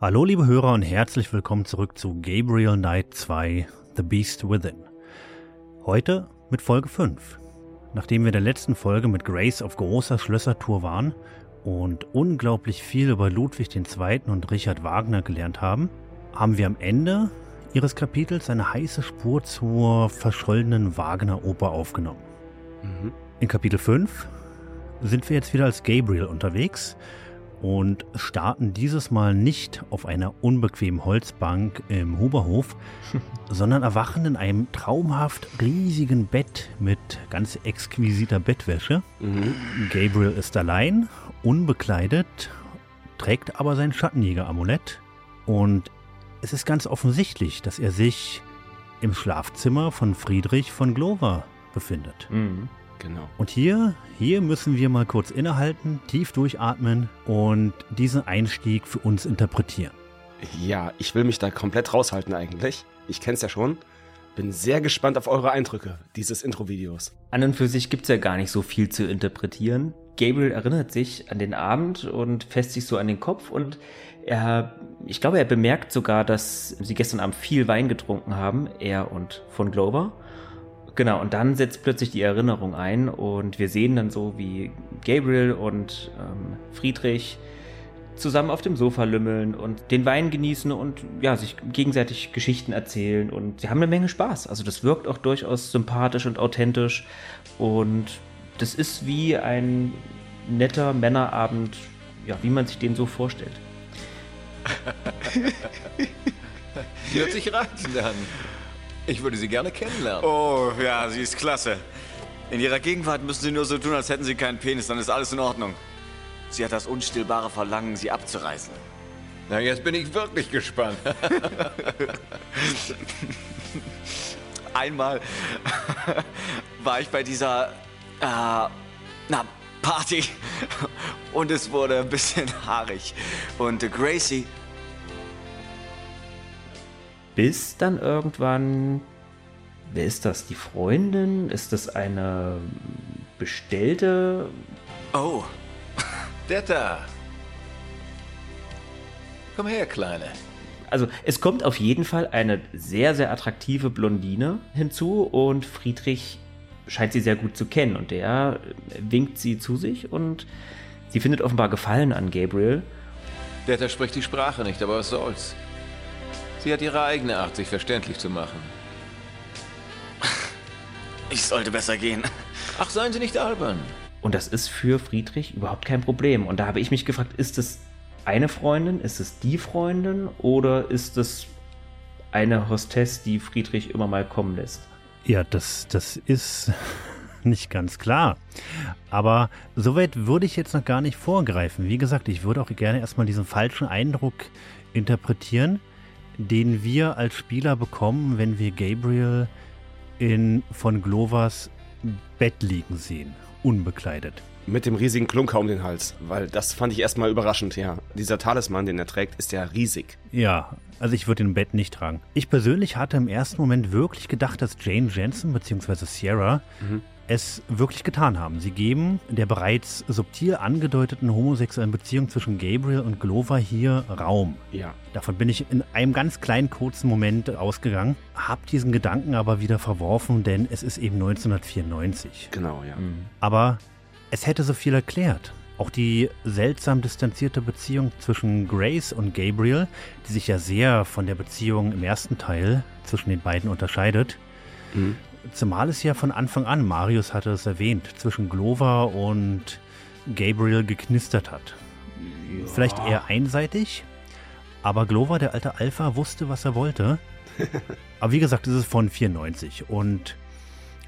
Hallo liebe Hörer und herzlich willkommen zurück zu Gabriel Knight 2 The Beast Within. Heute mit Folge 5. Nachdem wir in der letzten Folge mit Grace auf großer Schlössertour waren und unglaublich viel über Ludwig II. und Richard Wagner gelernt haben, haben wir am Ende ihres Kapitels eine heiße Spur zur verschollenen Wagner-Oper aufgenommen. Mhm. In Kapitel 5 sind wir jetzt wieder als Gabriel unterwegs und starten dieses Mal nicht auf einer unbequemen Holzbank im Huberhof, sondern erwachen in einem traumhaft riesigen Bett mit ganz exquisiter Bettwäsche. Mhm. Gabriel ist allein, unbekleidet, trägt aber sein Schattenjäger-Amulett und es ist ganz offensichtlich, dass er sich im Schlafzimmer von Friedrich von Glover befindet. Mhm. Genau. Und hier, hier müssen wir mal kurz innehalten, tief durchatmen und diesen Einstieg für uns interpretieren. Ja, ich will mich da komplett raushalten eigentlich. Ich kenne es ja schon. Bin sehr gespannt auf eure Eindrücke dieses Intro-Videos. An und für sich gibt es ja gar nicht so viel zu interpretieren. Gabriel erinnert sich an den Abend und fässt sich so an den Kopf und er, ich glaube, er bemerkt sogar, dass sie gestern Abend viel Wein getrunken haben, er und von Glover. Genau, und dann setzt plötzlich die Erinnerung ein und wir sehen dann so, wie Gabriel und ähm, Friedrich zusammen auf dem Sofa lümmeln und den Wein genießen und ja, sich gegenseitig Geschichten erzählen und sie haben eine Menge Spaß. Also das wirkt auch durchaus sympathisch und authentisch und das ist wie ein netter Männerabend, ja, wie man sich den so vorstellt. Hört sich reizend an. Ich würde sie gerne kennenlernen. Oh, ja, sie ist klasse. In ihrer Gegenwart müssen Sie nur so tun, als hätten Sie keinen Penis, dann ist alles in Ordnung. Sie hat das unstillbare Verlangen, Sie abzureißen. Na, jetzt bin ich wirklich gespannt. Einmal war ich bei dieser, äh, na, Party und es wurde ein bisschen haarig. Und Gracie bis dann irgendwann, wer ist das? Die Freundin? Ist das eine bestellte? Oh, der da. Komm her, Kleine. Also es kommt auf jeden Fall eine sehr, sehr attraktive Blondine hinzu und Friedrich scheint sie sehr gut zu kennen und der winkt sie zu sich und sie findet offenbar Gefallen an Gabriel. Der spricht die Sprache nicht, aber was soll's. Sie hat ihre eigene Art, sich verständlich zu machen. Ich sollte besser gehen. Ach, seien Sie nicht albern. Und das ist für Friedrich überhaupt kein Problem. Und da habe ich mich gefragt, ist es eine Freundin, ist es die Freundin oder ist es eine Hostess, die Friedrich immer mal kommen lässt? Ja, das, das ist nicht ganz klar. Aber soweit würde ich jetzt noch gar nicht vorgreifen. Wie gesagt, ich würde auch gerne erstmal diesen falschen Eindruck interpretieren, den wir als Spieler bekommen, wenn wir Gabriel in von Glovers Bett liegen sehen, unbekleidet. Mit dem riesigen Klunker um den Hals, weil das fand ich erstmal überraschend, ja. Dieser Talisman, den er trägt, ist ja riesig. Ja, also ich würde den Bett nicht tragen. Ich persönlich hatte im ersten Moment wirklich gedacht, dass Jane Jensen bzw. Sierra mhm es wirklich getan haben. Sie geben der bereits subtil angedeuteten homosexuellen Beziehung zwischen Gabriel und Glover hier Raum. Ja. Davon bin ich in einem ganz kleinen kurzen Moment ausgegangen, habe diesen Gedanken aber wieder verworfen, denn es ist eben 1994. Genau, ja. Mhm. Aber es hätte so viel erklärt. Auch die seltsam distanzierte Beziehung zwischen Grace und Gabriel, die sich ja sehr von der Beziehung im ersten Teil zwischen den beiden unterscheidet, mhm. Zumal es ja von Anfang an, Marius hatte es erwähnt, zwischen Glover und Gabriel geknistert hat. Ja. Vielleicht eher einseitig, aber Glover, der alte Alpha, wusste, was er wollte. aber wie gesagt, es ist von 94 und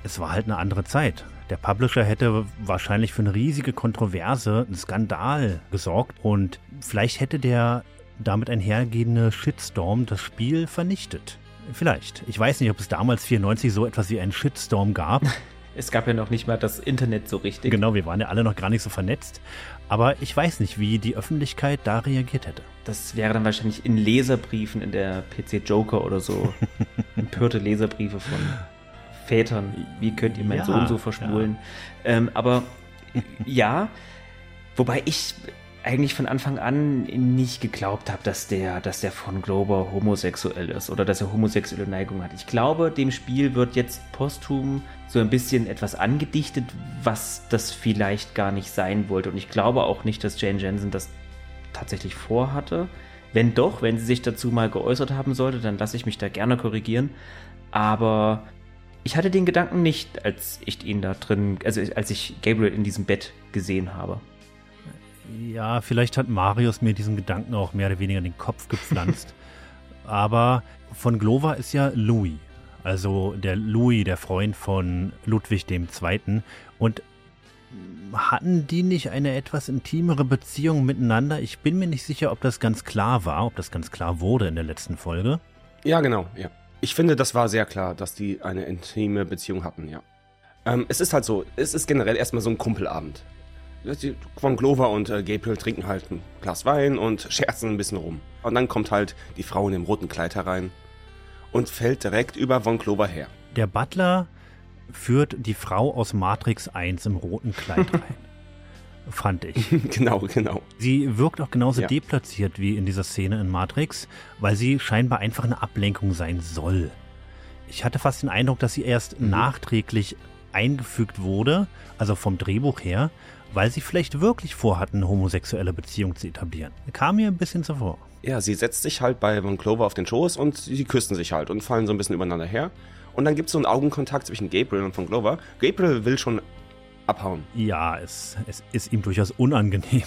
es war halt eine andere Zeit. Der Publisher hätte wahrscheinlich für eine riesige Kontroverse, einen Skandal gesorgt und vielleicht hätte der damit einhergehende Shitstorm das Spiel vernichtet. Vielleicht. Ich weiß nicht, ob es damals 94 so etwas wie einen Shitstorm gab. Es gab ja noch nicht mal das Internet so richtig. Genau, wir waren ja alle noch gar nicht so vernetzt. Aber ich weiß nicht, wie die Öffentlichkeit da reagiert hätte. Das wäre dann wahrscheinlich in Leserbriefen in der PC Joker oder so. Empörte Leserbriefe von Vätern. Wie könnt ihr meinen ja, Sohn so verschmulen? Ja. Ähm, aber ja, wobei ich eigentlich von Anfang an nicht geglaubt habe, dass der, dass der von Glover homosexuell ist oder dass er homosexuelle Neigung hat. Ich glaube, dem Spiel wird jetzt posthum so ein bisschen etwas angedichtet, was das vielleicht gar nicht sein wollte. Und ich glaube auch nicht, dass Jane Jensen das tatsächlich vorhatte. Wenn doch, wenn sie sich dazu mal geäußert haben sollte, dann lasse ich mich da gerne korrigieren. Aber ich hatte den Gedanken nicht, als ich ihn da drin, also als ich Gabriel in diesem Bett gesehen habe. Ja, vielleicht hat Marius mir diesen Gedanken auch mehr oder weniger in den Kopf gepflanzt. Aber von Glover ist ja Louis. Also der Louis, der Freund von Ludwig II. Und hatten die nicht eine etwas intimere Beziehung miteinander? Ich bin mir nicht sicher, ob das ganz klar war, ob das ganz klar wurde in der letzten Folge. Ja, genau, ja. Ich finde, das war sehr klar, dass die eine intime Beziehung hatten, ja. Ähm, es ist halt so, es ist generell erstmal so ein Kumpelabend. Von Glover und äh, Gabriel trinken halt ein Glas Wein und scherzen ein bisschen rum. Und dann kommt halt die Frau in dem roten Kleid herein und fällt direkt über Von Clover her. Der Butler führt die Frau aus Matrix 1 im roten Kleid rein. Fand ich. genau, genau. Sie wirkt auch genauso ja. deplatziert wie in dieser Szene in Matrix, weil sie scheinbar einfach eine Ablenkung sein soll. Ich hatte fast den Eindruck, dass sie erst mhm. nachträglich eingefügt wurde, also vom Drehbuch her, weil sie vielleicht wirklich vorhatten, eine homosexuelle Beziehung zu etablieren. Kam mir ein bisschen zuvor. Ja, sie setzt sich halt bei Von Clover auf den Schoß und sie küssen sich halt und fallen so ein bisschen übereinander her. Und dann gibt es so einen Augenkontakt zwischen Gabriel und Von Clover. Gabriel will schon abhauen. Ja, es, es ist ihm durchaus unangenehm.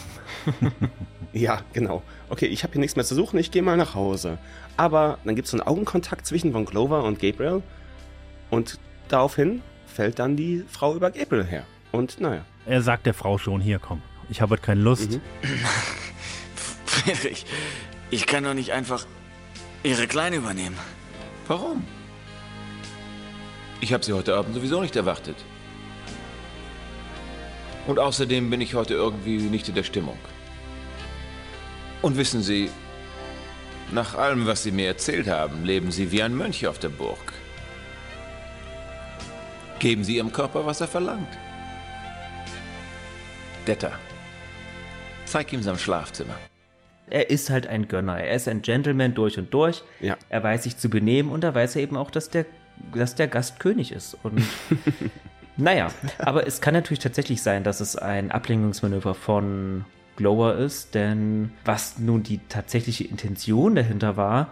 ja, genau. Okay, ich habe hier nichts mehr zu suchen, ich gehe mal nach Hause. Aber dann gibt es so einen Augenkontakt zwischen Von Clover und Gabriel. Und daraufhin fällt dann die Frau über Gabriel her. Und naja. Er sagt der Frau schon, hier komm, ich habe heute keine Lust. Mhm. Friedrich, ich kann doch nicht einfach Ihre Kleine übernehmen. Warum? Ich habe Sie heute Abend sowieso nicht erwartet. Und außerdem bin ich heute irgendwie nicht in der Stimmung. Und wissen Sie, nach allem, was Sie mir erzählt haben, leben Sie wie ein Mönch auf der Burg. Geben Sie Ihrem Körper, was er verlangt. Detta, zeig ihm sein Schlafzimmer. Er ist halt ein Gönner. Er ist ein Gentleman durch und durch. Ja. Er weiß sich zu benehmen und da weiß er eben auch, dass der, dass der Gast König ist. Und naja, aber es kann natürlich tatsächlich sein, dass es ein Ablenkungsmanöver von Glower ist, denn was nun die tatsächliche Intention dahinter war,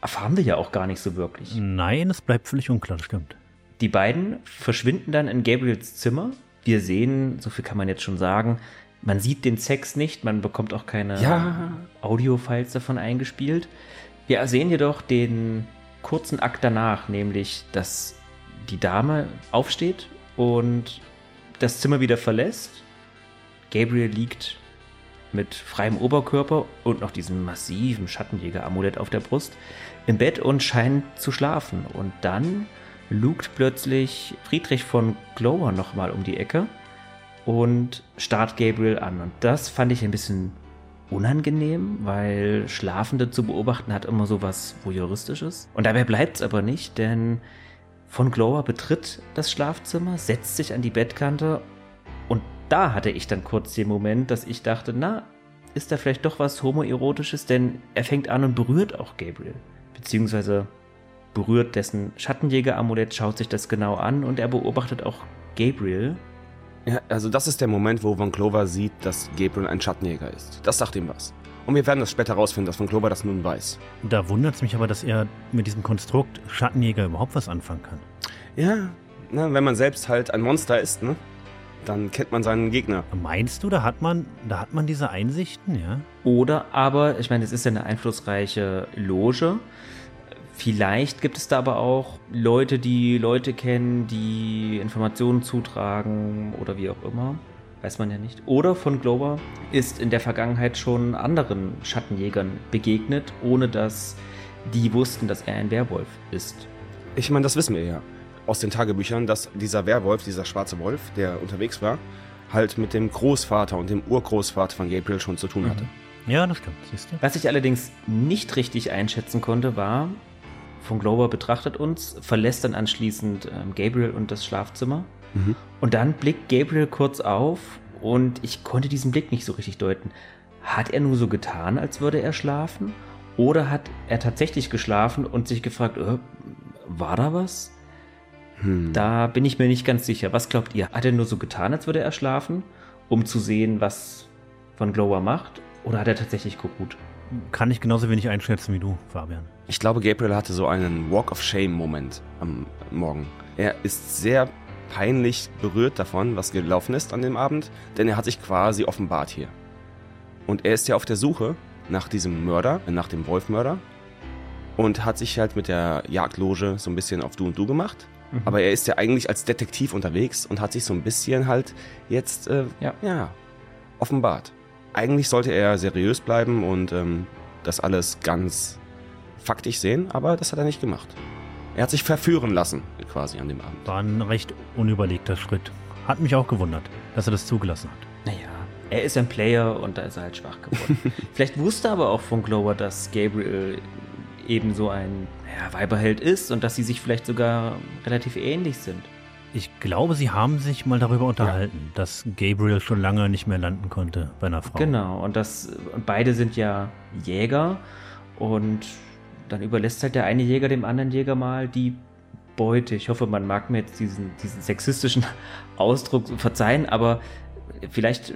erfahren wir ja auch gar nicht so wirklich. Nein, es bleibt völlig unklar, stimmt. Die beiden verschwinden dann in Gabriels Zimmer. Wir sehen, so viel kann man jetzt schon sagen, man sieht den Sex nicht, man bekommt auch keine ja. Audio-Files davon eingespielt. Wir sehen jedoch den kurzen Akt danach, nämlich, dass die Dame aufsteht und das Zimmer wieder verlässt. Gabriel liegt mit freiem Oberkörper und noch diesem massiven Schattenjäger-Amulett auf der Brust im Bett und scheint zu schlafen. Und dann lugt plötzlich Friedrich von Glower nochmal um die Ecke und starrt Gabriel an. Und das fand ich ein bisschen unangenehm, weil Schlafende zu beobachten hat immer so was Voyeuristisches. Und dabei bleibt es aber nicht, denn von Glower betritt das Schlafzimmer, setzt sich an die Bettkante und da hatte ich dann kurz den Moment, dass ich dachte, na, ist da vielleicht doch was homoerotisches, denn er fängt an und berührt auch Gabriel. Beziehungsweise berührt dessen Schattenjäger-Amulett, schaut sich das genau an und er beobachtet auch Gabriel. Ja, also das ist der Moment, wo Von Clover sieht, dass Gabriel ein Schattenjäger ist. Das sagt ihm was. Und wir werden das später herausfinden, dass Von Clover das nun weiß. Da wundert es mich aber, dass er mit diesem Konstrukt Schattenjäger überhaupt was anfangen kann. Ja, na, wenn man selbst halt ein Monster ist, ne? Dann kennt man seinen Gegner. Meinst du, da hat man, da hat man diese Einsichten, ja? Oder aber, ich meine, es ist ja eine einflussreiche Loge. Vielleicht gibt es da aber auch Leute, die Leute kennen, die Informationen zutragen oder wie auch immer. Weiß man ja nicht. Oder von Glover ist in der Vergangenheit schon anderen Schattenjägern begegnet, ohne dass die wussten, dass er ein Werwolf ist. Ich meine, das wissen wir ja aus den Tagebüchern, dass dieser Werwolf, dieser schwarze Wolf, der unterwegs war, halt mit dem Großvater und dem Urgroßvater von Gabriel schon zu tun hatte. Mhm. Ja, das stimmt, siehst du. Was ich allerdings nicht richtig einschätzen konnte, war, von Glover betrachtet uns, verlässt dann anschließend ähm, Gabriel und das Schlafzimmer. Mhm. Und dann blickt Gabriel kurz auf und ich konnte diesen Blick nicht so richtig deuten. Hat er nur so getan, als würde er schlafen? Oder hat er tatsächlich geschlafen und sich gefragt, äh, war da was? Hm. Da bin ich mir nicht ganz sicher. Was glaubt ihr? Hat er nur so getan, als würde er schlafen, um zu sehen, was von Glower macht? Oder hat er tatsächlich geruht? Kann ich genauso wenig einschätzen wie du, Fabian. Ich glaube, Gabriel hatte so einen Walk of Shame-Moment am Morgen. Er ist sehr peinlich berührt davon, was gelaufen ist an dem Abend, denn er hat sich quasi offenbart hier. Und er ist ja auf der Suche nach diesem Mörder, nach dem Wolfmörder und hat sich halt mit der Jagdloge so ein bisschen auf Du und Du gemacht. Mhm. Aber er ist ja eigentlich als Detektiv unterwegs und hat sich so ein bisschen halt jetzt, äh, ja. ja. offenbart. Eigentlich sollte er seriös bleiben und ähm, das alles ganz faktisch sehen, aber das hat er nicht gemacht. Er hat sich verführen lassen, quasi an dem Abend. War ein recht unüberlegter Schritt. Hat mich auch gewundert, dass er das zugelassen hat. Naja, er ist ein Player und da ist er halt schwach geworden. Vielleicht wusste aber auch von Glover, dass Gabriel ebenso ein ja, Weiberheld ist und dass sie sich vielleicht sogar relativ ähnlich sind. Ich glaube, sie haben sich mal darüber unterhalten, ja. dass Gabriel schon lange nicht mehr landen konnte bei einer Frau. Genau, und das beide sind ja Jäger und dann überlässt halt der eine Jäger dem anderen Jäger mal die Beute. Ich hoffe, man mag mir jetzt diesen, diesen sexistischen Ausdruck verzeihen, aber vielleicht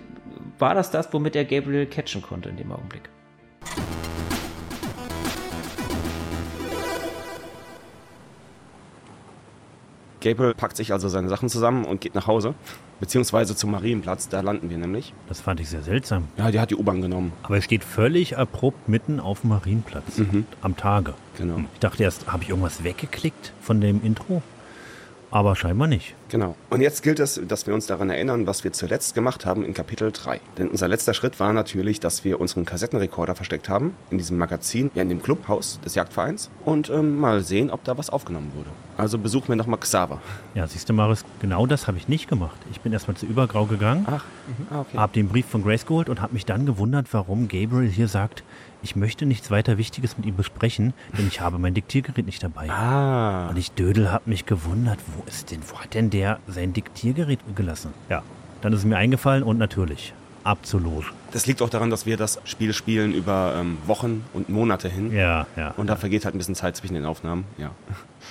war das das, womit er Gabriel catchen konnte in dem Augenblick. Gabriel packt sich also seine Sachen zusammen und geht nach Hause. Beziehungsweise zum Marienplatz, da landen wir nämlich. Das fand ich sehr seltsam. Ja, die hat die U-Bahn genommen. Aber er steht völlig abrupt mitten auf dem Marienplatz. Mhm. Am Tage. Genau. Ich dachte erst, habe ich irgendwas weggeklickt von dem Intro? Aber scheinbar nicht. Genau. Und jetzt gilt es, dass wir uns daran erinnern, was wir zuletzt gemacht haben in Kapitel 3. Denn unser letzter Schritt war natürlich, dass wir unseren Kassettenrekorder versteckt haben in diesem Magazin, ja in dem Clubhaus des Jagdvereins und ähm, mal sehen, ob da was aufgenommen wurde. Also besuchen wir nochmal Xaver. Ja, siehst du, Maris, genau das habe ich nicht gemacht. Ich bin erstmal zu Übergrau gegangen, Ach, mhm. ah, okay. habe den Brief von Grace geholt und habe mich dann gewundert, warum Gabriel hier sagt, ich möchte nichts weiter Wichtiges mit ihm besprechen, denn ich habe mein Diktiergerät nicht dabei. Ah. Und ich Dödel habe mich gewundert, wo ist denn, wo hat denn der sein Diktiergerät gelassen? Ja, dann ist es mir eingefallen und natürlich, absolut. Das liegt auch daran, dass wir das Spiel spielen über ähm, Wochen und Monate hin. Ja, ja. Und da vergeht halt ein bisschen Zeit zwischen den Aufnahmen, ja.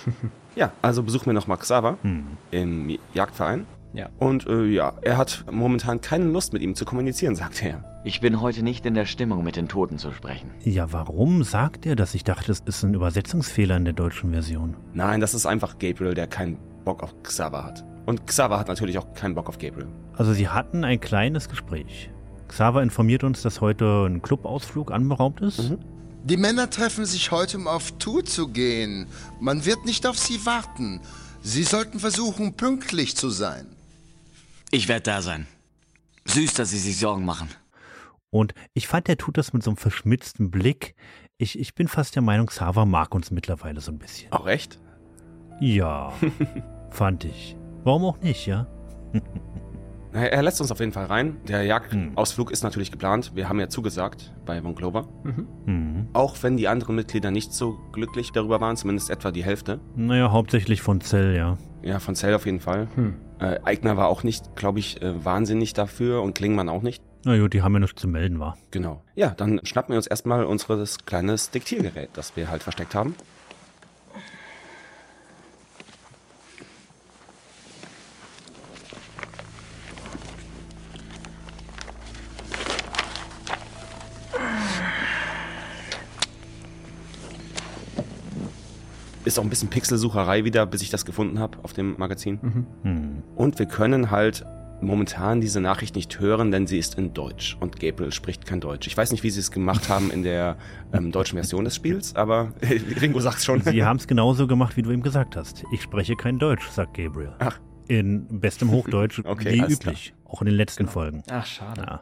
ja, also besuchen wir noch Max Sava hm. im Jagdverein. Ja. Und äh, ja, er hat momentan keine Lust mit ihm zu kommunizieren, sagt er. Ich bin heute nicht in der Stimmung, mit den Toten zu sprechen. Ja, warum sagt er das? Ich dachte, das ist ein Übersetzungsfehler in der deutschen Version. Nein, das ist einfach Gabriel, der keinen Bock auf Xaver hat. Und Xaver hat natürlich auch keinen Bock auf Gabriel. Also sie hatten ein kleines Gespräch. Xaver informiert uns, dass heute ein Clubausflug anberaumt ist. Mhm. Die Männer treffen sich heute, um auf Tour zu gehen. Man wird nicht auf sie warten. Sie sollten versuchen, pünktlich zu sein. Ich werde da sein. Süß, dass Sie sich Sorgen machen. Und ich fand, er tut das mit so einem verschmitzten Blick. Ich, ich bin fast der Meinung, Sava mag uns mittlerweile so ein bisschen. Auch echt? Ja, fand ich. Warum auch nicht, ja? Er lässt uns auf jeden Fall rein. Der Jagdausflug ist natürlich geplant. Wir haben ja zugesagt bei Von Clover. Mhm. Mhm. Auch wenn die anderen Mitglieder nicht so glücklich darüber waren, zumindest etwa die Hälfte. Naja, hauptsächlich von Zell, ja. Ja, von Zell auf jeden Fall. Hm. Äh, Eigner war auch nicht, glaube ich, äh, wahnsinnig dafür und Klingmann auch nicht. Na gut, die haben ja nichts zu melden, war. Genau. Ja, dann schnappen wir uns erstmal unser kleines Diktiergerät, das wir halt versteckt haben. Ist auch ein bisschen Pixelsucherei wieder, bis ich das gefunden habe auf dem Magazin. Mhm. Hm. Und wir können halt momentan diese Nachricht nicht hören, denn sie ist in Deutsch und Gabriel spricht kein Deutsch. Ich weiß nicht, wie sie es gemacht haben in der ähm, deutschen Version des Spiels, aber Ringo sagt schon. Sie haben es genauso gemacht, wie du ihm gesagt hast. Ich spreche kein Deutsch, sagt Gabriel. Ach. In bestem Hochdeutsch, okay, wie üblich. Klar. Auch in den letzten genau. Folgen. Ach, schade. Ja.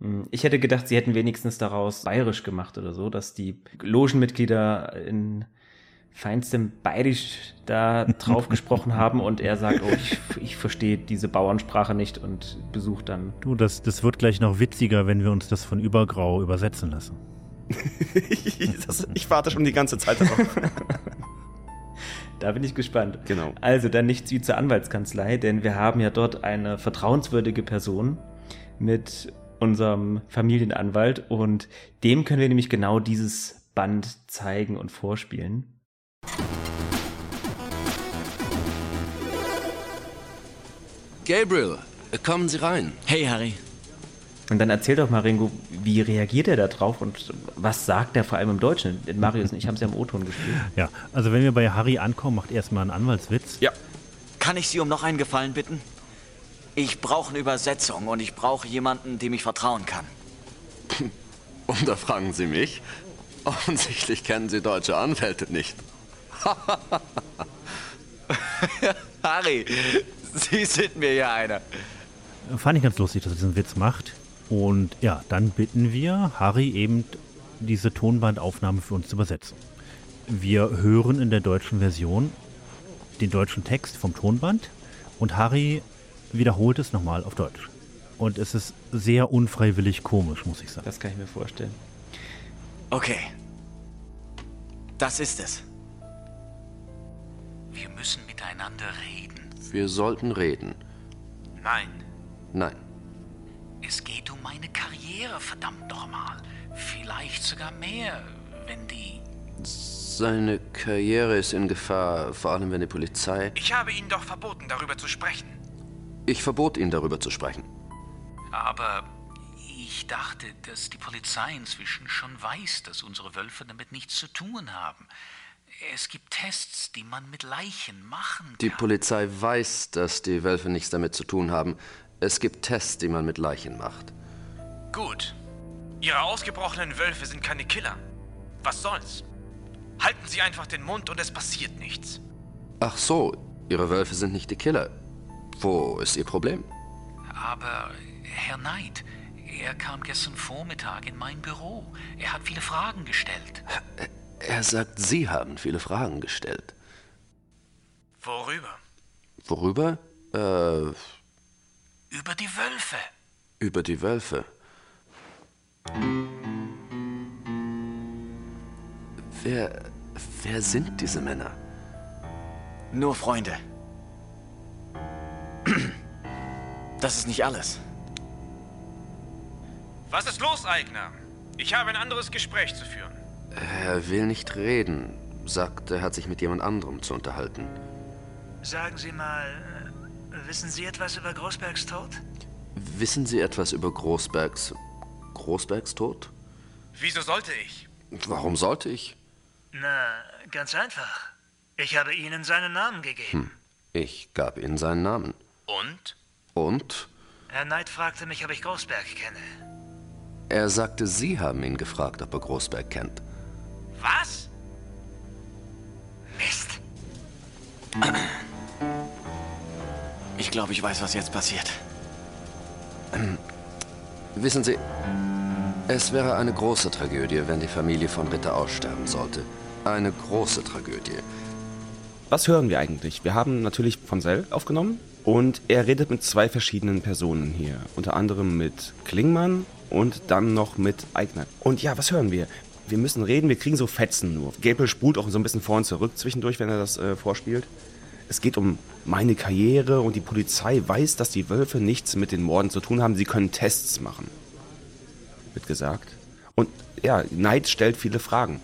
Hm, ich hätte gedacht, sie hätten wenigstens daraus bayerisch gemacht oder so, dass die Logenmitglieder in feinstem Bayerisch da drauf gesprochen haben und er sagt, oh, ich, ich verstehe diese Bauernsprache nicht und besucht dann. Du, das, das wird gleich noch witziger, wenn wir uns das von Übergrau übersetzen lassen. das, ich warte schon die ganze Zeit darauf. Da bin ich gespannt. Genau. Also dann nichts wie zur Anwaltskanzlei, denn wir haben ja dort eine vertrauenswürdige Person, mit unserem Familienanwalt und dem können wir nämlich genau dieses Band zeigen und vorspielen. Gabriel, kommen Sie rein. Hey, Harry. Und dann erzähl doch mal, Ringo, wie reagiert er da drauf und was sagt er vor allem im Deutschen? Marius und ich haben es ja im O-Ton gespielt. Ja, also wenn wir bei Harry ankommen, macht erstmal einen Anwaltswitz. Ja. Kann ich Sie um noch einen Gefallen bitten? Ich brauche eine Übersetzung und ich brauche jemanden, dem ich vertrauen kann. Und da fragen Sie mich? Offensichtlich kennen Sie deutsche Anwälte nicht. Harry, Sie sind mir ja einer. Fand ich ganz lustig, dass er diesen Witz macht. Und ja, dann bitten wir Harry eben diese Tonbandaufnahme für uns zu übersetzen. Wir hören in der deutschen Version den deutschen Text vom Tonband und Harry wiederholt es nochmal auf Deutsch. Und es ist sehr unfreiwillig komisch, muss ich sagen. Das kann ich mir vorstellen. Okay. Das ist es. Wir müssen miteinander reden. Wir sollten reden. Nein, Nein. es geht um meine Karriere, verdammt nochmal. Vielleicht sogar mehr, wenn die... Seine Karriere ist in Gefahr, vor allem wenn die Polizei. Ich habe Ihnen doch verboten, darüber zu sprechen. Ich verbot ihn, darüber zu sprechen. Aber ich dachte, dass die Polizei inzwischen schon weiß, dass unsere Wölfe damit nichts zu tun haben. Es gibt Tests, die man mit Leichen machen kann. Die Polizei weiß, dass die Wölfe nichts damit zu tun haben. Es gibt Tests, die man mit Leichen macht. Gut. Ihre ausgebrochenen Wölfe sind keine Killer. Was soll's? Halten Sie einfach den Mund und es passiert nichts. Ach so, Ihre Wölfe sind nicht die Killer. Wo ist Ihr Problem? Aber Herr Knight, er kam gestern Vormittag in mein Büro. Er hat viele Fragen gestellt. Er sagt, Sie haben viele Fragen gestellt. Worüber? Worüber? Äh, Über die Wölfe. über die Wölfe. Wer, wer sind diese Männer? Nur Freunde. Das ist nicht alles. Was ist los, Eigner? Ich habe ein anderes Gespräch zu führen. Er will nicht reden, sagt, er hat sich mit jemand anderem zu unterhalten. Sagen Sie mal, äh, wissen Sie etwas über Großbergs Tod? Wissen Sie etwas über Großbergs. Großbergs Tod? Wieso sollte ich? Warum sollte ich? Na, ganz einfach. Ich habe Ihnen seinen Namen gegeben. Ich gab Ihnen seinen Namen. Und? Und Herr Knight fragte mich, ob ich Großberg kenne. er sagte, Sie haben ihn gefragt, ob er Großberg kennt. Was? Mist. Ich glaube, ich weiß, was jetzt passiert. Wissen Sie, es wäre eine große Tragödie, wenn die Familie von Ritter aussterben sollte. Eine große Tragödie. Was hören wir eigentlich? Wir haben natürlich von Sell aufgenommen und er redet mit zwei verschiedenen Personen hier. Unter anderem mit Klingmann und dann noch mit Eigner. Und ja, was hören wir? Wir müssen reden, wir kriegen so Fetzen nur. Gabriel spult auch so ein bisschen vor und zurück zwischendurch, wenn er das äh, vorspielt. Es geht um meine Karriere und die Polizei weiß, dass die Wölfe nichts mit den Morden zu tun haben. Sie können Tests machen. Wird gesagt. Und ja, Knight stellt viele Fragen.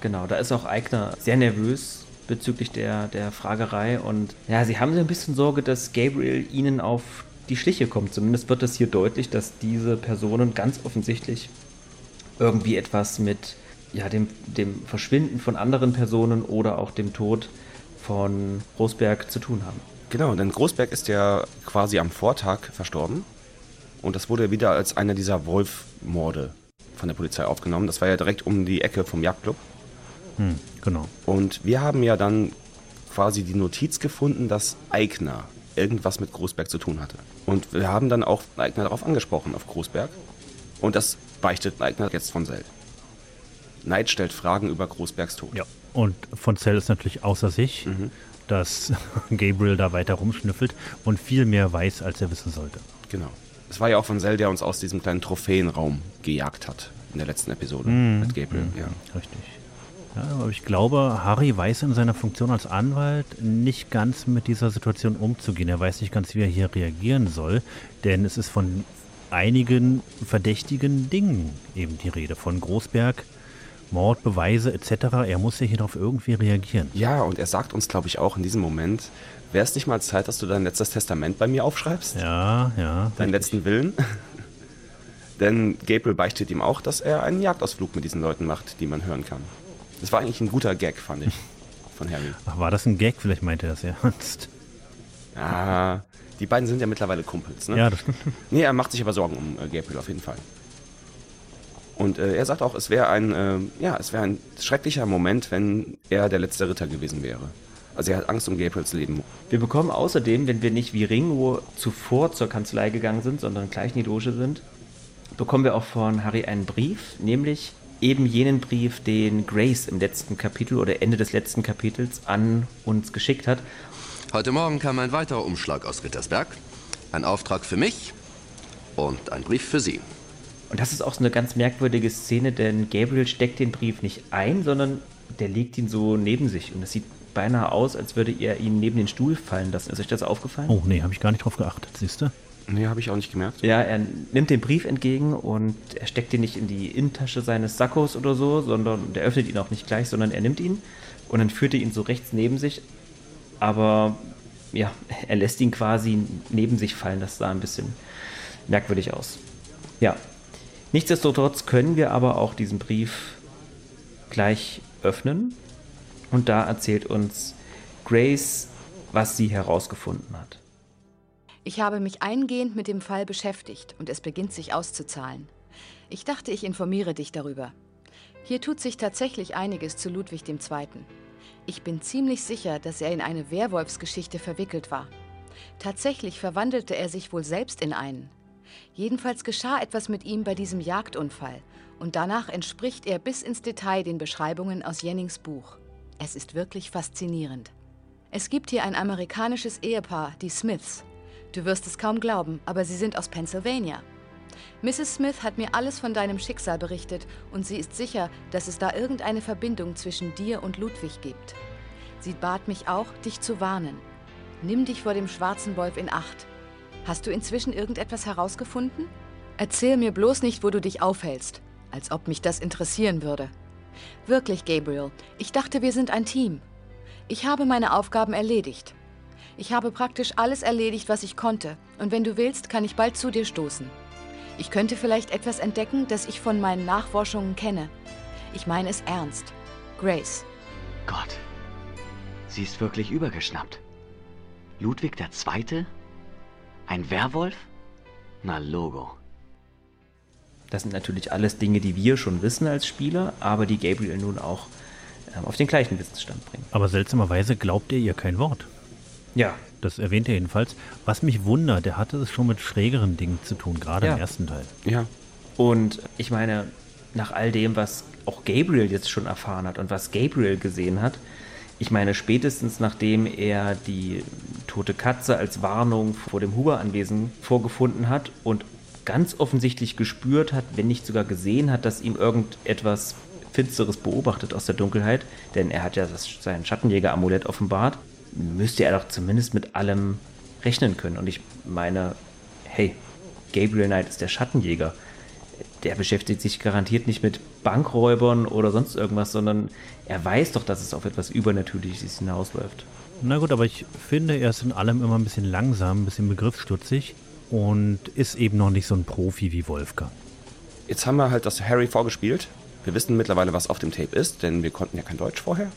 Genau, da ist auch Eigner sehr nervös bezüglich der, der Fragerei und ja, sie haben so ein bisschen Sorge, dass Gabriel ihnen auf die Schliche kommt. Zumindest wird es hier deutlich, dass diese Personen ganz offensichtlich irgendwie etwas mit ja, dem, dem Verschwinden von anderen Personen oder auch dem Tod von Großberg zu tun haben. Genau, denn Großberg ist ja quasi am Vortag verstorben. Und das wurde wieder als einer dieser Wolf-Morde von der Polizei aufgenommen. Das war ja direkt um die Ecke vom Jagdclub. Hm, genau. Und wir haben ja dann quasi die Notiz gefunden, dass Eigner irgendwas mit Großberg zu tun hatte. Und wir haben dann auch Eigner darauf angesprochen, auf Großberg. Und das beichtet Eigner jetzt von Sell. Neid stellt Fragen über Großbergs Tod. Ja. Und von Zell ist natürlich außer sich, dass Gabriel da weiter rumschnüffelt und viel mehr weiß, als er wissen sollte. Genau. Es war ja auch von Sell, der uns aus diesem kleinen Trophäenraum gejagt hat in der letzten Episode mit Gabriel. Ja. Richtig. Ja, aber ich glaube, Harry weiß in seiner Funktion als Anwalt nicht ganz mit dieser Situation umzugehen. Er weiß nicht ganz, wie er hier reagieren soll, denn es ist von einigen verdächtigen Dingen eben die Rede. Von Großberg, Mord, Beweise etc. Er muss ja hier darauf irgendwie reagieren. Ja, und er sagt uns, glaube ich, auch in diesem Moment, wäre es nicht mal Zeit, dass du dein letztes Testament bei mir aufschreibst? Ja, ja. Deinen letzten Willen? Denn Gabriel beichtet ihm auch, dass er einen Jagdausflug mit diesen Leuten macht, die man hören kann. Das war eigentlich ein guter Gag, fand ich, von Harry. Ach, war das ein Gag? Vielleicht meinte er das ernst. Ja, die beiden sind ja mittlerweile Kumpels, ne? Ja, das stimmt. Nee, er macht sich aber Sorgen um äh, Gabriel auf jeden Fall. Und äh, er sagt auch, es wäre ein, äh, ja, es wäre ein schrecklicher Moment, wenn er der letzte Ritter gewesen wäre. Also er hat Angst um Gabriels Leben. Wir bekommen außerdem, wenn wir nicht wie Ringo zuvor zur Kanzlei gegangen sind, sondern gleich in die Loge sind, bekommen wir auch von Harry einen Brief, nämlich eben jenen Brief, den Grace im letzten Kapitel oder Ende des letzten Kapitels an uns geschickt hat. Heute Morgen kam ein weiterer Umschlag aus Rittersberg. Ein Auftrag für mich und ein Brief für Sie. Und das ist auch so eine ganz merkwürdige Szene, denn Gabriel steckt den Brief nicht ein, sondern der legt ihn so neben sich. Und es sieht beinahe aus, als würde er ihn neben den Stuhl fallen lassen. Ist euch das aufgefallen? Oh, nee, habe ich gar nicht drauf geachtet, siehst du? Nee, habe ich auch nicht gemerkt. Ja, er nimmt den Brief entgegen und er steckt ihn nicht in die Innentasche seines Sackos oder so, sondern der öffnet ihn auch nicht gleich, sondern er nimmt ihn und dann führt er ihn so rechts neben sich. Aber ja, er lässt ihn quasi neben sich fallen. Das sah ein bisschen merkwürdig aus. Ja. Nichtsdestotrotz können wir aber auch diesen Brief gleich öffnen. Und da erzählt uns Grace, was sie herausgefunden hat. Ich habe mich eingehend mit dem Fall beschäftigt und es beginnt sich auszuzahlen. Ich dachte, ich informiere dich darüber. Hier tut sich tatsächlich einiges zu Ludwig II. Ich bin ziemlich sicher, dass er in eine Werwolfsgeschichte verwickelt war. Tatsächlich verwandelte er sich wohl selbst in einen. Jedenfalls geschah etwas mit ihm bei diesem Jagdunfall und danach entspricht er bis ins Detail den Beschreibungen aus Jennings Buch. Es ist wirklich faszinierend. Es gibt hier ein amerikanisches Ehepaar, die Smiths. Du wirst es kaum glauben, aber sie sind aus Pennsylvania. Mrs. Smith hat mir alles von deinem Schicksal berichtet und sie ist sicher, dass es da irgendeine Verbindung zwischen dir und Ludwig gibt. Sie bat mich auch, dich zu warnen. Nimm dich vor dem schwarzen Wolf in Acht. Hast du inzwischen irgendetwas herausgefunden? Erzähl mir bloß nicht, wo du dich aufhältst, als ob mich das interessieren würde. Wirklich, Gabriel, ich dachte, wir sind ein Team. Ich habe meine Aufgaben erledigt. Ich habe praktisch alles erledigt, was ich konnte, und wenn du willst, kann ich bald zu dir stoßen. Ich könnte vielleicht etwas entdecken, das ich von meinen Nachforschungen kenne. Ich meine es ernst. Grace. Gott, sie ist wirklich übergeschnappt. Ludwig II.? Ein Werwolf? Na, Logo. Das sind natürlich alles Dinge, die wir schon wissen als Spieler, aber die Gabriel nun auch ähm, auf den gleichen Wissensstand bringt. Aber seltsamerweise glaubt er ihr kein Wort. Ja. Das erwähnt er jedenfalls. Was mich wundert, der hatte es schon mit schrägeren Dingen zu tun, gerade Ja. im ersten Teil. Ja. Und ich meine, nach all dem, was auch Gabriel jetzt schon erfahren hat und was Gabriel gesehen hat, ich meine, spätestens nachdem er die tote Katze als Warnung vor dem Huber-Anwesen vorgefunden hat und ganz offensichtlich gespürt hat, wenn nicht sogar gesehen hat, dass ihm irgendetwas Finsteres beobachtet aus der Dunkelheit, denn er hat ja das, sein Schattenjäger-Amulett offenbart, müsste er doch zumindest mit allem rechnen können. Und ich meine, hey, Gabriel Knight ist der Schattenjäger. Der beschäftigt sich garantiert nicht mit Bankräubern oder sonst irgendwas, sondern er weiß doch, dass es auf etwas Übernatürliches hinausläuft. Na gut, aber ich finde, er ist in allem immer ein bisschen langsam, ein bisschen begriffsstutzig und ist eben noch nicht so ein Profi wie Wolfgang. Jetzt haben wir halt das Harry vorgespielt. Wir wissen mittlerweile, was auf dem Tape ist, denn wir konnten ja kein Deutsch vorher.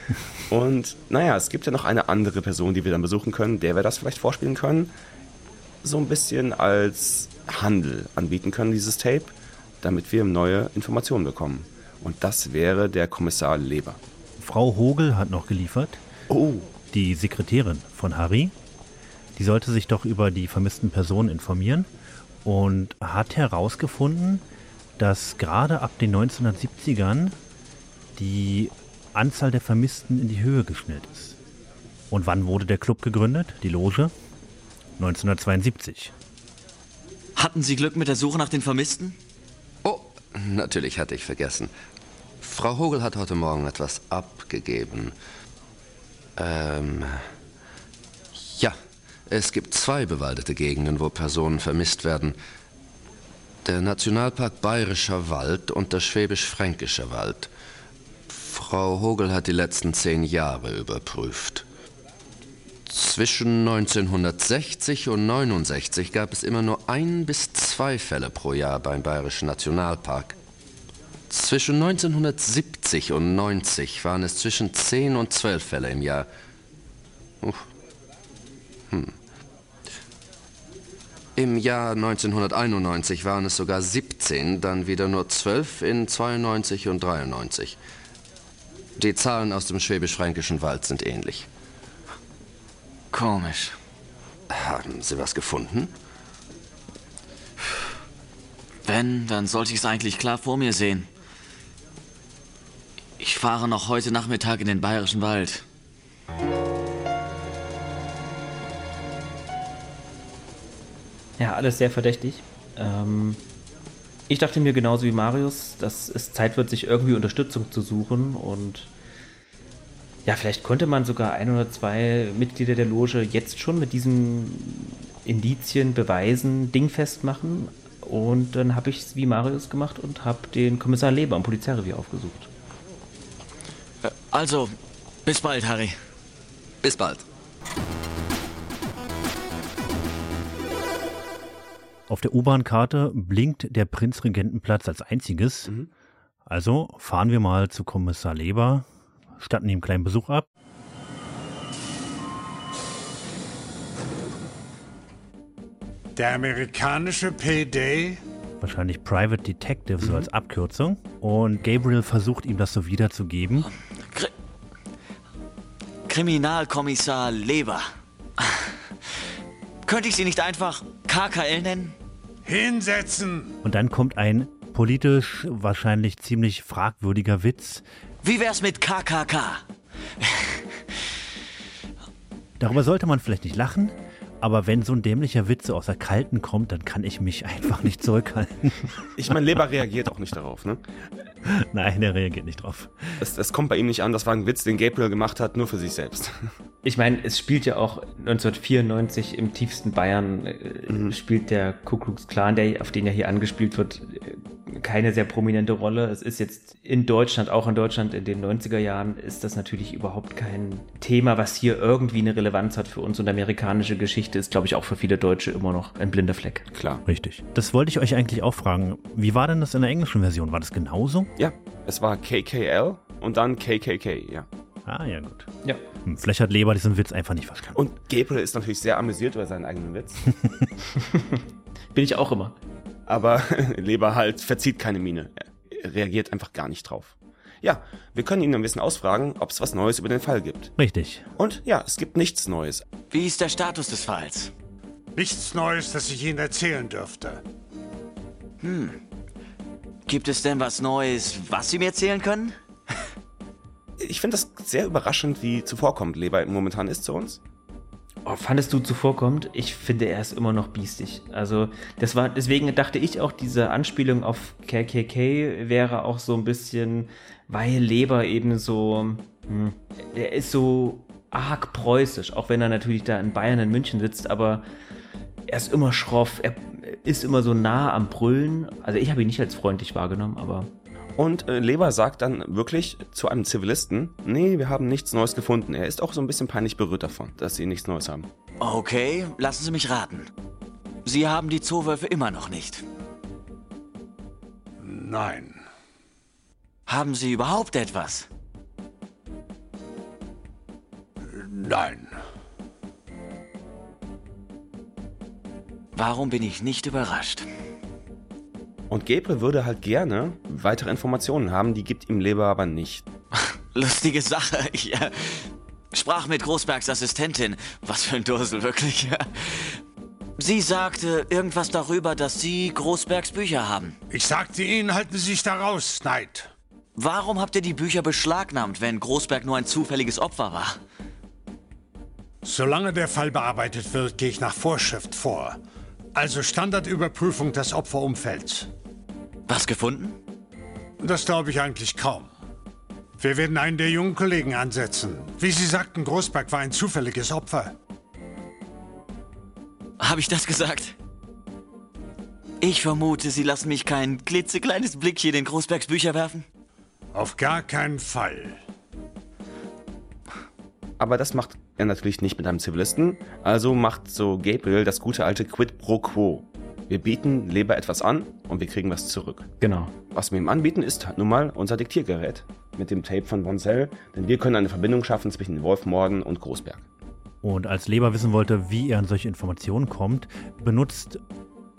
Und naja, es gibt ja noch eine andere Person, die wir dann besuchen können, der wir das vielleicht vorspielen können. So ein bisschen als Handel anbieten können, dieses Tape, damit wir neue Informationen bekommen. Und das wäre der Kommissar Leber. Frau Hogel hat noch geliefert. Oh. Die Sekretärin von Harry. Die sollte sich doch über die vermissten Personen informieren und hat herausgefunden, dass gerade ab den 1970ern die Anzahl der Vermissten in die Höhe geschnellt ist. Und wann wurde der Club gegründet, die Loge? 1972. Hatten Sie Glück mit der Suche nach den Vermissten? Oh, natürlich hatte ich vergessen. Frau Hogel hat heute Morgen etwas abgegeben. Ähm. Ja, es gibt zwei bewaldete Gegenden, wo Personen vermisst werden. Der Nationalpark Bayerischer Wald und der Schwäbisch-Fränkische Wald. Frau Hogel hat die letzten zehn Jahre überprüft. Zwischen 1960 und 69 gab es immer nur ein bis zwei Fälle pro Jahr beim Bayerischen Nationalpark. Zwischen 1970 und 90 waren es zwischen 10 und 12 Fälle im Jahr. Uff. Im Jahr 1991 waren es sogar 17, dann wieder nur 12 in 92 und 93. Die Zahlen aus dem schwäbisch-fränkischen Wald sind ähnlich. Komisch. Haben Sie was gefunden? Wenn, dann sollte ich es eigentlich klar vor mir sehen. Ich fahre noch heute Nachmittag in den Bayerischen Wald. Ja, alles sehr verdächtig. Ähm, ich dachte mir genauso wie Marius, dass es Zeit wird, sich irgendwie Unterstützung zu suchen und ja, vielleicht konnte man sogar ein oder zwei Mitglieder der Loge jetzt schon mit diesen Indizien, Beweisen dingfest machen. Und dann habe ich es wie Marius gemacht und habe den Kommissar Leber am Polizeirevier aufgesucht. Also, bis bald, Harry. Bis bald. Auf der U-Bahn-Karte blinkt der Prinzregentenplatz als einziges. Mhm. Also fahren wir mal zu Kommissar Leber, statten ihm einen kleinen Besuch ab. Der amerikanische PD? Wahrscheinlich Private Detective, so als Abkürzung. Und Gabriel versucht ihm das so wiederzugeben. Kriminalkommissar Leber. Könnte ich Sie nicht einfach KKL nennen? Hinsetzen! Und dann kommt ein politisch wahrscheinlich ziemlich fragwürdiger Witz. Wie wär's mit KKK? Darüber sollte man vielleicht nicht lachen, aber wenn so ein dämlicher Witz so aus der Kalten kommt, dann kann ich mich einfach nicht zurückhalten. Ich meine, Leber reagiert auch nicht darauf, ne? Nein, er reagiert nicht drauf. Es, es kommt bei ihm nicht an, das war ein Witz, den Gabriel gemacht hat, nur für sich selbst. Ich meine, es spielt ja auch 1994 im tiefsten Bayern, äh, spielt der Ku Klux Klan, der, auf den ja hier angespielt wird, äh, keine sehr prominente Rolle. Es ist jetzt in Deutschland, auch in Deutschland in den 90er Jahren, ist das natürlich überhaupt kein Thema, was hier irgendwie eine Relevanz hat für uns. Und amerikanische Geschichte ist, glaube ich, auch für viele Deutsche immer noch ein blinder Fleck. Klar. Richtig. Das wollte ich euch eigentlich auch fragen. Wie war denn das in der englischen Version? War das genauso? Ja, es war KKL und dann KKK, ja. Ah, ja, gut. Ja. Hm, Vielleicht hat Leber diesen Witz einfach nicht verstanden. Und Gabriel ist natürlich sehr amüsiert über seinen eigenen Witz. Bin ich auch immer. Aber Leber halt verzieht keine Miene. Er reagiert einfach gar nicht drauf. Ja, wir können ihn ein bisschen ausfragen, ob es was Neues über den Fall gibt. Richtig. Und ja, es gibt nichts Neues. Wie ist der Status des Falls? Nichts Neues, das ich Ihnen erzählen dürfte. Hm. Gibt es denn was Neues, was Sie mir erzählen können? Ich finde das sehr überraschend, wie zuvorkommt Leber momentan ist zu uns. Oh, fandest du zuvorkommt? Ich finde, er ist immer noch biestig. Also, das war, deswegen dachte ich auch, diese Anspielung auf KKK wäre auch so ein bisschen, weil Leber eben so, hm, er ist so arg preußisch, auch wenn er natürlich da in Bayern in München sitzt, aber er ist immer schroff, er ist immer so nah am Brüllen. Also, ich habe ihn nicht als freundlich wahrgenommen, aber Und äh, Leber sagt dann wirklich zu einem Zivilisten, nee, wir haben nichts Neues gefunden. Er ist auch so ein bisschen peinlich berührt davon, dass sie nichts Neues haben. Okay, lassen Sie mich raten. Sie haben die Zoowölfe immer noch nicht. Nein. Haben Sie überhaupt etwas? Nein. Warum bin ich nicht überrascht? Und Gabriel würde halt gerne weitere Informationen haben, die gibt ihm Leber aber nicht. Lustige Sache. Ich äh, sprach mit Großbergs Assistentin. Was für ein Dursel, wirklich. Sie sagte irgendwas darüber, dass Sie Großbergs Bücher haben. Ich sagte Ihnen, halten Sie sich da raus, Knight. Warum habt ihr die Bücher beschlagnahmt, wenn Großberg nur ein zufälliges Opfer war? Solange der Fall bearbeitet wird, gehe ich nach Vorschrift vor. Also Standardüberprüfung des Opferumfelds. Was gefunden? Das glaube ich eigentlich kaum. Wir werden einen der jungen Kollegen ansetzen. Wie Sie sagten, Großberg war ein zufälliges Opfer. Habe ich das gesagt? Ich vermute, Sie lassen mich kein klitzekleines Blickchen in Großbergs Bücher werfen? Auf gar keinen Fall. Aber das macht er natürlich nicht mit einem Zivilisten, also macht so Gabriel das gute alte Quid pro quo. Wir bieten Leber etwas an und wir kriegen was zurück. Genau. Was wir ihm anbieten, ist nun mal unser Diktiergerät mit dem Tape von Bonsell, denn wir können eine Verbindung schaffen zwischen Wolfmorden und Großberg. Und als Leber wissen wollte, wie er an solche Informationen kommt, benutzt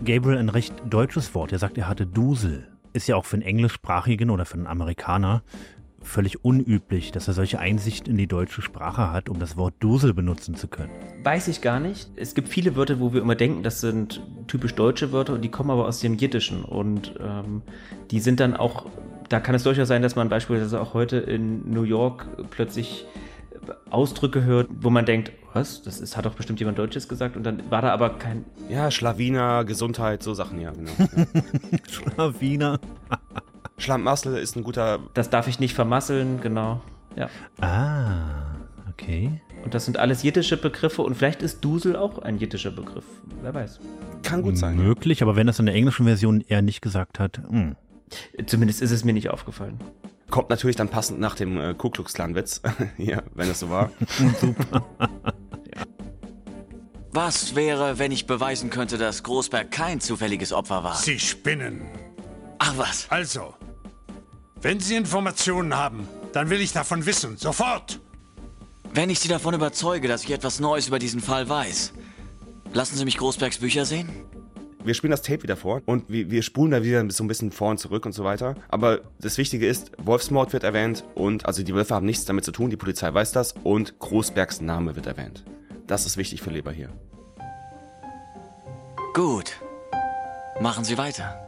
Gabriel ein recht deutsches Wort. Er sagt, er hatte Dusel. Ist ja auch für einen Englischsprachigen oder für einen Amerikaner völlig unüblich, dass er solche Einsicht in die deutsche Sprache hat, um das Wort Dusel benutzen zu können. Weiß ich gar nicht. Es gibt viele Wörter, wo wir immer denken, das sind typisch deutsche Wörter und die kommen aber aus dem Jiddischen und ähm, die sind dann auch, da kann es durchaus sein, dass man beispielsweise auch heute in New York plötzlich Ausdrücke hört, wo man denkt, was, das ist, hat doch bestimmt jemand Deutsches gesagt und dann war da aber kein... Ja, Schlawiner, Gesundheit, so Sachen, ja, genau. Schlawiner. Schlamassel ist ein guter. Das darf ich nicht vermasseln, genau. Ja. Ah, okay. Und das sind alles jiddische Begriffe und vielleicht ist Dusel auch ein jiddischer Begriff. Wer weiß. Kann gut sein. Möglich, aber wenn das in der englischen Version er nicht gesagt hat, hm. Zumindest ist es mir nicht aufgefallen. Kommt natürlich dann passend nach dem äh, Ku Klux Klan Witz. ja, wenn es so war. Super. Was wäre, wenn ich beweisen könnte, dass Großberg kein zufälliges Opfer war? Sie spinnen. Ach was. Also, wenn Sie Informationen haben, dann will ich davon wissen. Sofort! Wenn ich Sie davon überzeuge, dass ich etwas Neues über diesen Fall weiß, lassen Sie mich Großbergs Bücher sehen? Wir spielen das Tape wieder vor und wir, wir spulen da wieder so ein bisschen vor und zurück und so weiter. Aber das Wichtige ist, Wolfsmord wird erwähnt und also die Wölfe haben nichts damit zu tun, die Polizei weiß das und Großbergs Name wird erwähnt. Das ist wichtig für Leber hier. Gut. Machen Sie weiter.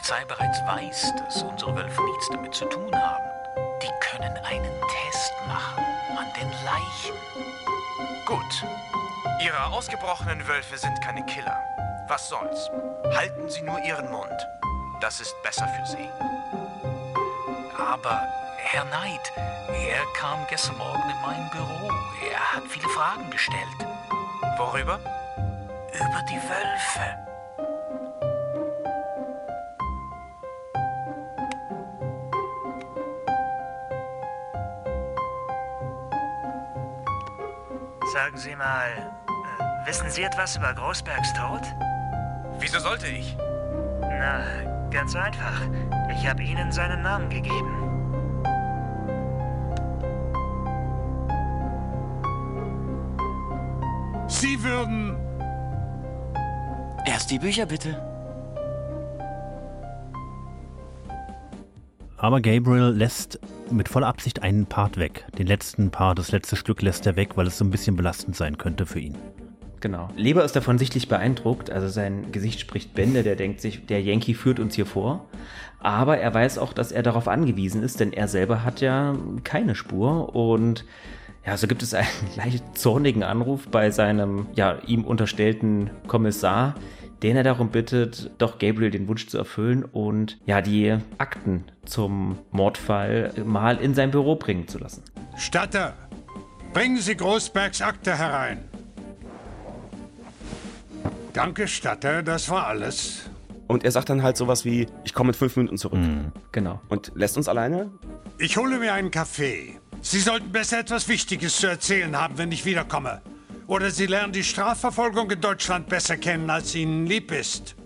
Polizei bereits weiß, dass unsere Wölfe nichts damit zu tun haben. Die können einen Test machen an den Leichen. Gut. Ihre ausgebrochenen Wölfe sind keine Killer. Was soll's? Halten Sie nur Ihren Mund. Das ist besser für Sie. Aber, Herr Knight, er kam gestern Morgen in mein Büro. Er hat viele Fragen gestellt. Worüber? Über die Wölfe. Sagen Sie mal, äh, wissen Sie etwas über Großbergs Tod? Wieso sollte ich? Na, ganz einfach. Ich habe Ihnen seinen Namen gegeben. Sie würden. Erst die Bücher bitte. Aber Gabriel lässt mit voller Absicht einen Part weg. Den letzten Part, das letzte Stück lässt er weg, weil es so ein bisschen belastend sein könnte für ihn. Genau. Leber ist davon sichtlich beeindruckt. Also sein Gesicht spricht Bände. Der denkt sich, der Yankee führt uns hier vor. Aber er weiß auch, dass er darauf angewiesen ist, denn er selber hat ja keine Spur. Und ja, so gibt es einen leicht zornigen Anruf bei seinem, ja, ihm unterstellten Kommissar, den er darum bittet, doch Gabriel den Wunsch zu erfüllen und ja, die Akten zum Mordfall mal in sein Büro bringen zu lassen. Statter, bringen Sie Großbergs Akte herein. Danke, Statter, das war alles. Und er sagt dann halt sowas wie, ich komme in fünf Minuten zurück. Genau. Und lässt uns alleine? Ich hole mir einen Kaffee. Sie sollten besser etwas Wichtiges zu erzählen haben, wenn ich wiederkomme. Oder Sie lernen die Strafverfolgung in Deutschland besser kennen, als Ihnen lieb ist.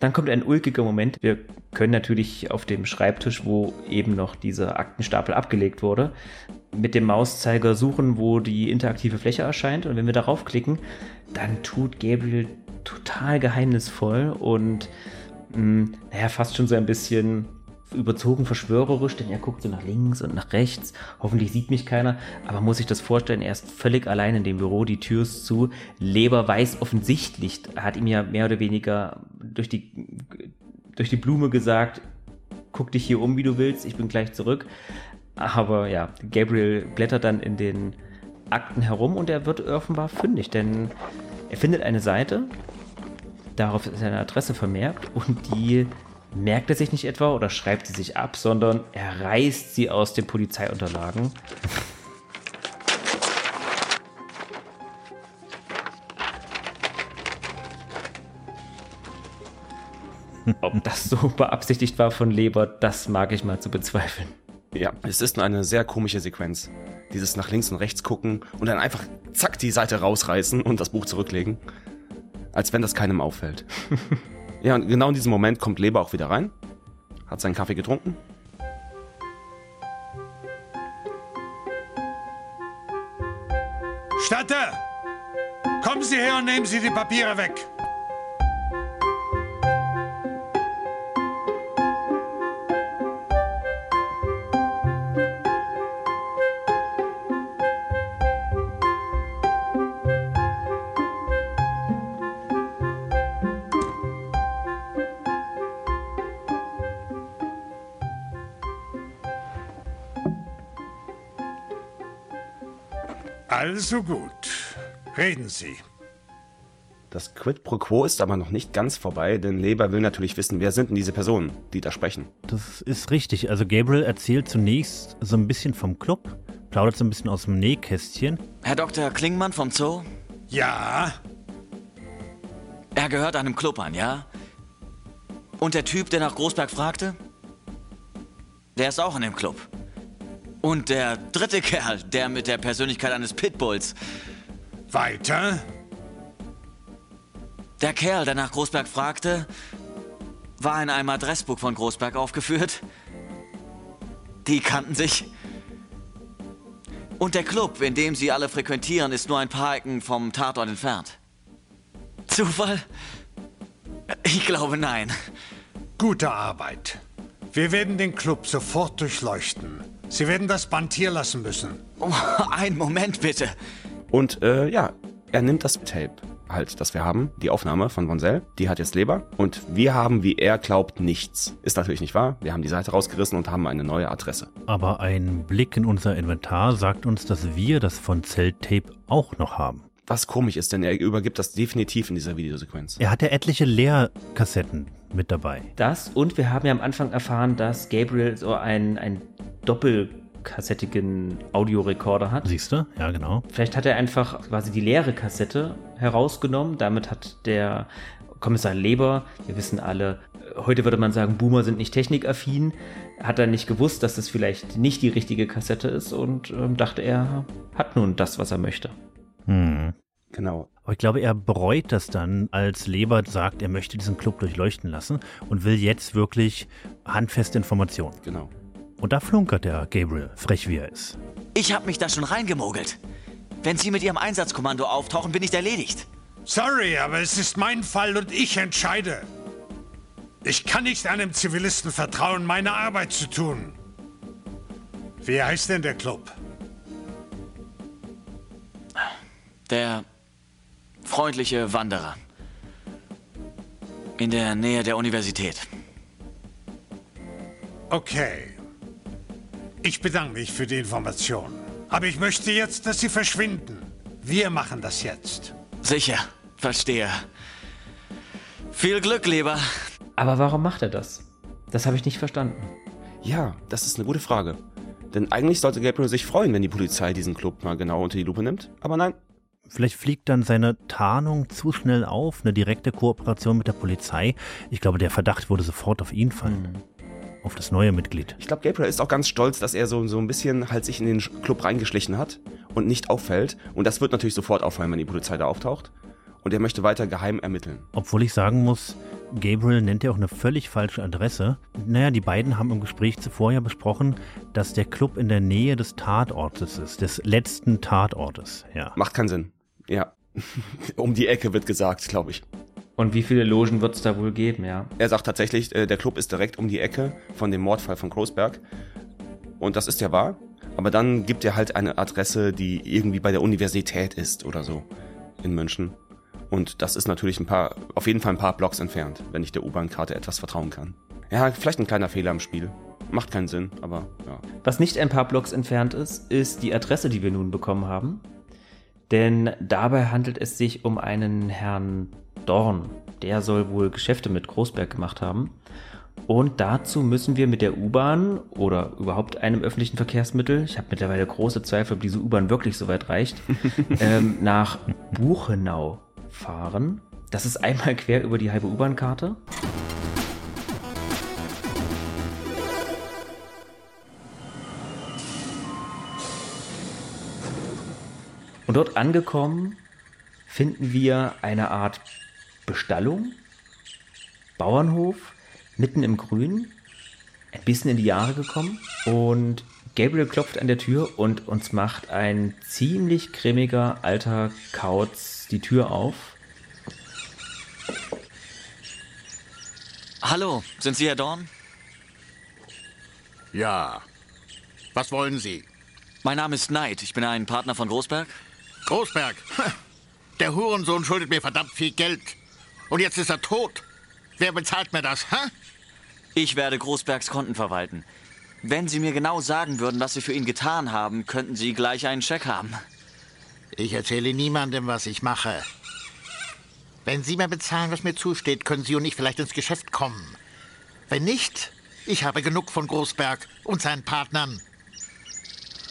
Dann kommt ein ulkiger Moment. Wir können natürlich auf dem Schreibtisch, wo eben noch dieser Aktenstapel abgelegt wurde, mit dem Mauszeiger suchen, wo die interaktive Fläche erscheint. Und wenn wir darauf klicken, dann tut Gabriel total geheimnisvoll und mh, naja, fast schon so ein bisschen überzogen verschwörerisch, denn er guckt so nach links und nach rechts. Hoffentlich sieht mich keiner, aber muss sich das vorstellen, er ist völlig allein in dem Büro, die Tür ist zu. Leber weiß offensichtlich, hat ihm ja mehr oder weniger durch die, durch die Blume gesagt, guck dich hier um, wie du willst, ich bin gleich zurück. Aber ja, Gabriel blättert dann in den Akten herum und er wird offenbar fündig, denn er findet eine Seite, darauf ist eine Adresse vermerkt und die merkt er sich nicht etwa oder schreibt sie sich ab, sondern er reißt sie aus den Polizeiunterlagen. Ob das so beabsichtigt war von Leber, das mag ich mal zu bezweifeln. Ja, es ist eine sehr komische Sequenz. Dieses nach links und rechts gucken und dann einfach zack die Seite rausreißen und das Buch zurücklegen. Als wenn das keinem auffällt. ja, und genau in diesem Moment kommt Leber auch wieder rein, hat seinen Kaffee getrunken. Statter! Kommen Sie her und nehmen Sie die Papiere weg. Also gut. Reden Sie. Das Quid pro Quo ist aber noch nicht ganz vorbei, denn Leber will natürlich wissen, wer sind denn diese Personen, die da sprechen. Das ist richtig. Also Gabriel erzählt zunächst so ein bisschen vom Club, plaudert so ein bisschen aus dem Nähkästchen. Herr Dr. Klingmann vom Zoo? Ja. Er gehört einem Club an, ja? Und der Typ, der nach Großberg fragte? Der ist auch in dem Club. Und der dritte Kerl, der mit der Persönlichkeit eines Pitbulls. Weiter? Der Kerl, der nach Großberg fragte, war in einem Adressbuch von Großberg aufgeführt. Die kannten sich. Und der Club, in dem sie alle frequentieren, ist nur ein paar Ecken vom Tatort entfernt. Zufall? Ich glaube nein. Gute Arbeit. Wir werden den Club sofort durchleuchten. Sie werden das Band hier lassen müssen. Oh, einen Moment bitte. Und äh, ja, er nimmt das Tape halt, das wir haben, die Aufnahme von Vonsell, die hat jetzt Leber und wir haben, wie er glaubt, nichts. Ist natürlich nicht wahr. Wir haben die Seite rausgerissen und haben eine neue Adresse. Aber ein Blick in unser Inventar sagt uns, dass wir das von Tape auch noch haben. Was komisch ist, denn er übergibt das definitiv in dieser Videosequenz. Er hat ja etliche Leerkassetten mit dabei. Das und wir haben ja am Anfang erfahren, dass Gabriel so ein, ein doppelkassettigen Audiorekorder hat. Siehst du? Ja, genau. Vielleicht hat er einfach quasi die leere Kassette herausgenommen. Damit hat der Kommissar Leber, wir wissen alle, heute würde man sagen, Boomer sind nicht technikaffin, hat er nicht gewusst, dass das vielleicht nicht die richtige Kassette ist und ähm, dachte, er hat nun das, was er möchte. Hm. Genau. Aber ich glaube, er bereut das dann, als Leber sagt, er möchte diesen Club durchleuchten lassen und will jetzt wirklich handfeste Informationen. Genau. Und da flunkert der Gabriel, frech wie er ist. Ich habe mich da schon reingemogelt. Wenn Sie mit Ihrem Einsatzkommando auftauchen, bin ich erledigt. Sorry, aber es ist mein Fall und ich entscheide. Ich kann nicht einem Zivilisten vertrauen, meine Arbeit zu tun. Wie heißt denn der Club? Der freundliche Wanderer. In der Nähe der Universität. Okay. Ich bedanke mich für die Information. Aber ich möchte jetzt, dass Sie verschwinden. Wir machen das jetzt. Sicher, verstehe. Viel Glück, lieber. Aber warum macht er das? Das habe ich nicht verstanden. Ja, das ist eine gute Frage. Denn eigentlich sollte Gabriel sich freuen, wenn die Polizei diesen Club mal genau unter die Lupe nimmt. Aber nein. Vielleicht fliegt dann seine Tarnung zu schnell auf, eine direkte Kooperation mit der Polizei. Ich glaube, der Verdacht würde sofort auf ihn fallen. Mhm auf das neue Mitglied. Ich glaube, Gabriel ist auch ganz stolz, dass er so, so ein bisschen halt sich in den Club reingeschlichen hat und nicht auffällt. Und das wird natürlich sofort auffallen, wenn die Polizei da auftaucht. Und er möchte weiter geheim ermitteln. Obwohl ich sagen muss, Gabriel nennt ja auch eine völlig falsche Adresse. Naja, die beiden haben im Gespräch zuvor ja besprochen, dass der Club in der Nähe des Tatortes ist, des letzten Tatortes, ja. Macht keinen Sinn. Ja. um die Ecke wird gesagt, glaube ich. Und wie viele Logen wird es da wohl geben, ja? Er sagt tatsächlich, äh, der Club ist direkt um die Ecke von dem Mordfall von Großberg. Und das ist ja wahr. Aber dann gibt er halt eine Adresse, die irgendwie bei der Universität ist oder so in München. Und das ist natürlich ein paar, auf jeden Fall ein paar Blocks entfernt, wenn ich der U-Bahn-Karte etwas vertrauen kann. Ja, vielleicht ein kleiner Fehler im Spiel. Macht keinen Sinn, aber ja. Was nicht ein paar Blocks entfernt ist, ist die Adresse, die wir nun bekommen haben. Denn dabei handelt es sich um einen Herrn Dorn. Der soll wohl Geschäfte mit Großberg gemacht haben. Und dazu müssen wir mit der U-Bahn oder überhaupt einem öffentlichen Verkehrsmittel, ich habe mittlerweile große Zweifel, ob diese U-Bahn wirklich so weit reicht, ähm, nach Buchenau fahren. Das ist einmal quer über die halbe U-Bahn-Karte. Und dort angekommen finden wir eine Art Bestallung, Bauernhof, mitten im Grün, ein bisschen in die Jahre gekommen und Gabriel klopft an der Tür und uns macht ein ziemlich grimmiger alter Kauz die Tür auf. Hallo, sind Sie Herr Dorn? Ja. Was wollen Sie? Mein Name ist Knight. Ich bin ein Partner von Großberg. Großberg? Der Hurensohn schuldet mir verdammt viel Geld. Und jetzt ist er tot. Wer bezahlt mir das, hä? Ich werde Großbergs Konten verwalten. Wenn Sie mir genau sagen würden, was Sie für ihn getan haben, könnten Sie gleich einen Scheck haben. Ich erzähle niemandem, was ich mache. Wenn Sie mir bezahlen, was mir zusteht, können Sie und ich vielleicht ins Geschäft kommen. Wenn nicht, ich habe genug von Großberg und seinen Partnern.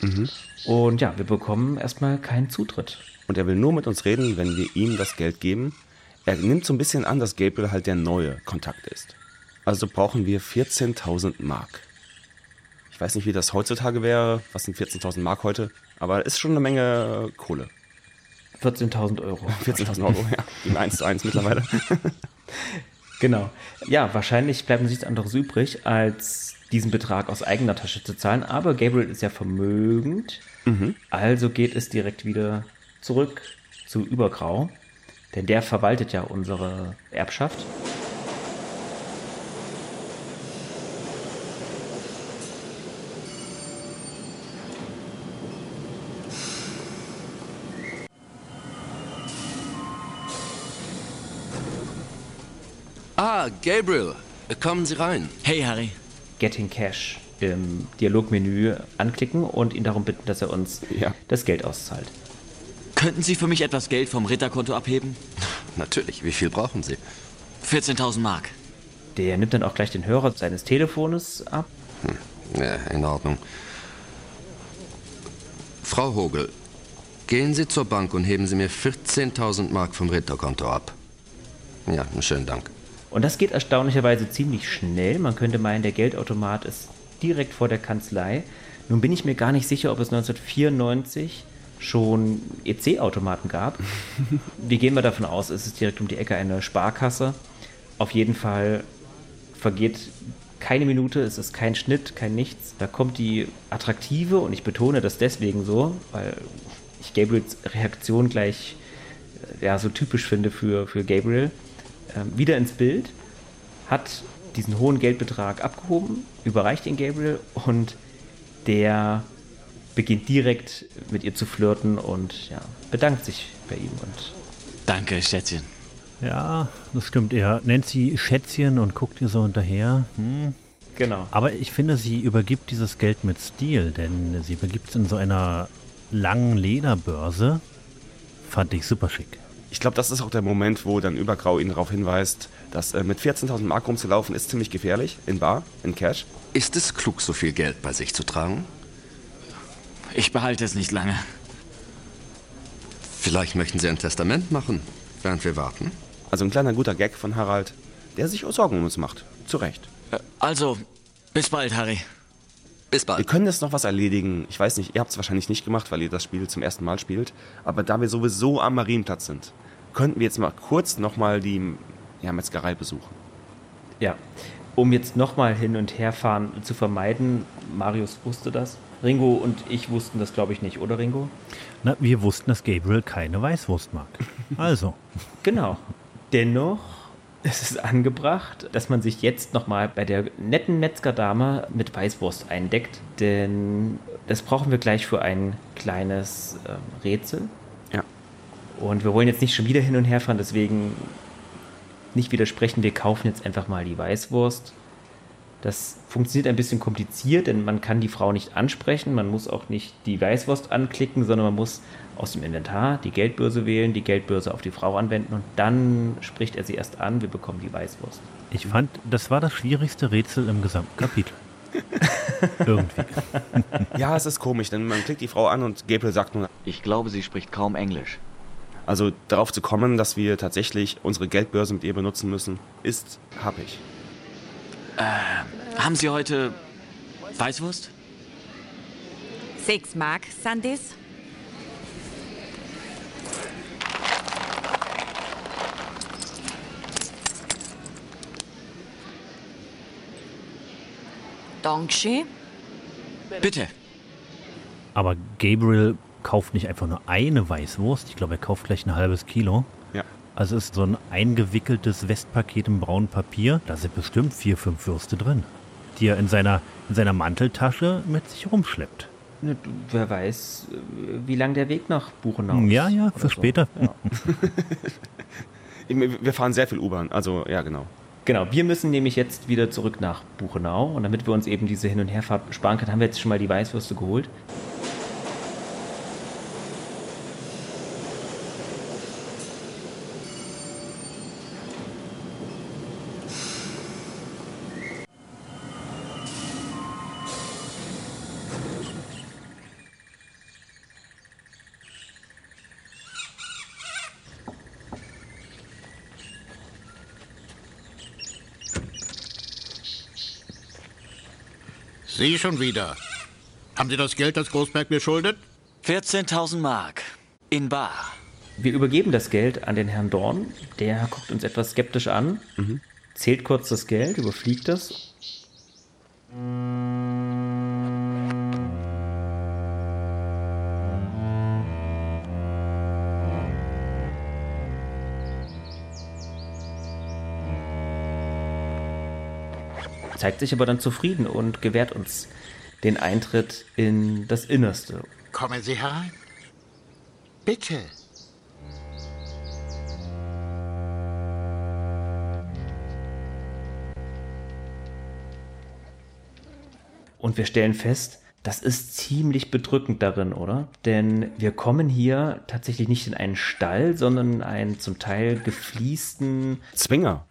Mhm. Und ja, wir bekommen erstmal keinen Zutritt. Und er will nur mit uns reden, wenn wir ihm das Geld geben. Er nimmt so ein bisschen an, dass Gabriel halt der neue Kontakt ist. Also brauchen wir 14.000 Mark. Ich weiß nicht, wie das heutzutage wäre. Was sind 14.000 Mark heute? Aber ist schon eine Menge Kohle. 14.000 Euro. 14.000 Euro, ja. Im 1 zu 1 mittlerweile. genau. Ja, wahrscheinlich bleibt uns nichts anderes übrig, als diesen Betrag aus eigener Tasche zu zahlen. Aber Gabriel ist ja vermögend. Mhm. Also geht es direkt wieder zurück zu Übergrau. Denn der verwaltet ja unsere Erbschaft. Ah, Gabriel, kommen Sie rein. Hey, Harry. Getting Cash im Dialogmenü anklicken und ihn darum bitten, dass er uns ja. das Geld auszahlt. Könnten Sie für mich etwas Geld vom Ritterkonto abheben? Natürlich. Wie viel brauchen Sie? 14.000 Mark. Der nimmt dann auch gleich den Hörer seines Telefones ab. Hm. Ja, in Ordnung. Frau Hogel, gehen Sie zur Bank und heben Sie mir 14.000 Mark vom Ritterkonto ab. Ja, schönen Dank. Und das geht erstaunlicherweise ziemlich schnell. Man könnte meinen, der Geldautomat ist direkt vor der Kanzlei. Nun bin ich mir gar nicht sicher, ob es 1994 schon EC-Automaten gab. Wie gehen wir davon aus? Es ist direkt um die Ecke eine Sparkasse. Auf jeden Fall vergeht keine Minute, es ist kein Schnitt, kein Nichts. Da kommt die attraktive, und ich betone das deswegen so, weil ich Gabriels Reaktion gleich äh, ja, so typisch finde für, für Gabriel, äh, wieder ins Bild, hat diesen hohen Geldbetrag abgehoben, überreicht ihn Gabriel und der beginnt direkt mit ihr zu flirten und ja, bedankt sich bei ihm. Und Danke, Schätzchen. Ja, das stimmt. Er nennt sie Schätzchen und guckt ihr so hinterher. Hm. Genau. Aber ich finde, sie übergibt dieses Geld mit Stil, denn sie übergibt es in so einer langen Lederbörse. Fand ich super schick. Ich glaube, das ist auch der Moment, wo dann Übergrau ihn darauf hinweist, dass äh, mit 14.000 Mark rumzulaufen ist ziemlich gefährlich, in Bar, in Cash. Ist es klug, so viel Geld bei sich zu tragen? Ich behalte es nicht lange. Vielleicht möchten Sie ein Testament machen, während wir warten? Also ein kleiner guter Gag von Harald, der sich Sorgen um uns macht. Zu Recht. Äh, also, bis bald, Harry. Bis bald. Wir können jetzt noch was erledigen. Ich weiß nicht, ihr habt es wahrscheinlich nicht gemacht, weil ihr das Spiel zum ersten Mal spielt. Aber da wir sowieso am Marienplatz sind, könnten wir jetzt mal kurz nochmal die ja, Metzgerei besuchen. Ja, um jetzt nochmal hin und her fahren zu vermeiden, Marius wusste das, Ringo und ich wussten das, glaube ich, nicht, oder Ringo? Na, wir wussten, dass Gabriel keine Weißwurst mag. Also. genau. Dennoch ist es angebracht, dass man sich jetzt nochmal bei der netten Metzgerdame mit Weißwurst eindeckt, denn das brauchen wir gleich für ein kleines äh, Rätsel. Ja. Und wir wollen jetzt nicht schon wieder hin und her fahren, deswegen nicht widersprechen, wir kaufen jetzt einfach mal die Weißwurst Das funktioniert ein bisschen kompliziert, denn man kann die Frau nicht ansprechen, man muss auch nicht die Weißwurst anklicken, sondern man muss aus dem Inventar die Geldbörse wählen, die Geldbörse auf die Frau anwenden und dann spricht er sie erst an, wir bekommen die Weißwurst. Ich fand, das war das schwierigste Rätsel im gesamten Kapitel. Irgendwie. Ja, es ist komisch, denn man klickt die Frau an und Gabriel sagt nur. Ich glaube, sie spricht kaum Englisch. Also darauf zu kommen, dass wir tatsächlich unsere Geldbörse mit ihr benutzen müssen, ist happig. Äh, haben Sie heute Weißwurst? Sechs Mark, Sandis? Dankeschön. Bitte. Aber Gabriel kauft nicht einfach nur eine Weißwurst. Ich glaube, er kauft gleich ein halbes Kilo. Ja. Also es ist so ein eingewickeltes Westpaket im braunen Papier. Da sind bestimmt vier, fünf Würste drin, die er in seiner, in seiner Manteltasche mit sich rumschleppt. Ne, du, Wer weiß, äh, wie lang der Weg nach Buchenau ist. Ja, ja, für später. Ja. Wir fahren sehr viel U-Bahn, also ja, genau. Genau, wir müssen nämlich jetzt wieder zurück nach Buchenau und damit wir uns eben diese Hin- und Herfahrt sparen können, haben wir jetzt schon mal die Weißwürste geholt. Sie schon wieder. Haben Sie das Geld, das Großberg mir schuldet? 14.000 Mark. In Bar. Wir übergeben das Geld an den Herrn Dorn. Der guckt uns etwas skeptisch an, zählt kurz das Geld, überfliegt das. Zeigt sich aber dann zufrieden und gewährt uns den Eintritt in das Innerste. Kommen Sie herein. Bitte. Und wir stellen fest, das ist ziemlich bedrückend darin, oder? Denn wir kommen hier tatsächlich nicht in einen Stall, sondern in einen zum Teil gefliesten Zwinger,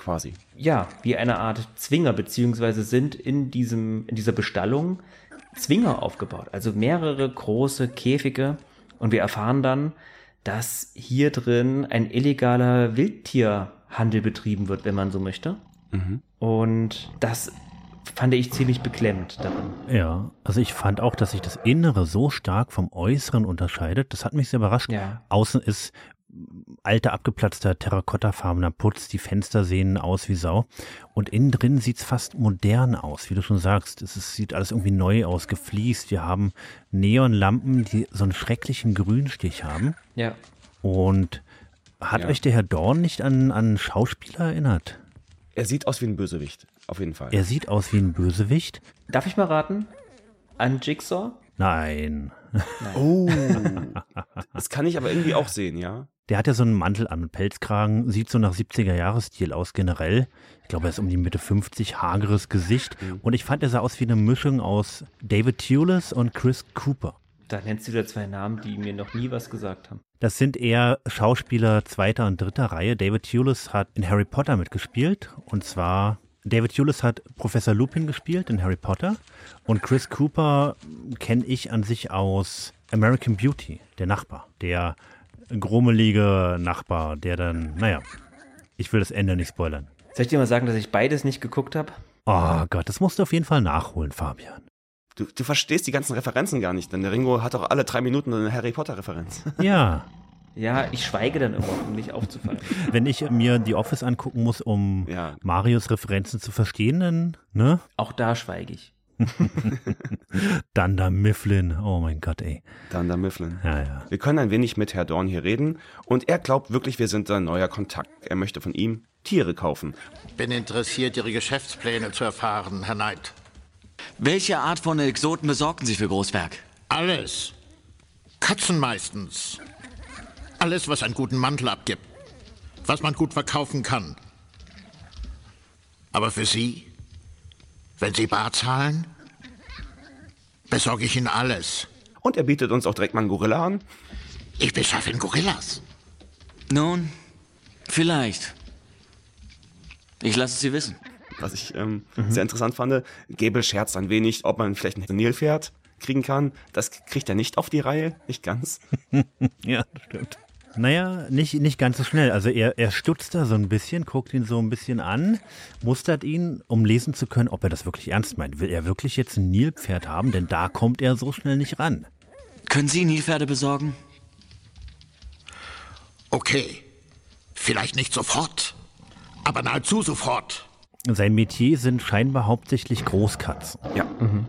quasi. Ja, wie eine Art Zwinger, beziehungsweise sind in, diesem, in dieser Bestallung Zwinger aufgebaut. Also mehrere große Käfige. Und wir erfahren dann, dass hier drin ein illegaler Wildtierhandel betrieben wird, wenn man so möchte. Mhm. Und das fand ich ziemlich beklemmend darin. Ja, also ich fand auch, dass sich das Innere so stark vom Äußeren unterscheidet. Das hat mich sehr überrascht. Ja. Außen ist alter, abgeplatzter, terrakottafarbener Putz. Die Fenster sehen aus wie Sau. Und innen drin sieht's fast modern aus, wie du schon sagst. Es ist, sieht alles irgendwie neu aus, gefliest. Wir haben Neonlampen, die so einen schrecklichen Grünstich haben. Ja. Und hat Ja. euch der Herr Dorn nicht an, an Schauspieler erinnert? Er sieht aus wie ein Bösewicht, auf jeden Fall. Er sieht aus wie ein Bösewicht? Darf ich mal raten? An Jigsaw? Nein. Oh. das kann ich aber irgendwie auch sehen, ja. Der hat ja so einen Mantel an mit Pelzkragen, sieht so nach 70er-Jahres-Stil aus generell. Ich glaube, er ist um die Mitte 50, hageres Gesicht. Und ich fand, er sah aus wie eine Mischung aus David Thewlis und Chris Cooper. Da nennst du wieder zwei Namen, die mir noch nie was gesagt haben. Das sind eher Schauspieler zweiter und dritter Reihe. David Thewlis hat in Harry Potter mitgespielt. Und zwar, David Thewlis hat Professor Lupin gespielt in Harry Potter. Und Chris Cooper kenne ich an sich aus American Beauty, der Nachbar. Der grummelige Nachbar, der dann, naja, ich will das Ende nicht spoilern. Soll ich dir mal sagen, dass ich beides nicht geguckt habe? Oh Gott, das musst du auf jeden Fall nachholen, Fabian. Du, du verstehst die ganzen Referenzen gar nicht, denn der Ringo hat auch alle drei Minuten eine Harry Potter-Referenz. Ja. Ja, ich schweige dann immer, um nicht aufzufallen. Wenn ich mir The Office angucken muss, um Ja. Marios Referenzen zu verstehen, dann, ne? Auch da schweige ich. Dunder Mifflin, oh mein Gott, ey. Dunder Mifflin. Ja, ja. Wir können ein wenig mit Herr Dorn hier reden und er glaubt wirklich, wir sind sein neuer Kontakt. Er möchte von ihm Tiere kaufen. Bin interessiert, Ihre Geschäftspläne zu erfahren, Herr Knight. Welche Art von Exoten besorgten Sie für Großberg? Alles. Katzen meistens. Alles, was einen guten Mantel abgibt. Was man gut verkaufen kann. Aber für Sie? Wenn Sie bar zahlen, besorge ich Ihnen alles. Und er bietet uns auch direkt mal einen Gorilla an. Ich beschaffe Ihnen Gorillas. Nun, vielleicht. Ich lasse es Sie wissen. Was ich ähm, sehr interessant fand, Gable scherzt ein wenig, ob man vielleicht ein Nilpferd kriegen kann. Das kriegt er nicht auf die Reihe, nicht ganz. ja, das stimmt. Naja, nicht, nicht ganz so schnell. Also er, er stutzt da so ein bisschen, guckt ihn so ein bisschen an, mustert ihn, um lesen zu können, ob er das wirklich ernst meint. Will er wirklich jetzt ein Nilpferd haben? Denn da kommt er so schnell nicht ran. Können Sie Nilpferde besorgen? Okay. Vielleicht nicht sofort, aber nahezu sofort. Sein Metier sind scheinbar hauptsächlich Großkatzen. Ja. Mhm.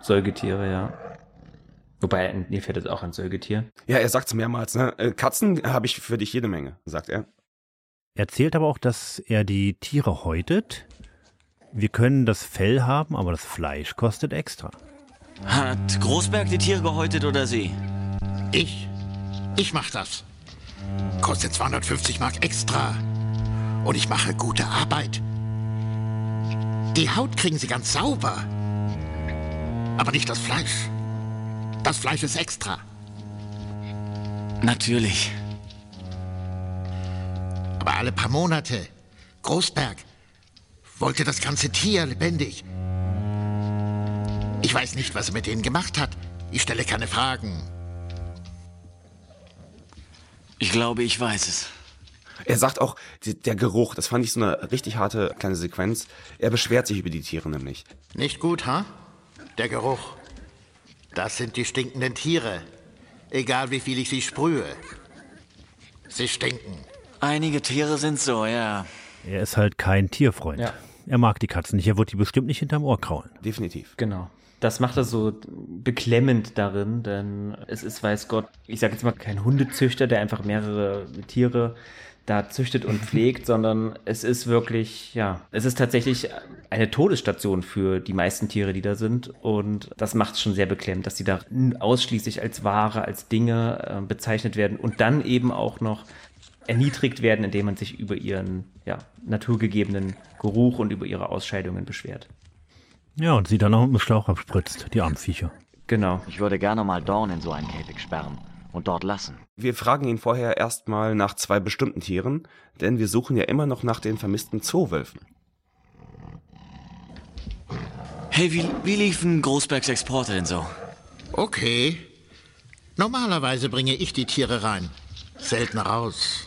Säugetiere, ja. Wobei ein Nilpferd ist auch ein Säugetier. Ja, er sagt es mehrmals. Ne? Äh, Katzen habe ich für dich jede Menge, sagt er. Er erzählt aber auch, dass er die Tiere häutet. Wir können das Fell haben, aber das Fleisch kostet extra. Hat Großberg die Tiere gehäutet oder Sie? Ich? Ich mach das. Kostet 250 Mark extra. Und ich mache gute Arbeit. Die Haut kriegen Sie ganz sauber. Aber nicht das Fleisch. Das Fleisch ist extra. Natürlich. Aber alle paar Monate. Großberg wollte das ganze Tier lebendig. Ich weiß nicht, was er mit denen gemacht hat. Ich stelle keine Fragen. Ich glaube, ich weiß es. Er sagt auch, der Geruch, das fand ich so eine richtig harte kleine Sequenz. Er beschwert sich über die Tiere nämlich. Nicht gut, ha? Der Geruch. Das sind die stinkenden Tiere. Egal wie viel ich sie sprühe. Sie stinken. Einige Tiere sind so, ja. Er ist halt kein Tierfreund. Ja. Er mag die Katzen nicht. Er wird die bestimmt nicht hinterm Ohr kraulen. Definitiv. Genau. Das macht er so beklemmend darin, denn es ist, weiß Gott, ich sage jetzt mal kein Hundezüchter, der einfach mehrere Tiere da züchtet und pflegt, sondern es ist wirklich, ja, es ist tatsächlich eine Todesstation für die meisten Tiere, die da sind. Und das macht es schon sehr beklemmt, dass die da ausschließlich als Ware, als Dinge äh, bezeichnet werden und dann eben auch noch erniedrigt werden, indem man sich über ihren ja, naturgegebenen Geruch und über ihre Ausscheidungen beschwert. Ja, und sie dann auch mit dem Schlauch abspritzt, die Armviecher. Genau. Ich würde gerne mal Dorn in so einen Käfig sperren und dort lassen. Wir fragen ihn vorher erstmal nach zwei bestimmten Tieren, denn wir suchen ja immer noch nach den vermissten Zoowölfen. Hey, wie, wie liefen Großbergs Exporte denn so? Okay. Normalerweise bringe ich die Tiere rein. Selten raus.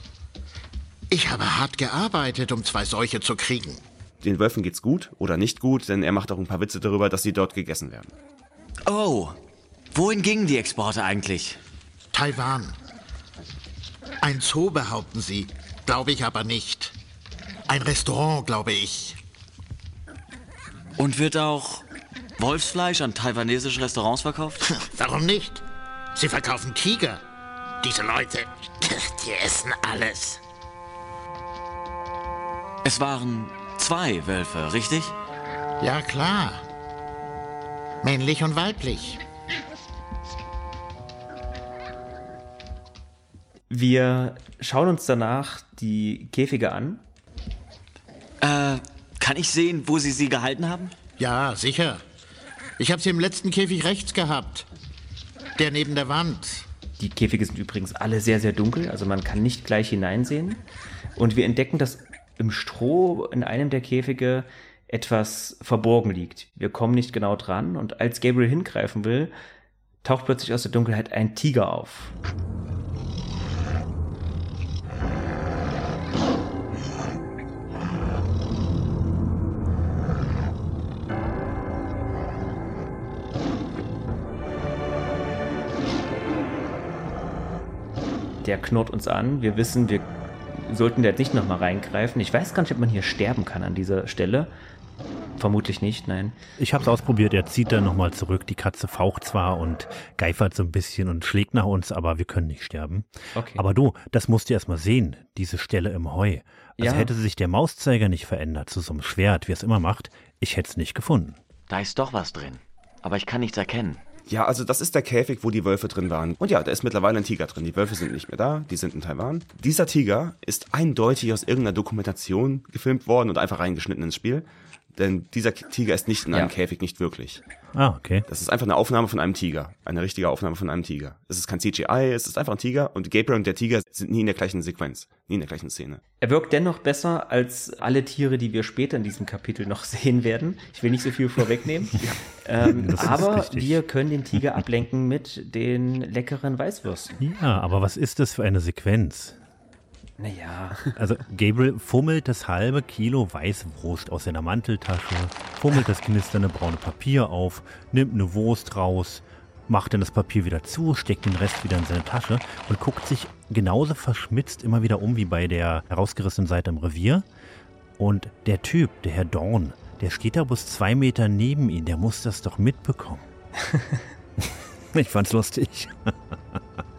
Ich habe hart gearbeitet, um zwei solche zu kriegen. Den Wölfen geht's gut oder nicht gut, denn er macht auch ein paar Witze darüber, dass sie dort gegessen werden. Oh, wohin gingen die Exporte eigentlich? Taiwan. Ein Zoo behaupten sie, glaube ich aber nicht. Ein Restaurant, glaube ich. Und wird auch Wolfsfleisch an taiwanesische Restaurants verkauft? Warum nicht? Sie verkaufen Tiger. Diese Leute, die essen alles. Es waren zwei Wölfe, richtig? Ja, klar. Männlich und weiblich. Wir schauen uns danach die Käfige an. Äh, kann ich sehen, wo Sie sie gehalten haben? Ja, sicher. Ich habe sie im letzten Käfig rechts gehabt. Der neben der Wand. Die Käfige sind übrigens alle sehr, sehr dunkel, also man kann nicht gleich hineinsehen. Und wir entdecken, dass im Stroh in einem der Käfige etwas verborgen liegt. Wir kommen nicht genau dran und als Gabriel hingreifen will, taucht plötzlich aus der Dunkelheit ein Tiger auf. Der knurrt uns an. Wir wissen, wir sollten da jetzt nicht nochmal reingreifen. Ich weiß gar nicht, ob man hier sterben kann an dieser Stelle. Vermutlich nicht, nein. Ich habe es ausprobiert. Er zieht dann nochmal zurück. Die Katze faucht zwar und geifert so ein bisschen und schlägt nach uns, aber wir können nicht sterben. Okay. Aber du, das musst du erst mal sehen, diese Stelle im Heu. Also Ja. hätte sich der Mauszeiger nicht verändert zu so einem Schwert, wie es immer macht, ich hätte es nicht gefunden. Da ist doch was drin. Aber ich kann nichts erkennen. Ja, also das ist der Käfig, wo die Wölfe drin waren. Und ja, da ist mittlerweile ein Tiger drin. Die Wölfe sind nicht mehr da, die sind in Taiwan. Dieser Tiger ist eindeutig aus irgendeiner Dokumentation gefilmt worden und einfach reingeschnitten ins Spiel. Denn dieser Tiger ist nicht in einem Ja. Käfig, nicht wirklich. Ah, okay. Das ist einfach eine Aufnahme von einem Tiger. Eine richtige Aufnahme von einem Tiger. Es ist kein CGI, es ist einfach ein Tiger und Gabriel und der Tiger sind nie in der gleichen Sequenz, nie in der gleichen Szene. Er wirkt dennoch besser als alle Tiere, die wir später in diesem Kapitel noch sehen werden. Ich will nicht so viel vorwegnehmen. ähm, aber wir können den Tiger ablenken mit den leckeren Weißwürsten. Ja, aber was ist das für eine Sequenz? Naja. Also Gabriel fummelt das halbe Kilo Weißwurst aus seiner Manteltasche, fummelt das knisternde braune Papier auf, nimmt eine Wurst raus, macht dann das Papier wieder zu, steckt den Rest wieder in seine Tasche und guckt sich genauso verschmitzt immer wieder um wie bei der herausgerissenen Seite im Revier. Und der Typ, der Herr Dorn, der steht da bloß zwei Meter neben ihm, der muss das doch mitbekommen. ich fand's lustig.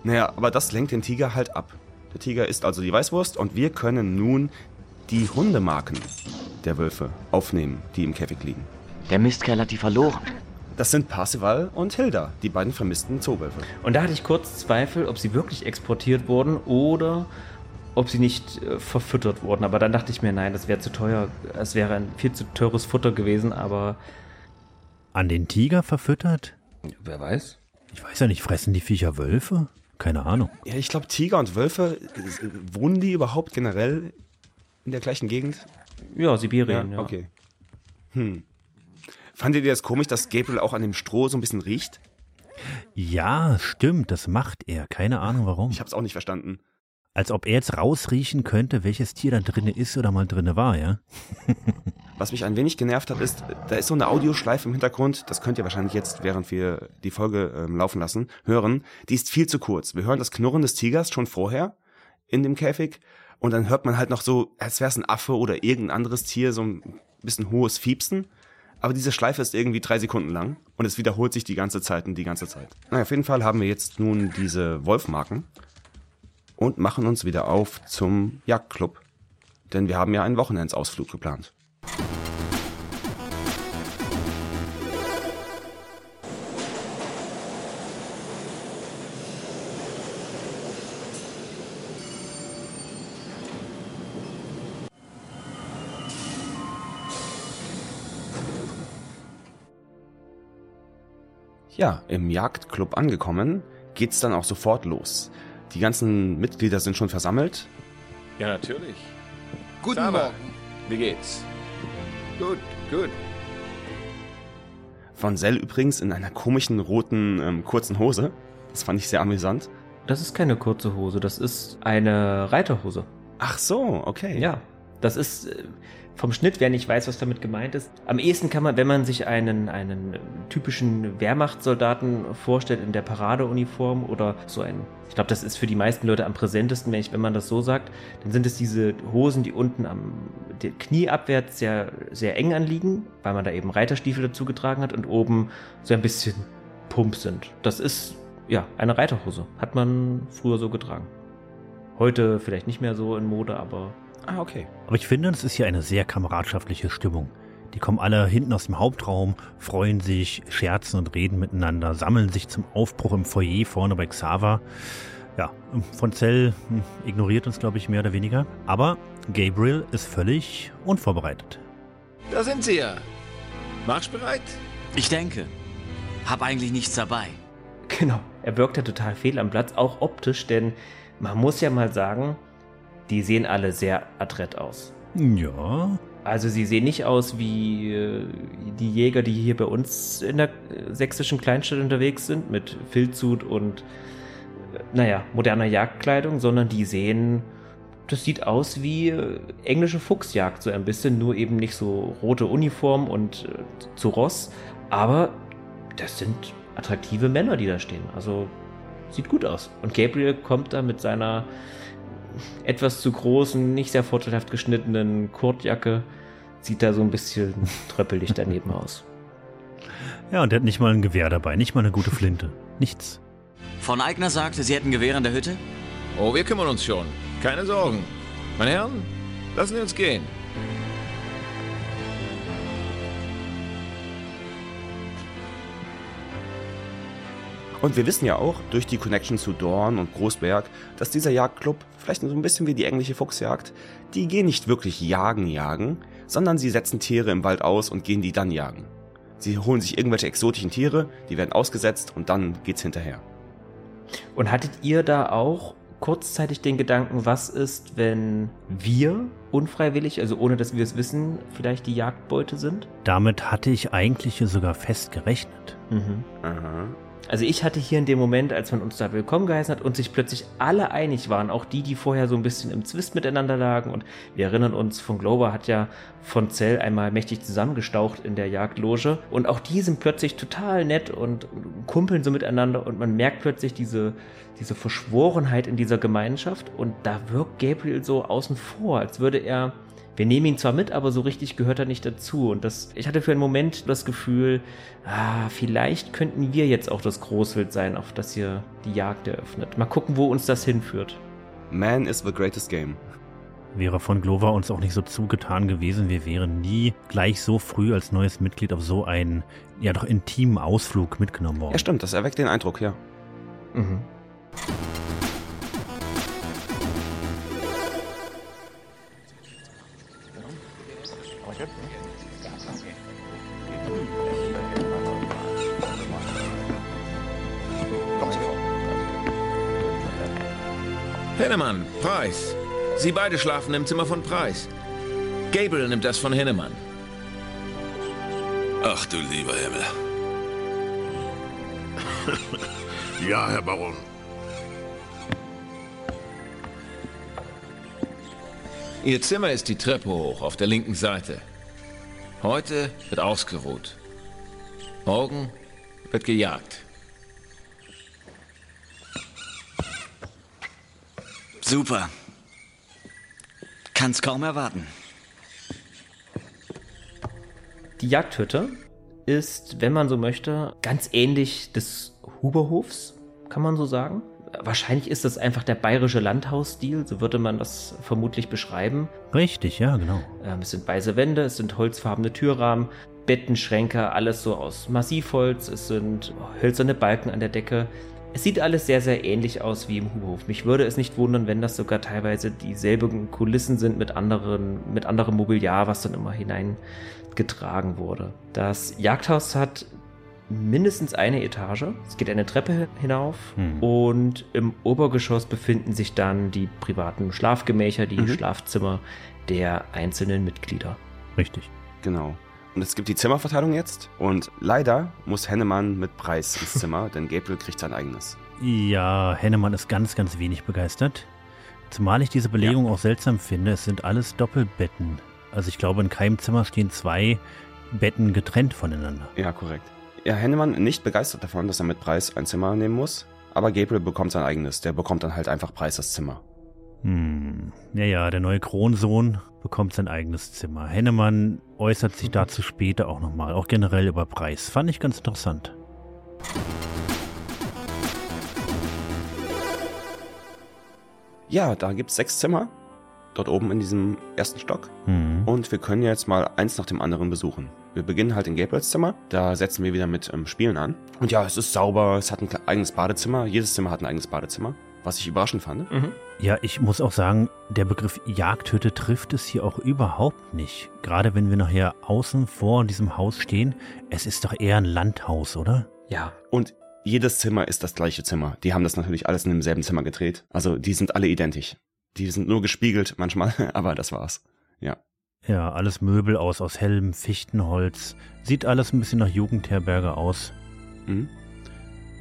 Naja, aber das lenkt den Tiger halt ab. Der Tiger isst also die Weißwurst und wir können nun die Hundemarken der Wölfe aufnehmen, die im Käfig liegen. Der Mistkerl hat die verloren. Das sind Parsival und Hilda, die beiden vermissten Zoowölfe. Und da hatte ich kurz Zweifel, ob sie wirklich exportiert wurden oder ob sie nicht äh, verfüttert wurden. Aber dann dachte ich mir, nein, das wäre zu teuer. Es wäre ein viel zu teures Futter gewesen, aber. An den Tiger verfüttert? Wer weiß? Ich weiß ja nicht, fressen die Viecher Wölfe? Keine Ahnung. Ja, ich glaube, Tiger und Wölfe, äh, wohnen die überhaupt generell in der gleichen Gegend? Ja, Sibirien, ja. Okay. Hm. Fandet ihr das komisch, dass Gabriel auch an dem Stroh so ein bisschen riecht? Ja, stimmt, das macht er. Keine Ahnung warum. Ich hab's auch nicht verstanden. Als ob er jetzt rausriechen könnte, welches Tier da drinne ist oder mal drinne war, ja? Was mich ein wenig genervt hat, ist, da ist so eine Audioschleife im Hintergrund, das könnt ihr wahrscheinlich jetzt, während wir die Folge ähm, laufen lassen, hören. Die ist viel zu kurz. Wir hören das Knurren des Tigers schon vorher in dem Käfig und dann hört man halt noch so, als wäre es ein Affe oder irgendein anderes Tier, so ein bisschen hohes Fiepsen. Aber diese Schleife ist irgendwie drei Sekunden lang und es wiederholt sich die ganze Zeit und die ganze Zeit. Naja, auf jeden Fall haben wir jetzt nun diese Wolfmarken und machen uns wieder auf zum Jagdclub. Denn wir haben ja einen Wochenendsausflug geplant. Ja, im Jagdclub angekommen, geht's dann auch sofort los. Die ganzen Mitglieder sind schon versammelt. Ja, natürlich. Guten Saba, Morgen. Wie geht's? Gut, gut. Von Sell übrigens in einer komischen roten ähm, kurzen Hose. Das fand ich sehr amüsant. Das ist keine kurze Hose, das ist eine Reiterhose. Ach so, okay. Ja, das ist äh, vom Schnitt, wer nicht weiß, was damit gemeint ist. Am ehesten kann man, wenn man sich einen, einen typischen Wehrmachtssoldaten vorstellt in der Paradeuniform oder so ein, ich glaube, das ist für die meisten Leute am präsentesten, wenn, ich, wenn man das so sagt, dann sind es diese Hosen, die unten am Knie abwärts sehr, sehr eng anliegen, weil man da eben Reiterstiefel dazu getragen hat und oben so ein bisschen Pump sind. Das ist, ja, eine Reiterhose. Hat man früher so getragen. Heute vielleicht nicht mehr so in Mode, aber Ah, okay. Aber ich finde, es ist hier eine sehr kameradschaftliche Stimmung. Die kommen alle hinten aus dem Hauptraum, freuen sich, scherzen und reden miteinander, sammeln sich zum Aufbruch im Foyer vorne bei Xaver. Ja, von Zell hm, ignoriert uns, glaube ich, mehr oder weniger. Aber Gabriel ist völlig unvorbereitet. Da sind sie ja. Marschbereit? Ich denke. Hab eigentlich nichts dabei. Genau, er wirkt ja total fehl am Platz, auch optisch, denn man muss ja mal sagen, die sehen alle sehr adrett aus. Ja. Also sie sehen nicht aus wie äh, die Jäger, die hier bei uns in der äh, sächsischen Kleinstadt unterwegs sind, mit Filzhut und, äh, naja, moderner Jagdkleidung, sondern die sehen, das sieht aus wie englische Fuchsjagd, so ein bisschen, nur eben nicht so rote Uniform und zu Ross, aber das sind attraktive Männer, die da stehen. Also sieht gut aus. Und Gabriel kommt da mit seiner etwas zu großen, nicht sehr vorteilhaft geschnittenen Kurtjacke, sieht da so ein bisschen tröppelig daneben aus. Ja, und er hat nicht mal ein Gewehr dabei, nicht mal eine gute Flinte. Nichts. Von Eigner sagte, sie hätten Gewehr in der Hütte? Oh, wir kümmern uns schon. Keine Sorgen. Meine Herren, lassen Sie uns gehen. Und wir wissen ja auch durch die Connection zu Dorn und Großberg, dass dieser Jagdclub, vielleicht so ein bisschen wie die englische Fuchsjagd, die gehen nicht wirklich jagen, jagen, sondern sie setzen Tiere im Wald aus und gehen die dann jagen. Sie holen sich irgendwelche exotischen Tiere, die werden ausgesetzt und dann geht's hinterher. Und hattet ihr da auch kurzzeitig den Gedanken, was ist, wenn wir unfreiwillig, also ohne dass wir es wissen, vielleicht die Jagdbeute sind? Damit hatte ich eigentlich sogar fest gerechnet. Mhm. Aha. Also ich hatte hier in dem Moment, als man uns da willkommen geheißen hat und sich plötzlich alle einig waren, auch die, die vorher so ein bisschen im Zwist miteinander lagen. Und wir erinnern uns, von Glover hat ja von Zell einmal mächtig zusammengestaucht in der Jagdloge. Und auch die sind plötzlich total nett und kumpeln so miteinander. Und man merkt plötzlich diese, diese Verschworenheit in dieser Gemeinschaft. Und da wirkt Gabriel so außen vor, als würde er wir nehmen ihn zwar mit, aber so richtig gehört er nicht dazu. Und das, ich hatte für einen Moment das Gefühl, ah, vielleicht könnten wir jetzt auch das Großwild sein, auf das hier die Jagd eröffnet. Mal gucken, wo uns das hinführt. Man is the greatest game. Wäre von Glover uns auch nicht so zugetan gewesen, wir wären nie gleich so früh als neues Mitglied auf so einen, ja doch intimen Ausflug mitgenommen worden. Ja, stimmt, das erweckt den Eindruck, ja. Mhm. Hennemann, Preis. Sie beide schlafen im Zimmer von Preis. Gabriel nimmt das von Hennemann. Ach du lieber Himmel. Ja, Herr Baron. Ihr Zimmer ist die Treppe hoch auf der linken Seite. Heute wird ausgeruht. Morgen wird gejagt. Super. Kann's kaum erwarten. Die Jagdhütte ist, wenn man so möchte, ganz ähnlich des Huberhofs, kann man so sagen. Wahrscheinlich ist das einfach der bayerische Landhausstil, so würde man das vermutlich beschreiben. Richtig, ja, genau. Ähm, es sind weiße Wände, es sind holzfarbene Türrahmen, Bettenschränke, alles so aus Massivholz, es sind hölzerne Balken an der Decke. Es sieht alles sehr, sehr ähnlich aus wie im Huberhof. Mich würde es nicht wundern, wenn das sogar teilweise dieselben Kulissen sind mit anderen, mit anderem Mobiliar, was dann immer hineingetragen wurde. Das Jagdhaus hat mindestens eine Etage. Es geht eine Treppe hinauf Hm. und im Obergeschoss befinden sich dann die privaten Schlafgemächer, die Mhm. Schlafzimmer der einzelnen Mitglieder. Richtig. Genau. Und es gibt die Zimmerverteilung jetzt. Und leider muss Hennemann mit Preis ins Zimmer, denn Gabriel kriegt sein eigenes. Ja, Hennemann ist ganz, ganz wenig begeistert. Zumal ich diese Belegung auch seltsam finde. Es sind alles Doppelbetten. Also ich glaube, in keinem Zimmer stehen zwei Betten getrennt voneinander. Ja, korrekt. Ja, Hennemann nicht begeistert davon, dass er mit Preis ein Zimmer nehmen muss. Aber Gabriel bekommt sein eigenes. Der bekommt dann halt einfach Preis das Zimmer. Hm. Ja, ja, der neue Kronsohn bekommt sein eigenes Zimmer. Hennemann äußert sich dazu später auch nochmal, auch generell über Preis. Fand ich ganz interessant. Ja, da gibt's sechs Zimmer. Dort oben in diesem ersten Stock. Mhm. Und wir können jetzt mal eins nach dem anderen besuchen. Wir beginnen halt in Gabriels Zimmer. Da setzen wir wieder mit ähm, Spielen an. Und ja, es ist sauber. Es hat ein eigenes Badezimmer. Jedes Zimmer hat ein eigenes Badezimmer. Was ich überraschend fand. Ja, ich muss auch sagen, der Begriff Jagdhütte trifft es hier auch überhaupt nicht. Gerade wenn wir nachher außen vor diesem Haus stehen, es ist doch eher ein Landhaus, oder? Ja. Und jedes Zimmer ist das gleiche Zimmer. Die haben das natürlich alles in demselben Zimmer gedreht. Also die sind alle identisch. Die sind nur gespiegelt manchmal, aber das war's. Ja. Ja, alles Möbel aus, aus hellem Fichtenholz. Sieht alles ein bisschen nach Jugendherberge aus. Mhm.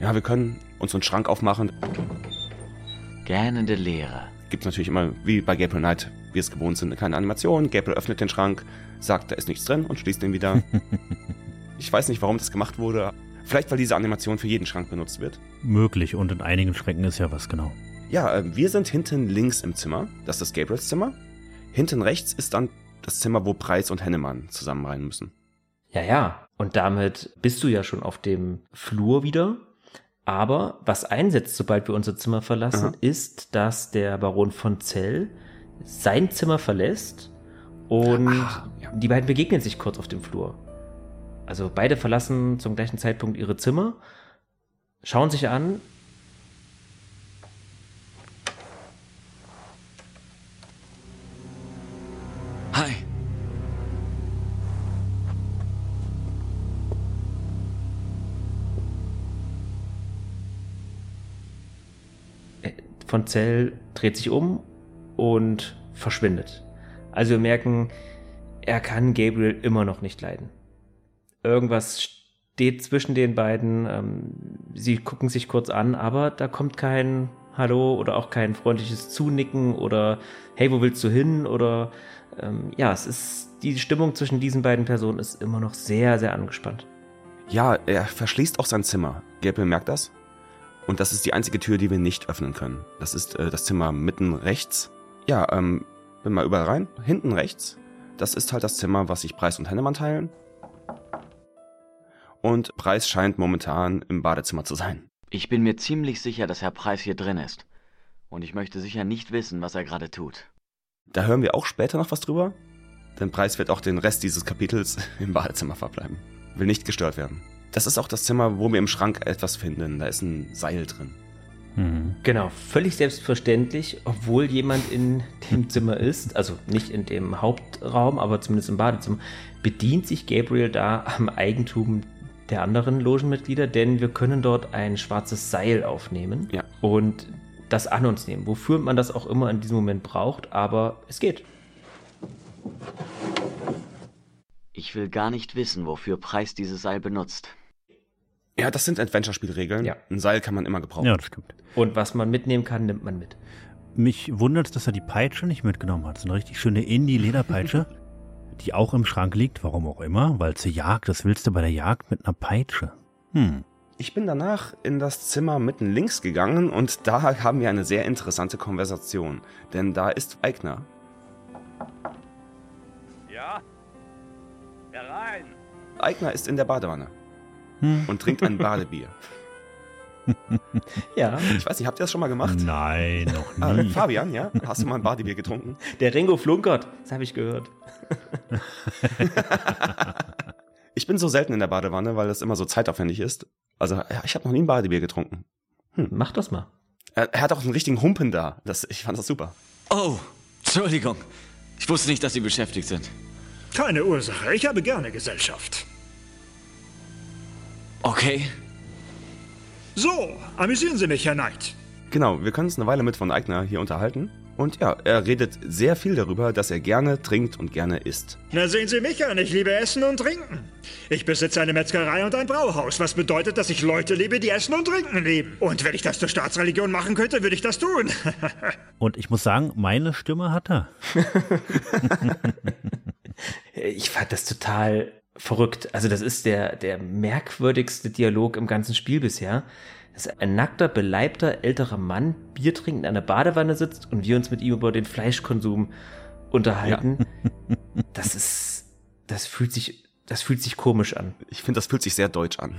Ja, wir können uns einen Schrank aufmachen. Gähnende Leere. Gibt natürlich immer, wie bei Gabriel Knight, wie es gewohnt sind, keine Animation. Gabriel öffnet den Schrank, sagt, da ist nichts drin und schließt ihn wieder. ich weiß nicht, warum das gemacht wurde. Vielleicht, weil diese Animation für jeden Schrank benutzt wird. Möglich und in einigen Schränken ist ja was genau. Ja, äh, wir sind hinten links im Zimmer. Das ist das Gabriels Zimmer. Hinten rechts ist dann das Zimmer, wo Preis und Hennemann zusammen rein müssen. Ja, ja. Und damit bist du ja schon auf dem Flur wieder. Aber was einsetzt, sobald wir unser Zimmer verlassen, Aha. ist, dass der Baron von Zell sein Zimmer verlässt und die beiden begegnen sich kurz auf dem Flur. Also beide verlassen zum gleichen Zeitpunkt ihre Zimmer, schauen sich an. Von Zell dreht sich um und verschwindet. Also wir merken, er kann Gabriel immer noch nicht leiden. Irgendwas steht zwischen den beiden. Ähm, sie gucken sich kurz an, aber da kommt kein Hallo oder auch kein freundliches Zunicken oder Hey, wo willst du hin? Oder ähm, ja, es ist die Stimmung zwischen diesen beiden Personen ist immer noch sehr, sehr angespannt. Ja, er verschließt auch sein Zimmer. Gabriel merkt das. Und das ist die einzige Tür, die wir nicht öffnen können. Das ist äh, das Zimmer mitten rechts. Ja, ähm, bin mal überall rein. Hinten rechts. Das ist halt das Zimmer, was sich Preis und Hennemann teilen. Und Preis scheint momentan im Badezimmer zu sein. Ich bin mir ziemlich sicher, dass Herr Preis hier drin ist. Und ich möchte sicher nicht wissen, was er gerade tut. Da hören wir auch später noch was drüber. Denn Preis wird auch den Rest dieses Kapitels im Badezimmer verbleiben. Will nicht gestört werden. Das ist auch das Zimmer, wo wir im Schrank etwas finden. Da ist ein Seil drin. Mhm. Genau, völlig selbstverständlich, obwohl jemand in dem Zimmer ist, also nicht in dem Hauptraum, aber zumindest im Badezimmer, bedient sich Gabriel da am Eigentum der anderen Logenmitglieder, denn wir können dort ein schwarzes Seil aufnehmen ja. und das an uns nehmen, wofür man das auch immer in diesem Moment braucht, aber es geht. Ich will gar nicht wissen, wofür Preis dieses Seil benutzt. Ja, das sind Adventure-Spielregeln. Ja. Ein Seil kann man immer gebrauchen. Ja, das stimmt. Und was man mitnehmen kann, nimmt man mit. Mich wundert es, dass er die Peitsche nicht mitgenommen hat. So eine richtig schöne Indie-Lederpeitsche, die auch im Schrank liegt, warum auch immer, weil zur Jagd, das willst du bei der Jagd mit einer Peitsche. Hm. Ich bin danach in das Zimmer mitten links gegangen und da haben wir eine sehr interessante Konversation. Denn da ist Eigner. Ja? Herein! Eigner ist in der Badewanne. Und trinkt ein Badebier. Ja. Ich weiß nicht, habt ihr das schon mal gemacht? Nein, noch Ah, nie. Fabian, ja? Hast du mal ein Badebier getrunken? Der Ringo flunkert, das habe ich gehört. Ich bin so selten in der Badewanne, weil das immer so zeitaufwendig ist. Also, ja, ich habe noch nie ein Badebier getrunken. Hm. Mach das mal. Er, er hat auch einen richtigen Humpen da. Das, ich fand das super. Oh, Entschuldigung. Ich wusste nicht, dass Sie beschäftigt sind. Keine Ursache. Ich habe gerne Gesellschaft. Okay. So, amüsieren Sie mich, Herr Knight. Genau, wir können uns eine Weile mit von Eigner hier unterhalten. Und ja, er redet sehr viel darüber, dass er gerne trinkt und gerne isst. Na, sehen Sie mich an. Ich liebe Essen und Trinken. Ich besitze eine Metzgerei und ein Brauhaus, was bedeutet, dass ich Leute liebe, die Essen und Trinken lieben. Und wenn ich das zur Staatsreligion machen könnte, würde ich das tun. Und ich muss sagen, meine Stimme hat er. Ich fand das total verrückt. Also das ist der, der merkwürdigste Dialog im ganzen Spiel bisher. Dass ein nackter, beleibter, älterer Mann Bier trinkend in einer Badewanne sitzt und wir uns mit ihm über den Fleischkonsum unterhalten. Das ist, das fühlt sich, das fühlt sich komisch an. Ich finde, das fühlt sich sehr deutsch an.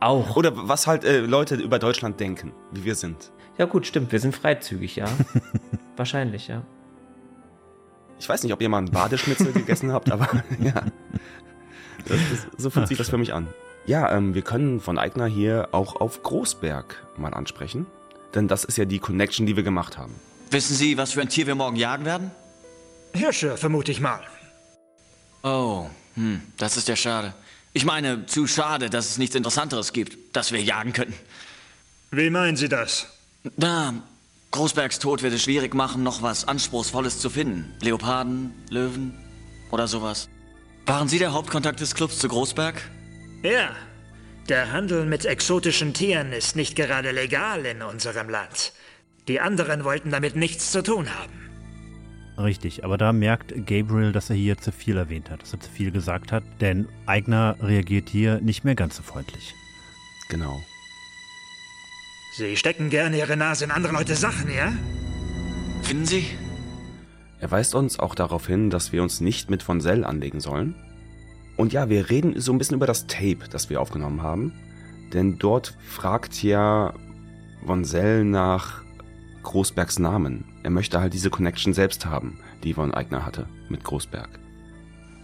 Auch. Oder was halt äh, Leute über Deutschland denken, wie wir sind. Ja gut, stimmt, wir sind freizügig, ja. Wahrscheinlich, ja. Ich weiß nicht, ob ihr mal einen Badeschnitzel gegessen habt, aber ja. Das, das, so fühlt sich das für mich an. Ja, ähm, wir können von Eigner hier auch auf Großberg mal ansprechen. Denn das ist ja die Connection, die wir gemacht haben. Wissen Sie, was für ein Tier wir morgen jagen werden? Hirsche, vermute ich mal. Oh, hm, das ist ja schade. Ich meine, zu schade, dass es nichts Interessanteres gibt, das wir jagen könnten. Wie meinen Sie das? Na, Großbergs Tod wird es schwierig machen, noch was Anspruchsvolles zu finden. Leoparden, Löwen oder sowas. Waren Sie der Hauptkontakt des Clubs zu Großberg? Ja. Der Handel mit exotischen Tieren ist nicht gerade legal in unserem Land. Die anderen wollten damit nichts zu tun haben. Richtig, aber da merkt Gabriel, dass er hier zu viel erwähnt hat, dass er zu viel gesagt hat, denn Eigner reagiert hier nicht mehr ganz so freundlich. Genau. Sie stecken gerne Ihre Nase in andere Leute Sachen, ja? Finden Sie? Er weist uns auch darauf hin, dass wir uns nicht mit von Sell anlegen sollen. Und ja, wir reden so ein bisschen über das Tape, das wir aufgenommen haben. Denn dort fragt ja Von Sell nach Großbergs Namen. Er möchte halt diese Connection selbst haben, die Von Eigner hatte mit Großberg.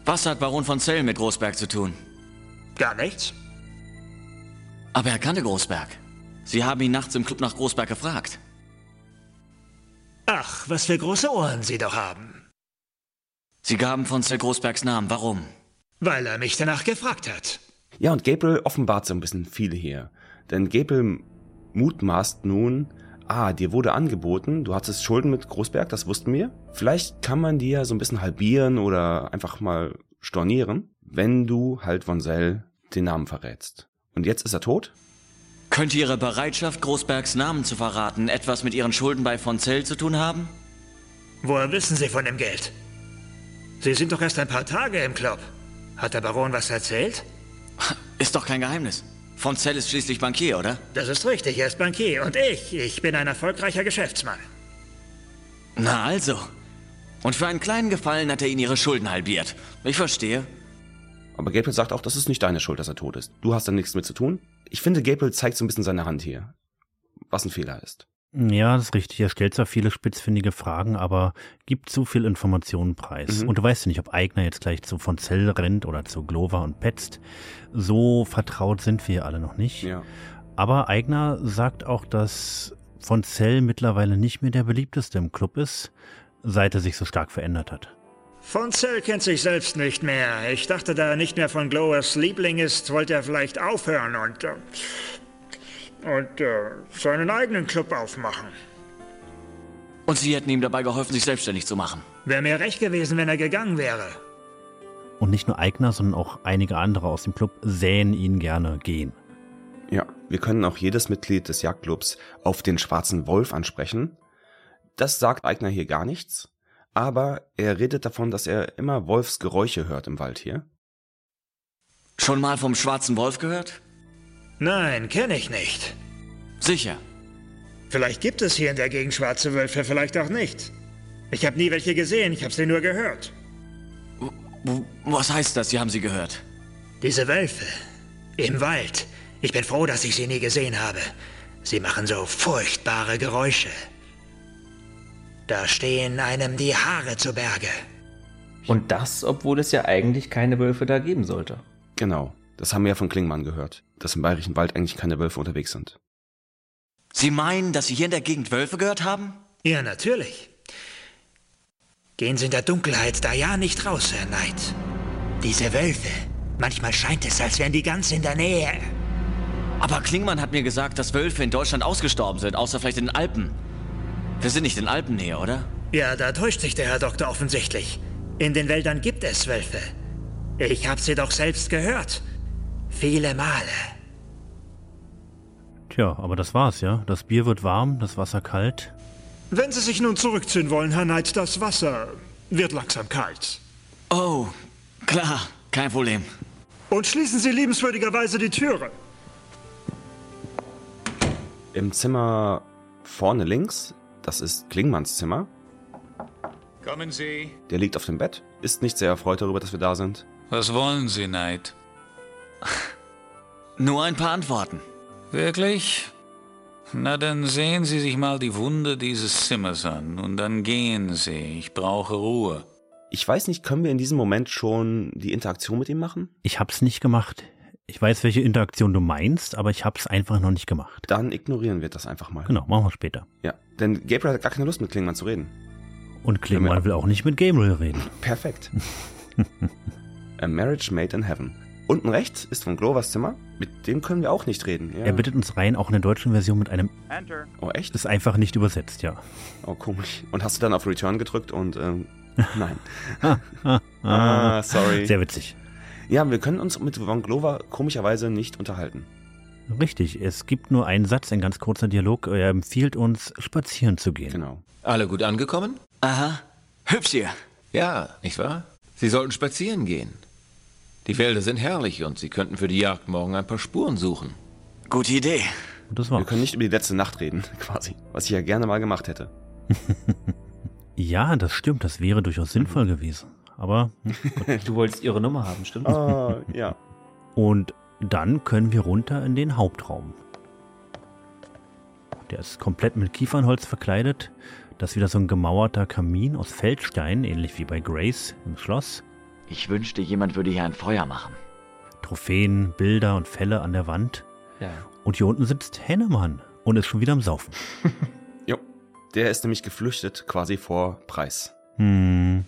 Was hat Baron von Zell mit Großberg zu tun? Gar nichts. Aber er kannte Großberg. Sie haben ihn nachts im Club nach Großberg gefragt. Ach, was für große Ohren Sie doch haben. Sie gaben von Zell Großbergs Namen. Warum? Weil er mich danach gefragt hat. Ja, und Gabriel offenbart so ein bisschen viel hier. Denn Gabriel mutmaßt nun, ah, dir wurde angeboten, du hattest Schulden mit Großberg, das wussten wir. Vielleicht kann man die ja so ein bisschen halbieren oder einfach mal stornieren, wenn du halt von Sell den Namen verrätst. Und jetzt ist er tot? Könnte Ihre Bereitschaft, Großbergs Namen zu verraten, etwas mit Ihren Schulden bei von Zell zu tun haben? Woher wissen Sie von dem Geld? Sie sind doch erst ein paar Tage im Club. Hat der Baron was erzählt? Ist doch kein Geheimnis. Von Zell ist schließlich Bankier, oder? Das ist richtig, er ist Bankier. Und ich, ich bin ein erfolgreicher Geschäftsmann. Na also. Und für einen kleinen Gefallen hat er Ihnen Ihre Schulden halbiert. Ich verstehe. Aber Gabriel sagt auch, das ist nicht deine Schuld, dass er tot ist. Du hast da nichts mit zu tun. Ich finde, Gabriel zeigt so ein bisschen seine Hand hier. Was ein Fehler ist. Ja, das ist richtig. Er stellt zwar viele spitzfindige Fragen, aber gibt zu viel Informationen preis. Mhm. Und du weißt ja nicht, ob Eigner jetzt gleich zu von Zell rennt oder zu Glover und Petzt. So vertraut sind wir alle noch nicht. Ja. Aber Eigner sagt auch, dass von Zell mittlerweile nicht mehr der beliebteste im Club ist, seit er sich so stark verändert hat. Von Zell kennt sich selbst nicht mehr. Ich dachte, da er nicht mehr von Glowers Liebling ist, wollte er vielleicht aufhören und, äh, und äh, seinen eigenen Club aufmachen. Und Sie hätten ihm dabei geholfen, sich selbstständig zu machen. Wäre mir recht gewesen, wenn er gegangen wäre. Und nicht nur Eigner, sondern auch einige andere aus dem Club sähen ihn gerne gehen. Ja, wir können auch jedes Mitglied des Jagdclubs auf den schwarzen Wolf ansprechen. Das sagt Eigner hier gar nichts, aber er redet davon, dass er immer Wolfsgeräusche hört im Wald hier. Schon mal vom schwarzen Wolf gehört? Nein, kenne ich nicht. Sicher. Vielleicht gibt es hier in der Gegend schwarze Wölfe, vielleicht auch nicht. Ich habe nie welche gesehen, ich habe sie nur gehört. W was heißt das? Sie haben sie gehört? Diese Wölfe im Wald. Ich bin froh, dass ich sie nie gesehen habe. Sie machen so furchtbare Geräusche. Da stehen einem die Haare zu Berge. Und das, obwohl es ja eigentlich keine Wölfe da geben sollte. Genau, das haben wir ja von Klingmann gehört, dass im Bayerischen Wald eigentlich keine Wölfe unterwegs sind. Sie meinen, dass Sie hier in der Gegend Wölfe gehört haben? Ja, natürlich. Gehen Sie in der Dunkelheit da ja nicht raus, Herr Knight. Diese Wölfe. Manchmal scheint es, als wären die ganz in der Nähe. Aber Klingmann hat mir gesagt, dass Wölfe in Deutschland ausgestorben sind, außer vielleicht in den Alpen. Wir sind nicht in Alpennähe, oder? Ja, da täuscht sich der Herr Doktor offensichtlich. In den Wäldern gibt es Wölfe. Ich habe sie doch selbst gehört. Viele Male. Tja, aber das war's, ja. Das Bier wird warm, das Wasser kalt. Wenn Sie sich nun zurückziehen wollen, Herr Knight, das Wasser wird langsam kalt. Oh, klar, kein Problem. Und schließen Sie liebenswürdigerweise die Türe. Im Zimmer vorne links, das ist Klingmanns Zimmer. Kommen Sie. Der liegt auf dem Bett, ist nicht sehr erfreut darüber, dass wir da sind. Was wollen Sie, Knight? Nur ein paar Antworten. Wirklich? Na, dann sehen Sie sich mal die Wunde dieses Zimmers an und dann gehen Sie. Ich brauche Ruhe. Ich weiß nicht, können wir in diesem Moment schon die Interaktion mit ihm machen? Ich hab's nicht gemacht. Ich weiß, welche Interaktion du meinst, aber ich hab's einfach noch nicht gemacht. Dann ignorieren wir das einfach mal. Genau, machen wir später. Ja, denn Gabriel hat gar keine Lust mit Klingmann zu reden. Und Klingmann will auch nicht mit Gabriel reden. Perfekt. A Marriage Made in Heaven. Unten rechts ist von Glovers Zimmer. Mit dem können wir auch nicht reden. Ja. Er bittet uns rein, auch in der deutschen Version mit einem Enter. Oh, echt? Ist einfach nicht übersetzt, ja. Oh, komisch. Und hast du dann auf Return gedrückt und, ähm, nein. ah, ah, sorry. Sehr witzig. Ja, wir können uns mit Von Glover komischerweise nicht unterhalten. Richtig, es gibt nur einen Satz, ein ganz kurzer Dialog. Er empfiehlt uns, spazieren zu gehen. Genau. Alle gut angekommen? Aha. Hübsch hier. Ja, nicht wahr? Sie sollten spazieren gehen. Die Wälder sind herrlich und Sie könnten für die Jagd morgen ein paar Spuren suchen. Gute Idee. Und das Wir war's. können nicht über die letzte Nacht reden, quasi. Was ich ja gerne mal gemacht hätte. Ja, das stimmt, das wäre durchaus sinnvoll gewesen. Aber hm, Du wolltest ihre Nummer haben, stimmt? Oh, ja. Und dann können wir runter in den Hauptraum. Der ist komplett mit Kiefernholz verkleidet. Das ist wieder so ein gemauerter Kamin aus Feldstein, ähnlich wie bei Grace im Schloss. Ich wünschte, jemand würde hier ein Feuer machen. Trophäen, Bilder und Fälle an der Wand. Ja. Und hier unten sitzt Hennemann und ist schon wieder am Saufen. Jo. Der ist nämlich geflüchtet, quasi vor Preis. Hm.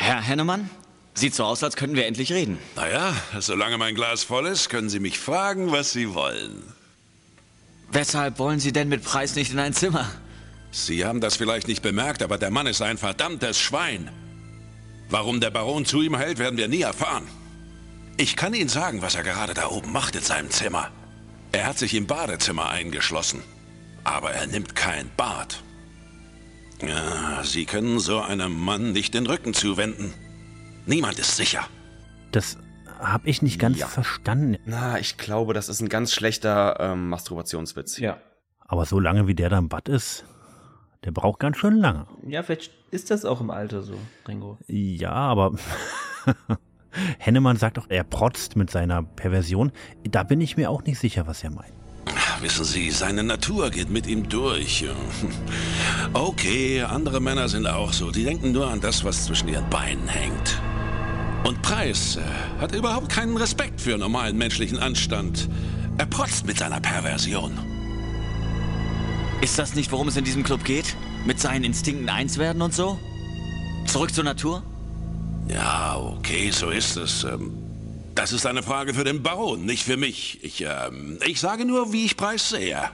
Herr Hennemann, sieht so aus, als könnten wir endlich reden. Naja, solange mein Glas voll ist, können Sie mich fragen, was Sie wollen. Weshalb wollen Sie denn mit Preis nicht in ein Zimmer? Sie haben das vielleicht nicht bemerkt, aber der Mann ist ein verdammtes Schwein. Warum der Baron zu ihm hält, werden wir nie erfahren. Ich kann Ihnen sagen, was er gerade da oben macht in seinem Zimmer. Er hat sich im Badezimmer eingeschlossen. Aber er nimmt kein Bad. Ja, Sie können so einem Mann nicht den Rücken zuwenden. Niemand ist sicher. Das habe ich nicht ganz Ja. verstanden. Na, ich glaube, das ist ein ganz schlechter ähm, Masturbationswitz. Ja. Aber so lange wie der da im Bad ist, der braucht ganz schön lange. Ja, vielleicht ist das auch im Alter so, Ringo. Ja, aber Hennemann sagt doch, er protzt mit seiner Perversion. Da bin ich mir auch nicht sicher, was er meint. Wissen Sie, seine Natur geht mit ihm durch. Okay, andere Männer sind auch so. Die denken nur an das, was zwischen ihren Beinen hängt. Und Preis äh, hat überhaupt keinen Respekt für normalen menschlichen Anstand. Er protzt mit seiner Perversion. Ist das nicht, worum es in diesem Club geht? Mit seinen Instinkten eins werden und so? Zurück zur Natur? Ja, okay, so ist es. Ähm, Das ist eine Frage für den Baron, nicht für mich. Ich, ähm, ich sage nur, wie ich Preis sehe. Ja.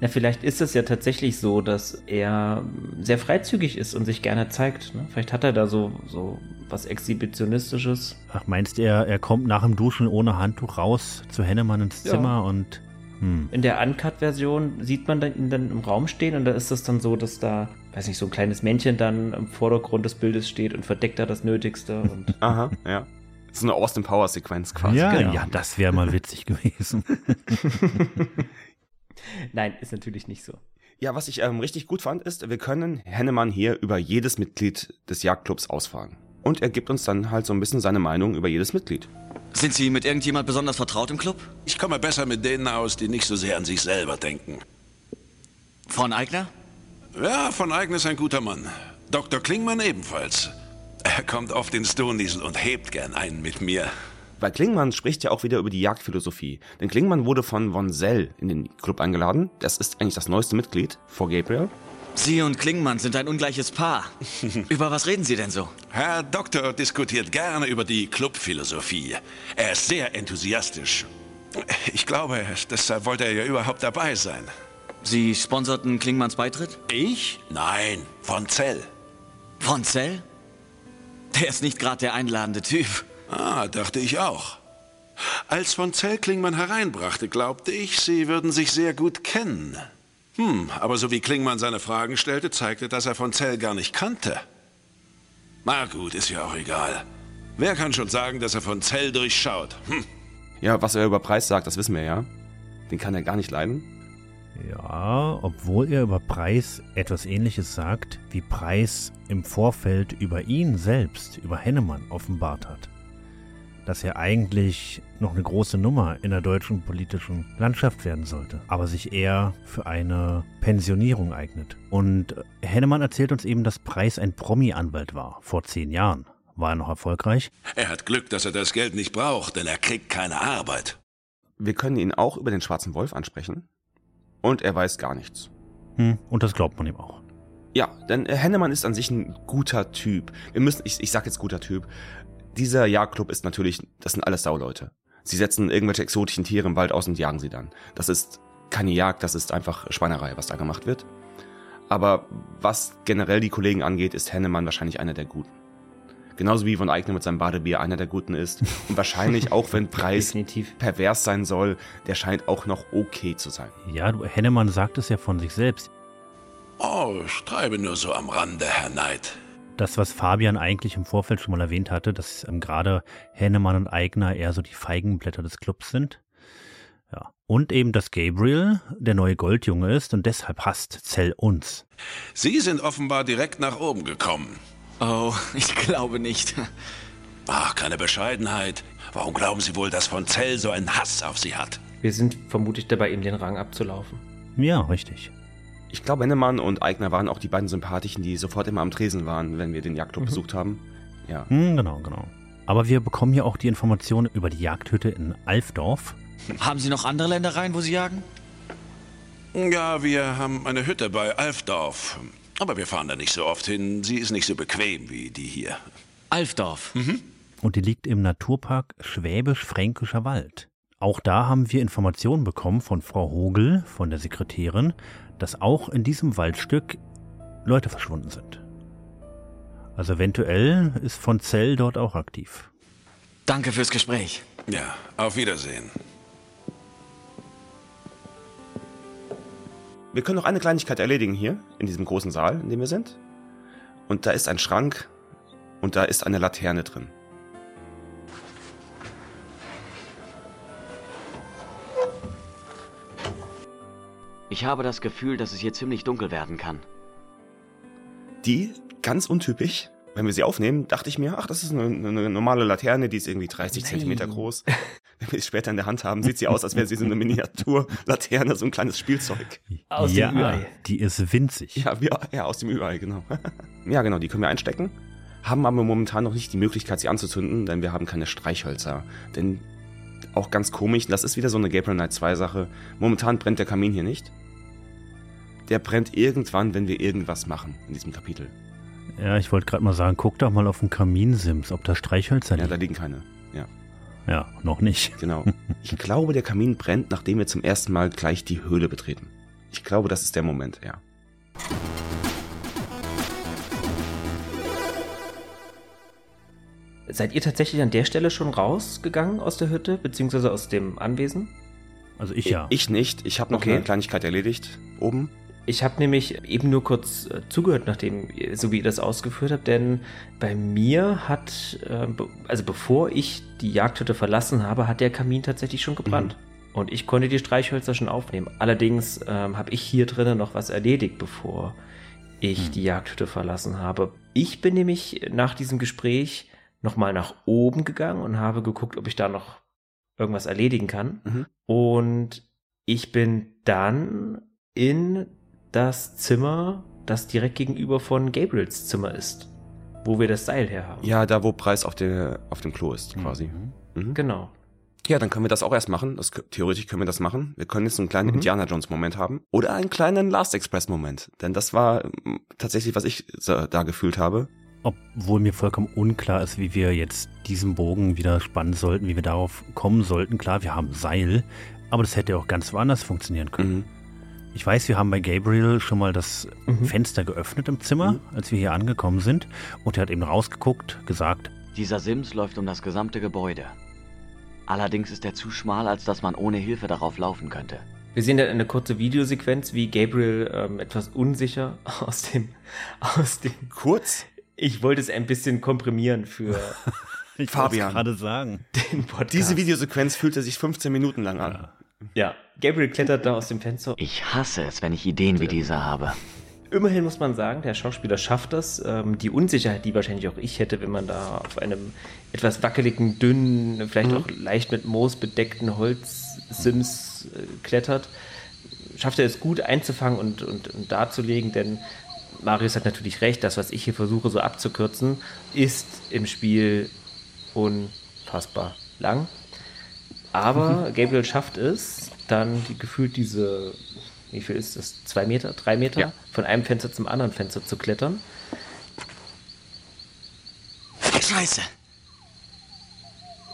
Na, vielleicht ist es ja tatsächlich so, dass er sehr freizügig ist und sich gerne zeigt. Ne? Vielleicht hat er da so, so was Exhibitionistisches. Ach, meinst du, er, er kommt nach dem Duschen ohne Handtuch raus zu Hennemann ins Ja. Zimmer und. Hm. In der Uncut-Version sieht man dann, ihn dann im Raum stehen und da ist es dann so, dass da, weiß nicht, so ein kleines Männchen dann im Vordergrund des Bildes steht und verdeckt da das Nötigste. Und Aha, ja. So eine Austin Power Sequenz quasi. Ja, Genau. ja, das wäre mal witzig gewesen. Nein, ist natürlich nicht so. Ja, was ich ähm, richtig gut fand, ist, wir können Hennemann hier über jedes Mitglied des Jagdclubs ausfragen. Und er gibt uns dann halt so ein bisschen seine Meinung über jedes Mitglied. Sind Sie mit irgendjemand besonders vertraut im Club? Ich komme besser mit denen aus, die nicht so sehr an sich selber denken. Von Eigner? Ja, von Eigen ist ein guter Mann. Dr. Klingmann ebenfalls. Er kommt oft ins Stoniesel und hebt gern einen mit mir. Weil Klingmann spricht ja auch wieder über die Jagdphilosophie. Denn Klingmann wurde von Von Zell in den Club eingeladen. Das ist eigentlich das neueste Mitglied vor Gabriel. Sie und Klingmann sind ein ungleiches Paar. Über was reden Sie denn so? Herr Doktor diskutiert gerne über die Clubphilosophie. Er ist sehr enthusiastisch. Ich glaube, deshalb wollte er ja überhaupt dabei sein. Sie sponserten Klingmanns Beitritt? Ich? Nein, von Zell. Von Zell? Der ist nicht gerade der einladende Typ. Ah, dachte ich auch. Als von Zell Klingmann hereinbrachte, glaubte ich, sie würden sich sehr gut kennen. Hm, aber so wie Klingmann seine Fragen stellte, zeigte, dass er von Zell gar nicht kannte. Na gut, ist ja auch egal. Wer kann schon sagen, dass er von Zell durchschaut? Hm. Ja, was er über Preis sagt, das wissen wir ja. Den kann er gar nicht leiden. Ja, obwohl er über Preis etwas ähnliches sagt, wie Preis im Vorfeld über ihn selbst, über Hennemann, offenbart hat. Dass er eigentlich noch eine große Nummer in der deutschen politischen Landschaft werden sollte, aber sich eher für eine Pensionierung eignet. Und Hennemann erzählt uns eben, dass Preis ein Promi-Anwalt war, vor zehn Jahren. War er noch erfolgreich? Er hat Glück, dass er das Geld nicht braucht, denn er kriegt keine Arbeit. Wir können ihn auch über den schwarzen Wolf ansprechen. Und er weiß gar nichts. Hm, und das glaubt man ihm auch. Ja, denn äh, Hennemann ist an sich ein guter Typ. Wir müssen, ich, ich sag jetzt guter Typ. Dieser Jagdclub ist natürlich, das sind alles Sauleute. Sie setzen irgendwelche exotischen Tiere im Wald aus und jagen sie dann. Das ist keine Jagd, das ist einfach Schweinerei, was da gemacht wird. Aber was generell die Kollegen angeht, ist Hennemann wahrscheinlich einer der Guten. Genauso wie von Eigner mit seinem Badebier einer der Guten ist. Und wahrscheinlich auch wenn Preis pervers sein soll, der scheint auch noch okay zu sein. Ja, du, Hennemann sagt es ja von sich selbst. Oh, ich treibe nur so am Rande, Herr Neid. Das, was Fabian eigentlich im Vorfeld schon mal erwähnt hatte, dass ähm, gerade Hennemann und Eigner eher so die Feigenblätter des Clubs sind. Ja. Und eben, dass Gabriel der neue Goldjunge ist und deshalb hasst Zell uns. Sie sind offenbar direkt nach oben gekommen. Oh, ich glaube nicht. Ach, keine Bescheidenheit. Warum glauben Sie wohl, dass von Zell so einen Hass auf Sie hat? Wir sind vermutlich dabei, ihm den Rang abzulaufen. Ja, richtig. Ich glaube, Hennemann und Eigner waren auch die beiden Sympathischen, die sofort immer am Tresen waren, wenn wir den Jagdclub Mhm. besucht haben. Ja. Hm, genau, genau. Aber wir bekommen hier auch die Informationen über die Jagdhütte in Alfdorf. Haben Sie noch andere Ländereien, wo Sie jagen? Ja, wir haben eine Hütte bei Alfdorf. Aber wir fahren da nicht so oft hin. Sie ist nicht so bequem wie die hier. Alfdorf. Und die liegt im Naturpark Schwäbisch-Fränkischer Wald. Auch da haben wir Informationen bekommen von Frau Hogel, von der Sekretärin, dass auch in diesem Waldstück Leute verschwunden sind. Also eventuell ist von Zell dort auch aktiv. Danke fürs Gespräch. Ja, auf Wiedersehen. Wir können noch eine Kleinigkeit erledigen hier, in diesem großen Saal, in dem wir sind. Und da ist ein Schrank und da ist eine Laterne drin. Ich habe das Gefühl, dass es hier ziemlich dunkel werden kann. Die, ganz untypisch, wenn wir sie aufnehmen, dachte ich mir, ach, das ist eine, eine normale Laterne, die ist irgendwie 30 Nein. Zentimeter groß. Wenn wir sie später in der Hand haben, sieht sie aus, als wäre sie so eine Miniaturlaterne, so ein kleines Spielzeug. Aus ja, dem Ü-Ei. die ist winzig. Ja, wir, ja, aus dem Ü-Ei, genau. ja, genau, die können wir einstecken. Haben aber momentan noch nicht die Möglichkeit, sie anzuzünden, denn wir haben keine Streichhölzer. Denn auch ganz komisch, das ist wieder so eine Gabriel Knight 2 Sache. Momentan brennt der Kamin hier nicht. Der brennt irgendwann, wenn wir irgendwas machen in diesem Kapitel. Ja, ich wollte gerade mal sagen, guck doch mal auf den Kaminsims, ob da Streichhölzer Ja, liegen. da liegen keine. Ja. Ja, noch nicht. Genau. Ich glaube, der Kamin brennt, nachdem wir zum ersten Mal gleich die Höhle betreten. Ich glaube, das ist der Moment, ja. Seid ihr tatsächlich an der Stelle schon rausgegangen aus der Hütte, beziehungsweise aus dem Anwesen? Also ich ja. Ich nicht. Ich habe noch Okay. eine Kleinigkeit erledigt oben. Ich habe nämlich eben nur kurz äh, zugehört, nachdem, ihr- so wie ihr das ausgeführt habt, denn bei mir hat, äh, be also bevor ich die Jagdhütte verlassen habe, hat der Kamin tatsächlich schon gebrannt. Und ich konnte die Streichhölzer schon aufnehmen. Allerdings ähm, habe ich hier drinnen noch was erledigt, bevor ich die Jagdhütte verlassen habe. Ich bin nämlich nach diesem Gespräch nochmal nach oben gegangen und habe geguckt, ob ich da noch irgendwas erledigen kann. Mhm. Und ich bin dann in das Zimmer, das direkt gegenüber von Gabriels Zimmer ist, wo wir das Seil her haben. Ja, da wo Preis auf, der, auf dem Klo ist, quasi. Mhm. Genau. Ja, dann können wir das auch erst machen. Das, theoretisch können wir das machen. Wir können jetzt so einen kleinen Mhm. Indiana Jones Moment haben. Oder einen kleinen Last Express Moment. Denn das war ähm, tatsächlich, was ich da gefühlt habe. Obwohl mir vollkommen unklar ist, wie wir jetzt diesen Bogen wieder spannen sollten, wie wir darauf kommen sollten. Klar, wir haben Seil, aber das hätte auch ganz woanders funktionieren können. Mhm. Ich weiß, wir haben bei Gabriel schon mal das Mhm. Fenster geöffnet im Zimmer, als wir hier angekommen sind. Und er hat eben rausgeguckt, gesagt, Dieser Sims läuft um das gesamte Gebäude. Allerdings ist er zu schmal, als dass man ohne Hilfe darauf laufen könnte. Wir sehen dann eine kurze Videosequenz, wie Gabriel ähm, etwas unsicher aus dem, aus dem. Kurz? Ich wollte es ein bisschen komprimieren für ich Fabian. gerade sagen. den Podcast. Diese Videosequenz fühlte sich 15 Minuten lang an. Ja, Gabriel klettert da aus dem Fenster. Ich hasse es, wenn ich Ideen wie diese habe. Immerhin muss man sagen, der Schauspieler schafft das. Ähm, die Unsicherheit, die wahrscheinlich auch ich hätte, wenn man da auf einem etwas wackeligen, dünnen, vielleicht auch leicht mit Moos bedeckten Holzsims äh, klettert, schafft er es gut einzufangen und, und, und darzulegen, denn Marius hat natürlich recht, das, was ich hier versuche so abzukürzen, ist im Spiel unfassbar lang. Aber Gabriel schafft es, dann die, gefühlt diese, wie viel ist das? Zwei Meter, drei Meter? Ja. Von einem Fenster zum anderen Fenster zu klettern. Scheiße.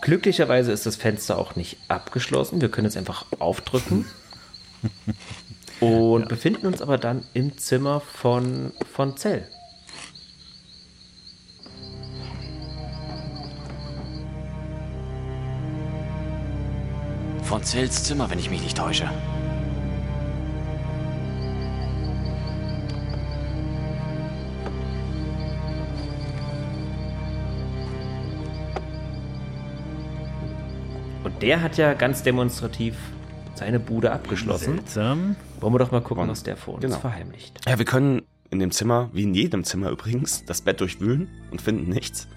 Glücklicherweise ist das Fenster auch nicht abgeschlossen. Wir können es einfach aufdrücken. Und befinden uns aber dann im Zimmer von, von Zell. Von Zells Zimmer, wenn ich mich nicht täusche. Und der hat ja ganz demonstrativ seine Bude abgeschlossen. Seltsam. Wollen wir doch mal gucken, was der vor uns genau. verheimlicht. Ja, wir können in dem Zimmer, wie in jedem Zimmer übrigens, das Bett durchwühlen und finden nichts.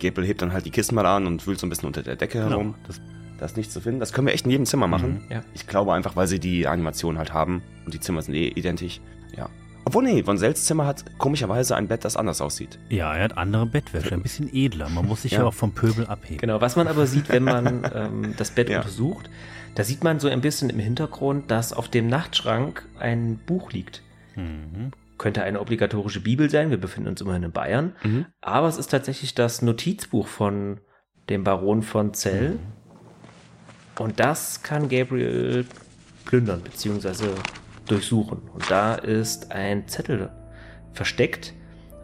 Gabriel hebt dann halt die Kissen mal an und wühlt so ein bisschen unter der Decke Genau. herum. Das, da ist nichts zu finden. Das können wir echt in jedem Zimmer machen. Ja. Ich glaube einfach, weil sie die Animation halt haben und die Zimmer sind eh identisch. Ja. Obwohl, nee, Von Sells Zimmer hat komischerweise ein Bett, das anders aussieht. Ja, er hat andere Bettwäsche, ein bisschen edler. Man muss sich ja, Ja. auch vom Pöbel abheben. Genau, was man aber sieht, wenn man ähm, das Bett Ja. untersucht, da sieht man so ein bisschen im Hintergrund, dass auf dem Nachtschrank ein Buch liegt. Mhm. Könnte eine obligatorische Bibel sein, wir befinden uns immerhin in Bayern, Mhm. aber es ist tatsächlich das Notizbuch von dem Baron von Zell. Und das kann Gabriel plündern bzw. durchsuchen. Und da ist ein Zettel versteckt.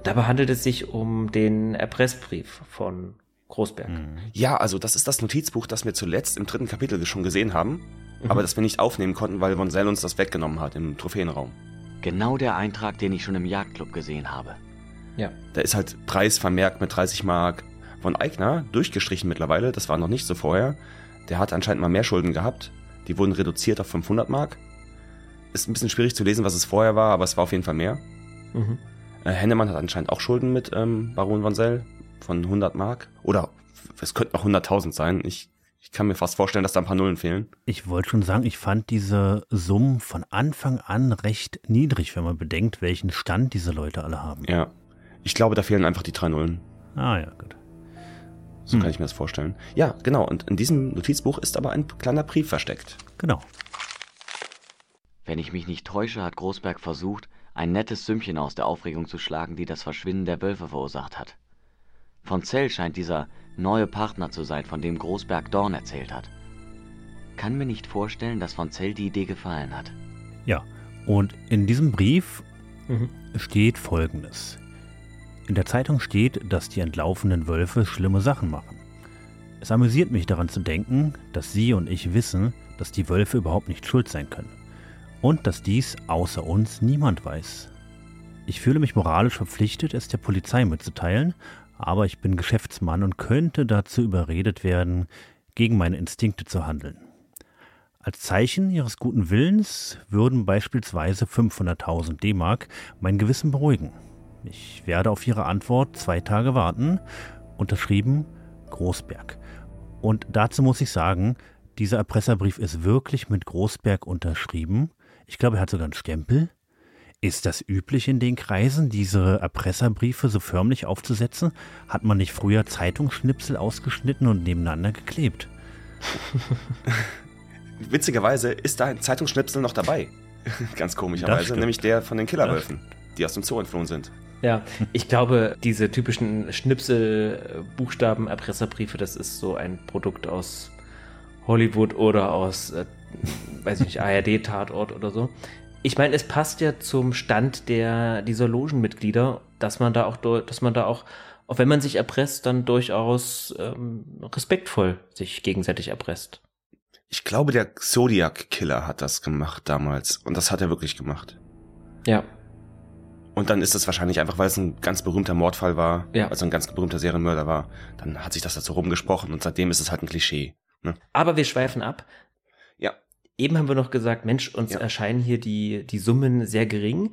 Dabei handelt es sich um den Erpressbrief von Großberg. Ja, also das ist das Notizbuch, das wir zuletzt im dritten Kapitel schon gesehen haben, Mhm. aber das wir nicht aufnehmen konnten, weil Vonsell uns das weggenommen hat im Trophäenraum. Genau der Eintrag, den ich schon im Jagdclub gesehen habe. Ja. Da ist halt Preis vermerkt mit 30 Mark. Von Eigner, durchgestrichen mittlerweile, das war noch nicht so vorher. Der hat anscheinend mal mehr Schulden gehabt. Die wurden reduziert auf 500 Mark. Ist ein bisschen schwierig zu lesen, was es vorher war, aber es war auf jeden Fall mehr. Mhm. Äh, Hennemann hat anscheinend auch Schulden mit ähm, Baron Vonsell von 100 Mark. Oder es könnten auch 100.000 sein. Ich, ich kann mir fast vorstellen, dass da ein paar Nullen fehlen. Ich wollte schon sagen, ich fand diese Summen von Anfang an recht niedrig, wenn man bedenkt, welchen Stand diese Leute alle haben. Ja. Ich glaube, da fehlen einfach die drei Nullen. Ah ja, gut. So kann ich mir das vorstellen. Ja, genau. Und in diesem Notizbuch ist aber ein kleiner Brief versteckt. Genau. Wenn ich mich nicht täusche, hat Großberg versucht, ein nettes Sümmchen aus der Aufregung zu schlagen, die das Verschwinden der Wölfe verursacht hat. Von Zell scheint dieser neue Partner zu sein, von dem Großberg Dorn erzählt hat. Kann mir nicht vorstellen, dass von Zell die Idee gefallen hat. Ja, und in diesem Brief Mhm. steht Folgendes. In der Zeitung steht, dass die entlaufenen Wölfe schlimme Sachen machen. Es amüsiert mich daran zu denken, dass Sie und ich wissen, dass die Wölfe überhaupt nicht schuld sein können. Und dass dies außer uns niemand weiß. Ich fühle mich moralisch verpflichtet, es der Polizei mitzuteilen, aber ich bin Geschäftsmann und könnte dazu überredet werden, gegen meine Instinkte zu handeln. Als Zeichen ihres guten Willens würden beispielsweise 500.000 D-Mark mein Gewissen beruhigen. Ich werde auf Ihre Antwort zwei Tage warten. Unterschrieben Großberg. Und dazu muss ich sagen, dieser Erpresserbrief ist wirklich mit Großberg unterschrieben. Ich glaube, er hat sogar einen Stempel. Ist das üblich in den Kreisen, diese Erpresserbriefe so förmlich aufzusetzen? Hat man nicht früher Zeitungsschnipsel ausgeschnitten und nebeneinander geklebt? Witzigerweise ist da ein Zeitungsschnipsel noch dabei. Ganz Das komischerweise, nämlich der von den Killerwölfen, die aus dem Zoo entflohen sind. Ja, ich glaube, diese typischen Schnipsel-Buchstaben, Erpresserbriefe, das ist so ein Produkt aus Hollywood oder aus, äh, weiß ich nicht, ARD-Tatort oder so. Ich meine, es passt ja zum Stand der, dieser Logenmitglieder, dass man da auch, dass man da auch, auch wenn man sich erpresst, dann durchaus ähm, respektvoll sich gegenseitig erpresst. Ich glaube, der Zodiac Killer hat das gemacht damals. Und das hat er wirklich gemacht. Ja. Und dann ist es wahrscheinlich einfach, weil es ein ganz berühmter Mordfall war, Ja. also ein ganz berühmter Serienmörder war, dann hat sich das dazu rumgesprochen und seitdem ist es halt ein Klischee. Ne? Aber wir schweifen ab. Ja. Eben haben wir noch gesagt, Mensch, uns erscheinen hier die, die Summen sehr gering.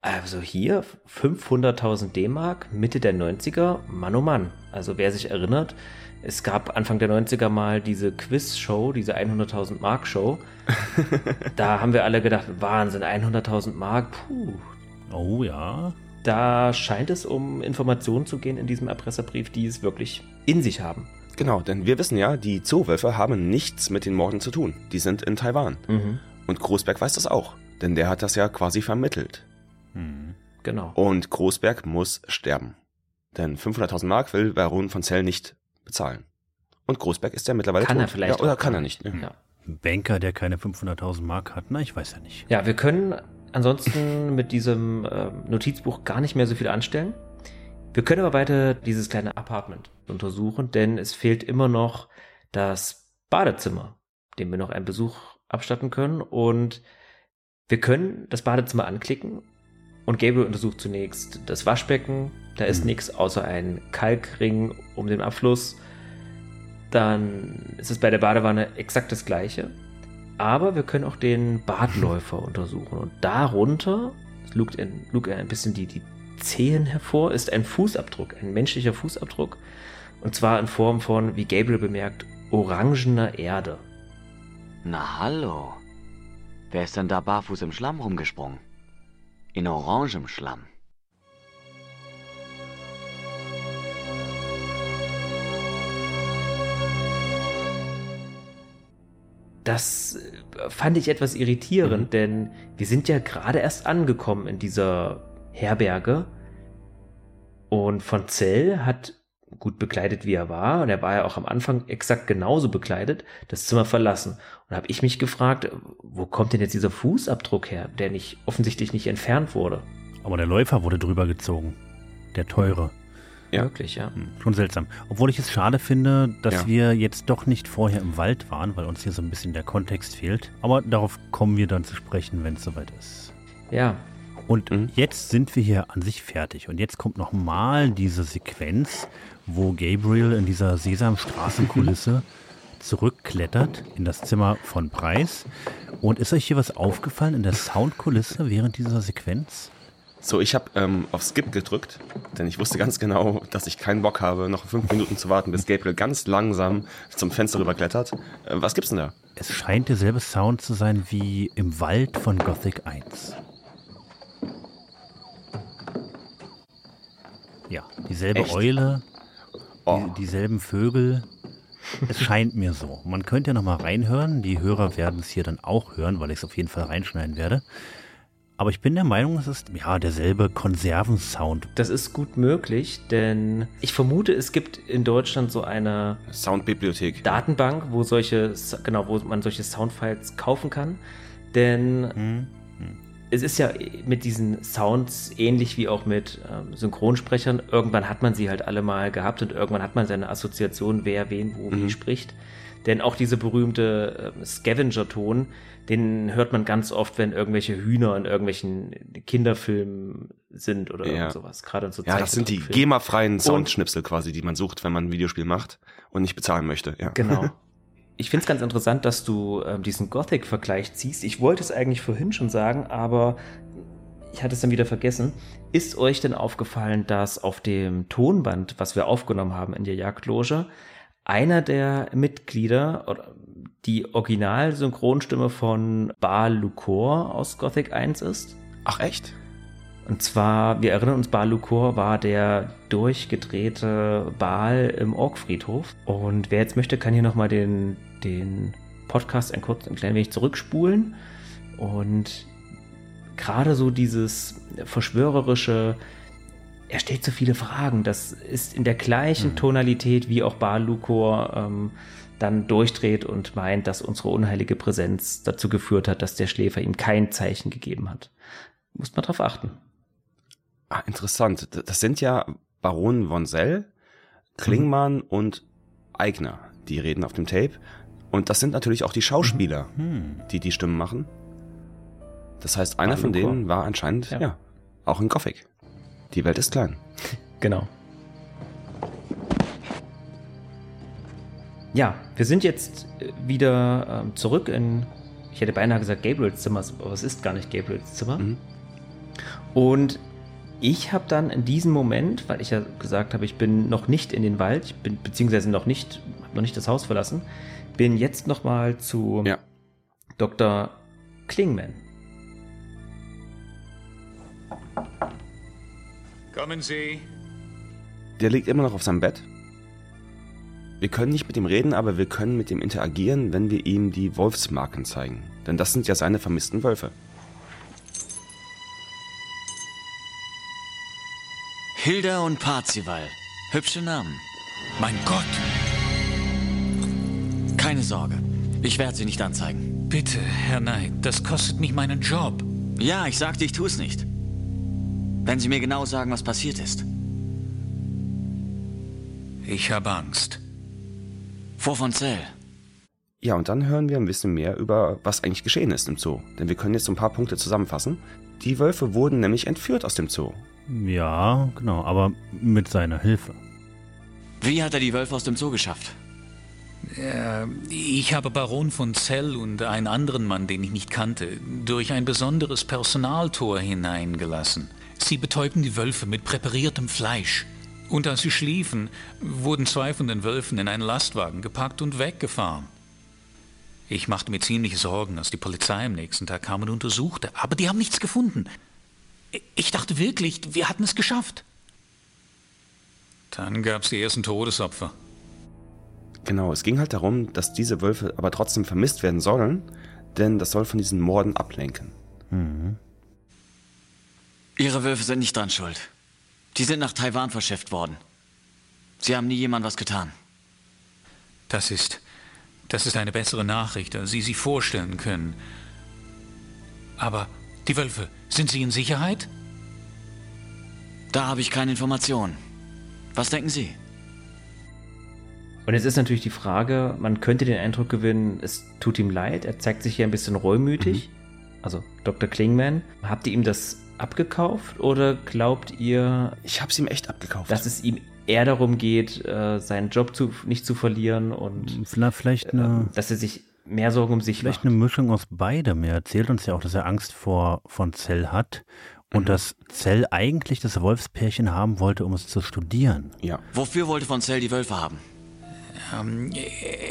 Also hier 500.000 D-Mark, Mitte der 90er, Mann oh Mann. Also wer sich erinnert, es gab Anfang der 90er mal diese Quiz-Show, diese 100.000 Mark-Show. da haben wir alle gedacht, Wahnsinn, 100.000 Mark, puh. Oh ja. Da scheint es um Informationen zu gehen in diesem Erpresserbrief, die es wirklich in sich haben. Genau, denn wir wissen ja, die Zoowölfe haben nichts mit den Morden zu tun. Die sind in Taiwan. Mhm. Und Großberg weiß das auch, denn der hat das ja quasi vermittelt. Genau. Und Großberg muss sterben. Denn 500.000 Mark will Baron von Zell nicht bezahlen. Und Großberg ist ja mittlerweile Kann tot. er vielleicht ja, Oder kann er nicht. ne? Ja. Ein Banker, der keine 500.000 Mark hat, na, ich weiß ja nicht. Ja, wir können ansonsten mit diesem äh, Notizbuch gar nicht mehr so viel anstellen. Wir können aber weiter dieses kleine Apartment untersuchen, denn es fehlt immer noch das Badezimmer, dem wir noch einen Besuch abstatten können. Und wir können das Badezimmer anklicken und Gabriel untersucht zunächst das Waschbecken. Da ist nichts außer ein Kalkring um den Abfluss. Dann ist es bei der Badewanne exakt das gleiche. Aber wir können auch den Badläufer untersuchen. Und darunter, es lugt ein, lugt ein bisschen die, die Zehen hervor, ist ein Fußabdruck, ein menschlicher Fußabdruck. Und zwar in Form von, wie Gabriel bemerkt, orangener Erde. Na hallo. Wer ist denn da barfuß im Schlamm rumgesprungen? In orangem Schlamm. Das äh, fand ich etwas irritierend, denn wir sind ja gerade erst angekommen in dieser Herberge. Und von Zell hat gut bekleidet wie er war, und er war ja auch am Anfang exakt genauso bekleidet, das Zimmer verlassen. Und habe ich mich gefragt, wo kommt denn jetzt dieser Fußabdruck her, der nicht offensichtlich nicht entfernt wurde? Aber der Läufer wurde drüber gezogen. Der teure. Ja. Wirklich, ja. Hm, schon seltsam. Obwohl ich es schade finde, dass Ja. wir jetzt doch nicht vorher im Wald waren, weil uns hier so ein bisschen der Kontext fehlt. Aber darauf kommen wir dann zu sprechen, wenn es soweit ist. Ja. Und jetzt sind wir hier an sich fertig. Und jetzt kommt nochmal diese Sequenz, wo Gabriel in dieser Sesamstraßenkulisse zurückklettert in das Zimmer von Price. Und ist euch hier was aufgefallen in der Soundkulisse während dieser Sequenz? So, ich habe ähm, auf Skip gedrückt, denn ich wusste ganz genau, dass ich keinen Bock habe, noch fünf Minuten zu warten, bis Gabriel ganz langsam zum Fenster rüberklettert. Äh, was gibt's denn da? Es scheint derselbe Sound zu sein wie im Wald von Gothic 1. Ja, dieselbe Echt? Eule, die, dieselben Vögel. Es scheint mir so. Man könnte ja noch mal reinhören. Die Hörer werden es hier dann auch hören, weil ich es auf jeden Fall reinschneiden werde. Aber ich bin der Meinung, es ist ja derselbe Konservensound. Das ist gut möglich, denn ich vermute, es gibt in Deutschland so eine Soundbibliothek. Datenbank, wo solche, genau, wo man solche Soundfiles kaufen kann. Denn es ist ja mit diesen Sounds ähnlich wie auch mit ähm, Synchronsprechern. Irgendwann hat man sie halt alle mal gehabt und irgendwann hat man seine Assoziation, wer wen wo wie spricht. Denn auch diese berühmte ähm, Scavenger-Ton, den hört man ganz oft, wenn irgendwelche Hühner in irgendwelchen Kinderfilmen sind oder Ja. sowas. Gerade in so Ja, das sind die. GEMA-freien Und- Soundschnipsel quasi, die man sucht, wenn man ein Videospiel macht und nicht bezahlen möchte. Ja. Genau. Ich finde es ganz interessant, dass du ähm, diesen Gothic-Vergleich ziehst. Ich wollte es eigentlich vorhin schon sagen, aber ich hatte es dann wieder vergessen. Ist euch denn aufgefallen, dass auf dem Tonband, was wir aufgenommen haben in der Jagdloge, einer der Mitglieder oder die Original-Synchronstimme von Baal Lucor aus Gothic 1 ist? Ach echt? Und zwar, wir erinnern uns, Baal Lucor war der durchgedrehte Baal im Orkfriedhof. Und wer jetzt möchte, kann hier nochmal den, den Podcast ein, kurz, ein klein wenig zurückspulen. Und gerade so dieses verschwörerische, er stellt so viele Fragen. Das ist in der gleichen Tonalität, wie auch Baal Lucor ähm, dann durchdreht und meint, dass unsere unheilige Präsenz dazu geführt hat, dass der Schläfer ihm kein Zeichen gegeben hat. Muss man drauf achten. Ah, interessant. Das sind ja Baron von Sell, Klingmann und Eigner, die reden auf dem Tape. Und das sind natürlich auch die Schauspieler, Hm. die die Stimmen machen. Das heißt, einer Baal von denen war anscheinend, ja. auch in Gothic. Die Welt ist klein. Genau. Ja, wir sind jetzt äh, wieder ähm, zurück in, ich hätte beinahe gesagt Gabriels Zimmer, aber es ist gar nicht Gabriels Zimmer. Und ich habe dann in diesem Moment, weil ich ja gesagt habe, ich bin noch nicht in den Wald, ich bin beziehungsweise noch nicht, habe noch nicht das Haus verlassen, bin jetzt noch mal zu Dr. Klingman. Kommen Sie. Der liegt immer noch auf seinem Bett. Wir können nicht mit ihm reden, aber wir können mit ihm interagieren, wenn wir ihm die Wolfsmarken zeigen. Denn das sind ja seine vermissten Wölfe. Hilda und Parzival. Hübsche Namen. Mein Gott. Keine Sorge. Ich werde sie nicht anzeigen. Bitte, Herr Knight, das kostet mich meinen Job. Ja, ich sagte, ich tue es nicht. Wenn Sie mir genau sagen, was passiert ist. Ich habe Angst. Vor von Zell. Ja, und dann hören wir ein bisschen mehr über, was eigentlich geschehen ist im Zoo. Denn wir können jetzt so ein paar Punkte zusammenfassen. Die Wölfe wurden nämlich entführt aus dem Zoo. Ja, genau, aber mit seiner Hilfe. Wie hat er die Wölfe aus dem Zoo geschafft? Äh, ich habe Baron von Zell und einen anderen Mann, den ich nicht kannte, durch ein besonderes Personaltor hineingelassen. Sie betäubten die Wölfe mit präpariertem Fleisch. Und als sie schliefen, wurden zwei von den Wölfen in einen Lastwagen gepackt und weggefahren. Ich machte mir ziemliche Sorgen, als die Polizei am nächsten Tag kam und untersuchte, aber die haben nichts gefunden. Ich dachte wirklich, wir hatten es geschafft. Dann gab es die ersten Todesopfer. Genau, es ging halt darum, dass diese Wölfe aber trotzdem vermisst werden sollen, denn das soll von diesen Morden ablenken. Ihre Wölfe sind nicht dran schuld. Die sind nach Taiwan verschifft worden. Sie haben nie jemand was getan. Das ist. Das ist eine bessere Nachricht, als Sie sich vorstellen können. Aber die Wölfe, sind sie in Sicherheit? Da habe ich keine Informationen. Was denken Sie? Und jetzt ist natürlich die Frage, man könnte den Eindruck gewinnen, es tut ihm leid, er zeigt sich hier ein bisschen reumütig. Mhm. Also Dr. Klingman, habt ihr ihm das abgekauft oder glaubt ihr... Ich habe es ihm echt abgekauft. Dass es ihm eher darum geht, äh, seinen Job zu, nicht zu verlieren und vielleicht eine, äh, dass er sich mehr Sorgen um sich vielleicht macht. eine Mischung aus beidem. Er erzählt uns ja auch, dass er Angst vor von Zell hat und mhm. dass Zell eigentlich das Wolfspärchen haben wollte, um es zu studieren. Ja. Wofür wollte von Zell die Wölfe haben? Ähm,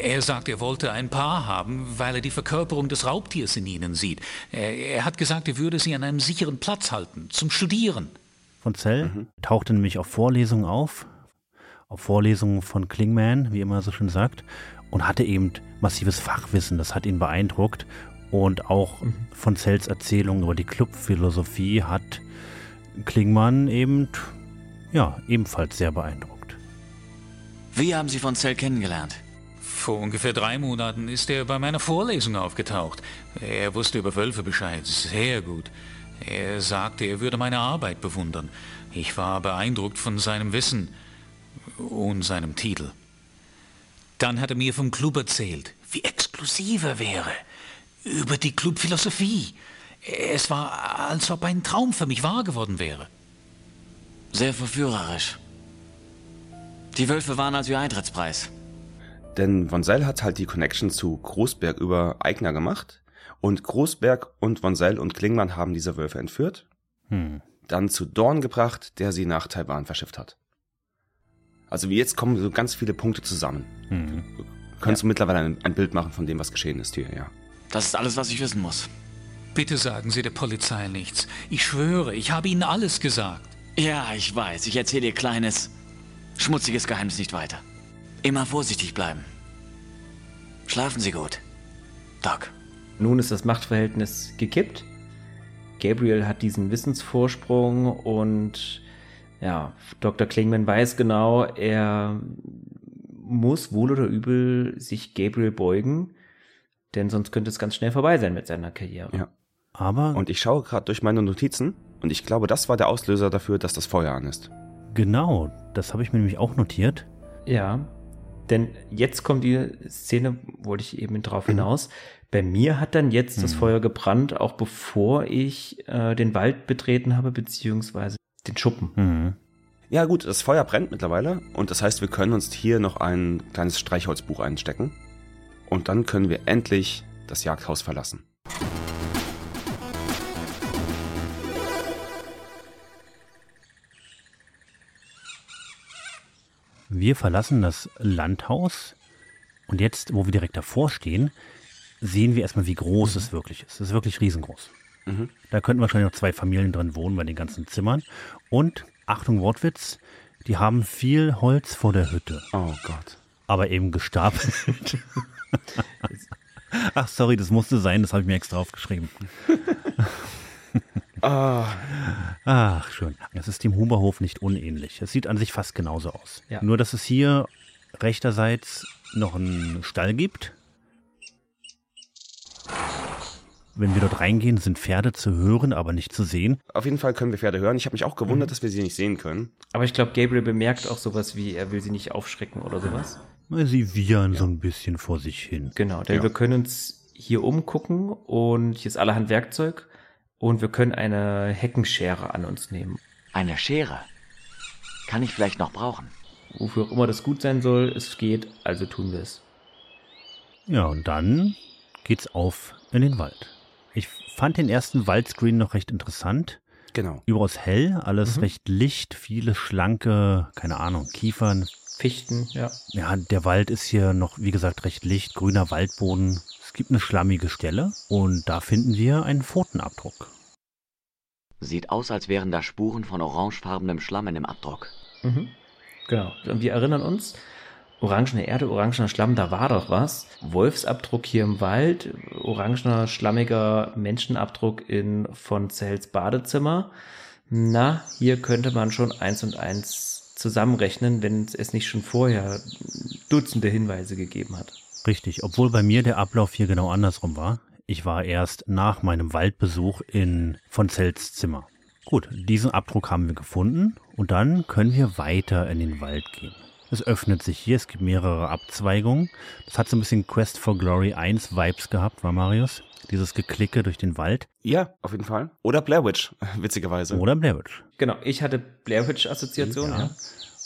er sagt, er wollte ein Paar haben, weil er die Verkörperung des Raubtiers in ihnen sieht. Er, er hat gesagt, er würde sie an einem sicheren Platz halten, zum Studieren. Von Zell mhm. tauchte nämlich auf Vorlesungen auf, auf Vorlesungen von Klingman, wie immer so schön sagt, und hatte eben massives Fachwissen. Das hat ihn beeindruckt. Und auch mhm. von Zells Erzählung über die Clubphilosophie hat Klingmann eben, ja, ebenfalls sehr beeindruckt. Wie haben Sie von Zell kennengelernt? Vor ungefähr drei Monaten ist er bei meiner Vorlesung aufgetaucht. Er wusste über Wölfe Bescheid, sehr gut. Er sagte, er würde meine Arbeit bewundern. Ich war beeindruckt von seinem Wissen und seinem Titel. Dann hat er mir vom Club erzählt, wie exklusiv er wäre, über die Clubphilosophie. Es war, als ob ein Traum für mich wahr geworden wäre. Sehr verführerisch. Die Wölfe waren also ihr Eintrittspreis. Denn Von Seil hat halt die Connection zu Großberg über Eigner gemacht. Und Großberg und Von Seil und Klingmann haben diese Wölfe entführt. Hm. Dann zu Dorn gebracht, der sie nach Taiwan verschifft hat. Also jetzt kommen so ganz viele Punkte zusammen. Mhm. Kannst ja. du mittlerweile ein, ein, Bild machen von dem, was geschehen ist hier, ja. Das ist alles, was ich wissen muss. Bitte sagen Sie der Polizei nichts. Ich schwöre, ich habe Ihnen alles gesagt. Ja, ich weiß. Ich erzähle Ihr kleines, schmutziges Geheimnis nicht weiter. Immer vorsichtig bleiben. Schlafen Sie gut. Doc. Nun ist das Machtverhältnis gekippt. Gabriel hat diesen Wissensvorsprung und ja, Dr. Klingman weiß genau, er muss wohl oder übel sich Gabriel beugen, denn sonst könnte es ganz schnell vorbei sein mit seiner Karriere. Ja. Aber. Und ich schaue gerade durch meine Notizen und ich glaube, das war der Auslöser dafür, dass das Feuer an ist. Genau, das habe ich mir nämlich auch notiert. Ja, denn jetzt kommt die Szene, wollte ich eben drauf mhm. hinaus. Bei mir hat dann jetzt mhm. das Feuer gebrannt, auch bevor ich äh, den Wald betreten habe, beziehungsweise den Schuppen. Mhm. Ja gut, das Feuer brennt mittlerweile und das heißt, wir können uns hier noch ein kleines Streichholzbuch einstecken und dann können wir endlich das Jagdhaus verlassen. Wir verlassen das Landhaus und jetzt, wo wir direkt davor stehen, sehen wir erstmal, wie groß mhm. es wirklich ist. Es ist wirklich riesengroß. Mhm. Da könnten wahrscheinlich noch zwei Familien drin wohnen bei den ganzen Zimmern. Und, Achtung Wortwitz, die haben viel Holz vor der Hütte. Oh Gott. Aber eben gestapelt. Ach, sorry, das musste sein, das habe ich mir extra aufgeschrieben. ah. Ach, schön. Das ist dem Huberhof nicht unähnlich. Es sieht an sich fast genauso aus. Ja. Nur, dass es hier rechterseits noch einen Stall gibt Wenn wir dort reingehen, sind Pferde zu hören, aber nicht zu sehen. Auf jeden Fall können wir Pferde hören. Ich habe mich auch gewundert, mhm. dass wir sie nicht sehen können. Aber ich glaube, Gabriel bemerkt auch sowas wie, er will sie nicht aufschrecken oder sowas. Sie wiehern ja. so ein bisschen vor sich hin. Genau, denn ja. wir können uns hier umgucken und hier ist allerhand Werkzeug und wir können eine Heckenschere an uns nehmen. Eine Schere? Kann ich vielleicht noch brauchen. Wofür auch immer das gut sein soll, es geht, also tun wir es. Ja, und dann geht's auf in den Wald. Ich fand den ersten Waldscreen noch recht interessant. Genau. Überaus hell, alles mhm. recht licht, viele schlanke, keine Ahnung, Kiefern. Fichten, ja. Ja, der Wald ist hier noch, wie gesagt, recht licht, grüner Waldboden. Es gibt eine schlammige Stelle und da finden wir einen Pfotenabdruck. Sieht aus, als wären da Spuren von orangefarbenem Schlamm in dem Abdruck. Mhm. Genau. Und wir erinnern uns, orangene Erde, orangener Schlamm, da war doch was. Wolfsabdruck hier im Wald, orangener, schlammiger Menschenabdruck in von Zells Badezimmer. Na, hier könnte man schon eins und eins zusammenrechnen, wenn es nicht schon vorher Dutzende Hinweise gegeben hat. Richtig, obwohl bei mir der Ablauf hier genau andersrum war. Ich war erst nach meinem Waldbesuch in von Zells Zimmer. Gut, diesen Abdruck haben wir gefunden und dann können wir weiter in den Wald gehen. Es öffnet sich hier, es gibt mehrere Abzweigungen. Das hat so ein bisschen Quest for Glory 1 Vibes gehabt, war Marius? Dieses Geklicke durch den Wald. Ja, auf jeden Fall. Oder Blair Witch, witzigerweise. Oder Blair Witch. Genau, ich hatte Blair Witch-Assoziation, ja. ja.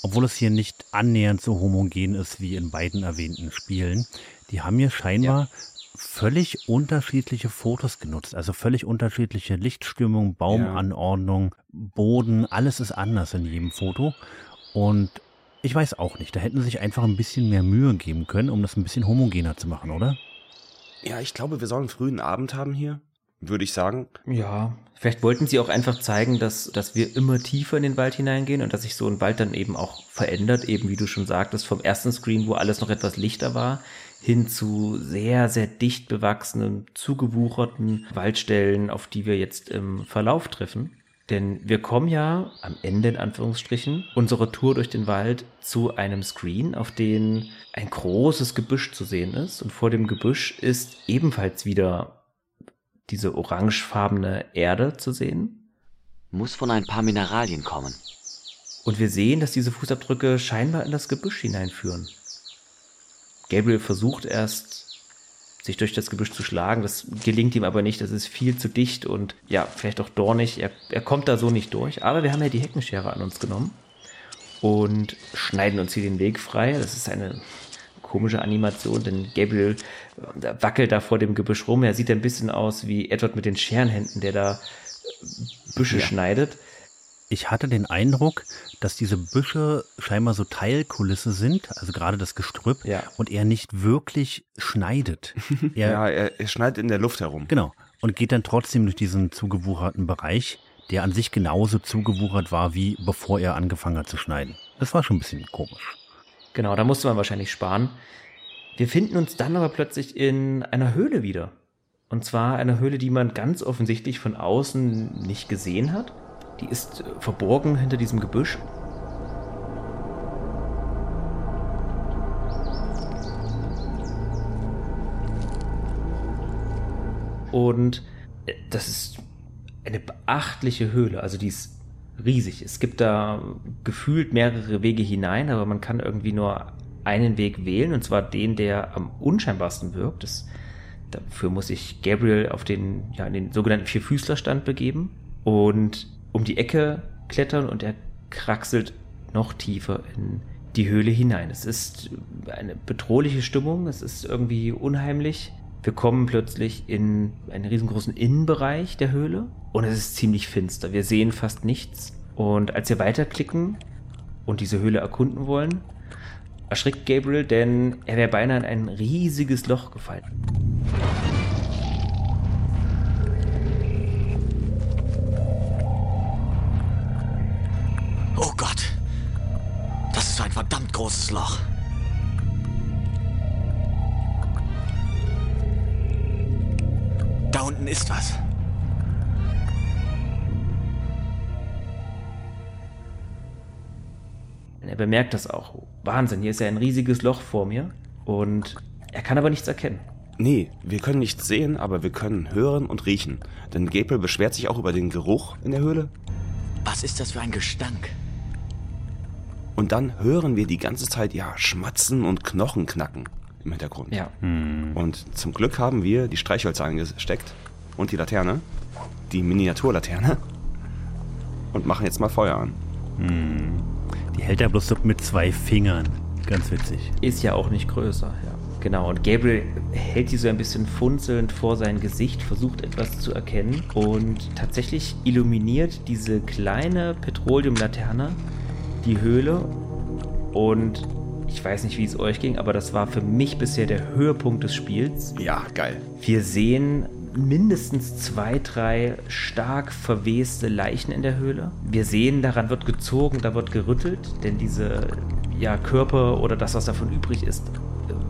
Obwohl es hier nicht annähernd so homogen ist wie in beiden erwähnten Spielen. Die haben hier scheinbar ja. völlig unterschiedliche Fotos genutzt. Also völlig unterschiedliche Lichtstimmung, Baumanordnung. Boden. Alles ist anders in jedem Foto. Und ich weiß auch nicht. Da hätten sie sich einfach ein bisschen mehr Mühe geben können, um das ein bisschen homogener zu machen, oder? Ja, ich glaube, wir sollen einen frühen Abend haben hier, würde ich sagen. Ja, vielleicht wollten sie auch einfach zeigen, dass, dass wir immer tiefer in den Wald hineingehen und dass sich so ein Wald dann eben auch verändert, eben wie du schon sagtest, vom ersten Screen, wo alles noch etwas lichter war, hin zu sehr, sehr dicht bewachsenen, zugewucherten Waldstellen, auf die wir jetzt im Verlauf treffen. Denn wir kommen ja am Ende in Anführungsstrichen unserer Tour durch den Wald zu einem Screen, auf dem ein großes Gebüsch zu sehen ist. Und vor dem Gebüsch ist ebenfalls wieder diese orangefarbene Erde zu sehen. Muss von ein paar Mineralien kommen. Und wir sehen, dass diese Fußabdrücke scheinbar in das Gebüsch hineinführen. Gabriel versucht erst sich durch das Gebüsch zu schlagen. Das gelingt ihm aber nicht. Das ist viel zu dicht und ja, vielleicht auch dornig. Er, er kommt da so nicht durch. Aber wir haben ja die Heckenschere an uns genommen und schneiden uns hier den Weg frei. Das ist eine komische Animation, denn Gabriel äh, wackelt da vor dem Gebüsch rum. Er sieht ein bisschen aus wie Edward mit den Scherenhänden, der da Büsche ja. schneidet. Ich hatte den Eindruck, dass diese Büsche scheinbar so Teilkulisse sind, also gerade das Gestrüpp, ja. und er nicht wirklich schneidet. Er, ja, er, er schneidet in der Luft herum. Genau. Und geht dann trotzdem durch diesen zugewucherten Bereich, der an sich genauso zugewuchert war, wie bevor er angefangen hat zu schneiden. Das war schon ein bisschen komisch. Genau, da musste man wahrscheinlich sparen. Wir finden uns dann aber plötzlich in einer Höhle wieder. Und zwar einer Höhle, die man ganz offensichtlich von außen nicht gesehen hat. Die ist verborgen hinter diesem Gebüsch. Und äh, das ist eine beachtliche Höhle. Also die ist riesig. Es gibt da gefühlt mehrere Wege hinein, aber man kann irgendwie nur einen Weg wählen, und zwar den, der am unscheinbarsten wirkt. Das, dafür muss sich Gabriel auf den, ja, in den sogenannten Vierfüßlerstand begeben. Und um die Ecke klettern und er kraxelt noch tiefer in die Höhle hinein. Es ist eine bedrohliche Stimmung, es ist irgendwie unheimlich. Wir kommen plötzlich in einen riesengroßen Innenbereich der Höhle und es ist ziemlich finster. Wir sehen fast nichts. Und als wir weiterklicken und diese Höhle erkunden wollen, erschrickt Gabriel, denn er wäre beinahe in ein riesiges Loch gefallen. Oh Gott. Das ist ein verdammt großes Loch. Unten ist was. Er bemerkt das auch. Wahnsinn, hier ist ja ein riesiges Loch vor mir und er kann aber nichts erkennen. Nee, wir können nichts sehen, aber wir können hören und riechen. Denn Gabriel beschwert sich auch über den Geruch in der Höhle. Was ist das für ein Gestank? Und dann hören wir die ganze Zeit, ja, Schmatzen und Knochen knacken im Hintergrund. Ja. Hm. Und zum Glück haben wir die Streichhölzer eingesteckt und die Laterne, die Miniaturlaterne, und machen jetzt mal Feuer an. Hm. Die hält er bloß so mit zwei Fingern. Ganz witzig. Ist ja auch nicht größer, ja. Genau, und Gabriel hält die so ein bisschen funzelnd vor sein Gesicht, versucht etwas zu erkennen und tatsächlich illuminiert diese kleine Petroleumlaterne die Höhle und ich weiß nicht, wie es euch ging, aber das war für mich bisher der Höhepunkt des Spiels. Ja, geil. Wir sehen mindestens zwei, drei stark verweste Leichen in der Höhle. Wir sehen, daran wird gezogen, da wird gerüttelt, denn diese ja, Körper oder das, was davon übrig ist,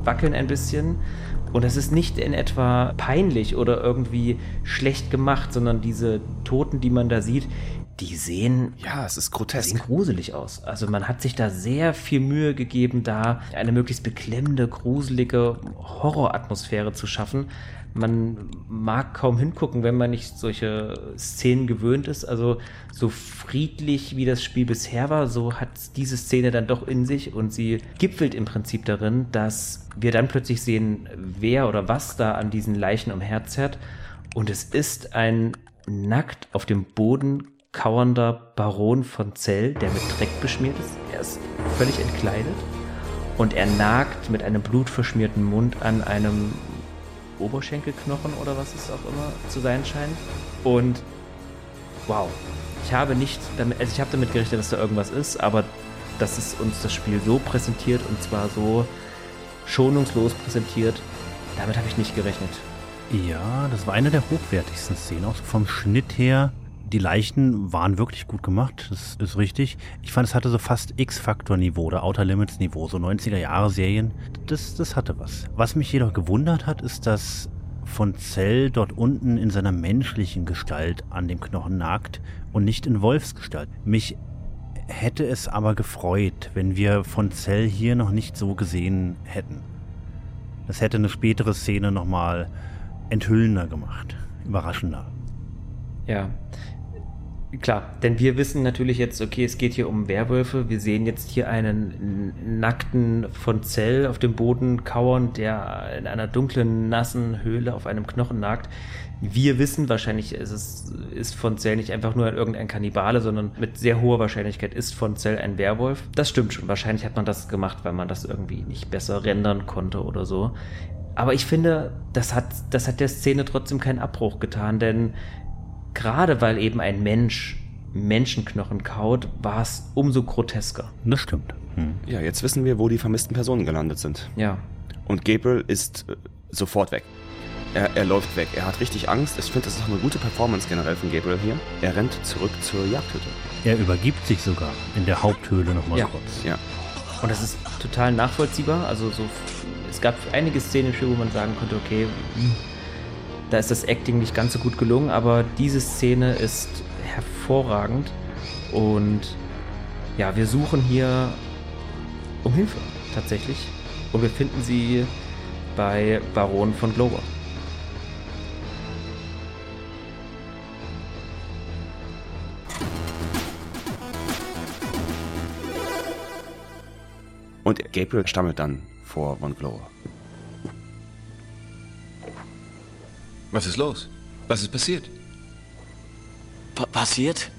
wackeln ein bisschen. Und es ist nicht in etwa peinlich oder irgendwie schlecht gemacht, sondern diese Toten, die man da sieht, die sehen. Ja, es ist grotesk. Sehen gruselig aus. Also man hat sich da sehr viel Mühe gegeben, da eine möglichst beklemmende, gruselige Horroratmosphäre zu schaffen. Man mag kaum hingucken, wenn man nicht solche Szenen gewöhnt ist. Also so friedlich wie das Spiel bisher war, so hat diese Szene dann doch in sich und sie gipfelt im Prinzip darin, dass wir dann plötzlich sehen, wer oder was da an diesen Leichen umherzerrt. Und es ist ein nackt auf dem Boden kauernder Baron von Zell, der mit Dreck beschmiert ist. Er ist völlig entkleidet und er nagt mit einem blutverschmierten Mund an einem Oberschenkelknochen oder was es auch immer zu sein scheint. Und wow, ich habe nicht damit, also ich habe damit gerechnet, dass da irgendwas ist, aber dass es uns das Spiel so präsentiert und zwar so schonungslos präsentiert, damit habe ich nicht gerechnet. Ja, das war eine der hochwertigsten Szenen, auch vom Schnitt her. Die Leichen waren wirklich gut gemacht, das ist richtig. Ich fand, es hatte so fast X-Factor-Niveau oder Outer Limits-Niveau, so 90er-Jahre-Serien. Das, das hatte was. Was mich jedoch gewundert hat, ist, dass von Zell dort unten in seiner menschlichen Gestalt an dem Knochen nagt und nicht in Wolfsgestalt. Mich hätte es aber gefreut, wenn wir von Zell hier noch nicht so gesehen hätten. Das hätte eine spätere Szene nochmal enthüllender gemacht, überraschender. Ja, Klar, denn wir wissen natürlich jetzt, okay, es geht hier um Werwölfe. Wir sehen jetzt hier einen nackten von Zell auf dem Boden kauern, der in einer dunklen, nassen Höhle auf einem Knochen nagt. Wir wissen wahrscheinlich, es ist, ist von Zell nicht einfach nur irgendein Kannibale, sondern mit sehr hoher Wahrscheinlichkeit ist von Zell ein Werwolf. Das stimmt schon. Wahrscheinlich hat man das gemacht, weil man das irgendwie nicht besser rendern konnte oder so. Aber ich finde, das hat, das hat der Szene trotzdem keinen Abbruch getan, denn gerade weil eben ein Mensch Menschenknochen kaut, war es umso grotesker. Das stimmt. Hm. Ja, jetzt wissen wir, wo die vermissten Personen gelandet sind. Ja. Und Gabriel ist äh, sofort weg. Er, er, läuft weg. Er hat richtig Angst. Ich finde, das ist auch eine gute Performance generell von Gabriel hier. Er rennt zurück zur Jagdhütte. Er übergibt sich sogar in der Haupthöhle nochmal ja. kurz. Ja. Und das ist total nachvollziehbar. Also so, es gab einige Szenen, wo man sagen konnte, okay, hm, da ist das Acting nicht ganz so gut gelungen, aber diese Szene ist hervorragend und ja, wir suchen hier um Hilfe tatsächlich und wir finden sie bei Baron von Glover. Und Gabriel stammelt dann vor Von Glover. Was ist los? Was ist passiert? Pa passiert?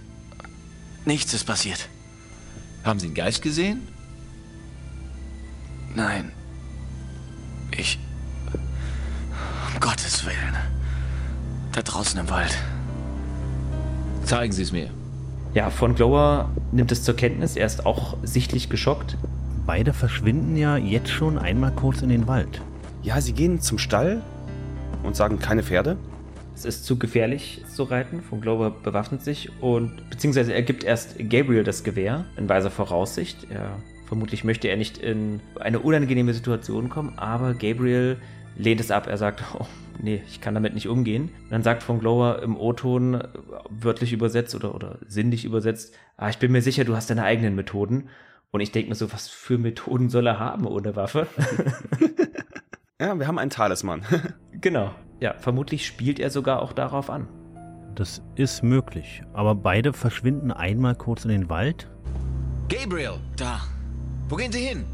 Nichts ist passiert. Haben Sie einen Geist gesehen? Nein. Ich. Um Gottes Willen. Da draußen im Wald. Zeigen Sie es mir. Ja, von Glower nimmt es zur Kenntnis. Er ist auch sichtlich geschockt. Beide verschwinden ja jetzt schon einmal kurz in den Wald. Ja, sie gehen zum Stall und sagen keine Pferde. Es ist zu gefährlich zu reiten. Von Glover bewaffnet sich und beziehungsweise er gibt erst Gabriel das Gewehr in weiser Voraussicht. Er, vermutlich möchte er nicht in eine unangenehme Situation kommen, aber Gabriel lehnt es ab. Er sagt, oh, nee, ich kann damit nicht umgehen. Und dann sagt von Glover im O-Ton, wörtlich übersetzt oder, oder sinnlich übersetzt, ah, ich bin mir sicher, du hast deine eigenen Methoden. Und ich denke mir so, was für Methoden soll er haben ohne Waffe? ja, wir haben einen Talisman. genau. Ja, vermutlich spielt er sogar auch darauf an. Das ist möglich. Aber beide verschwinden einmal kurz in den Wald. Gabriel! Da. Wo gehen Sie hin?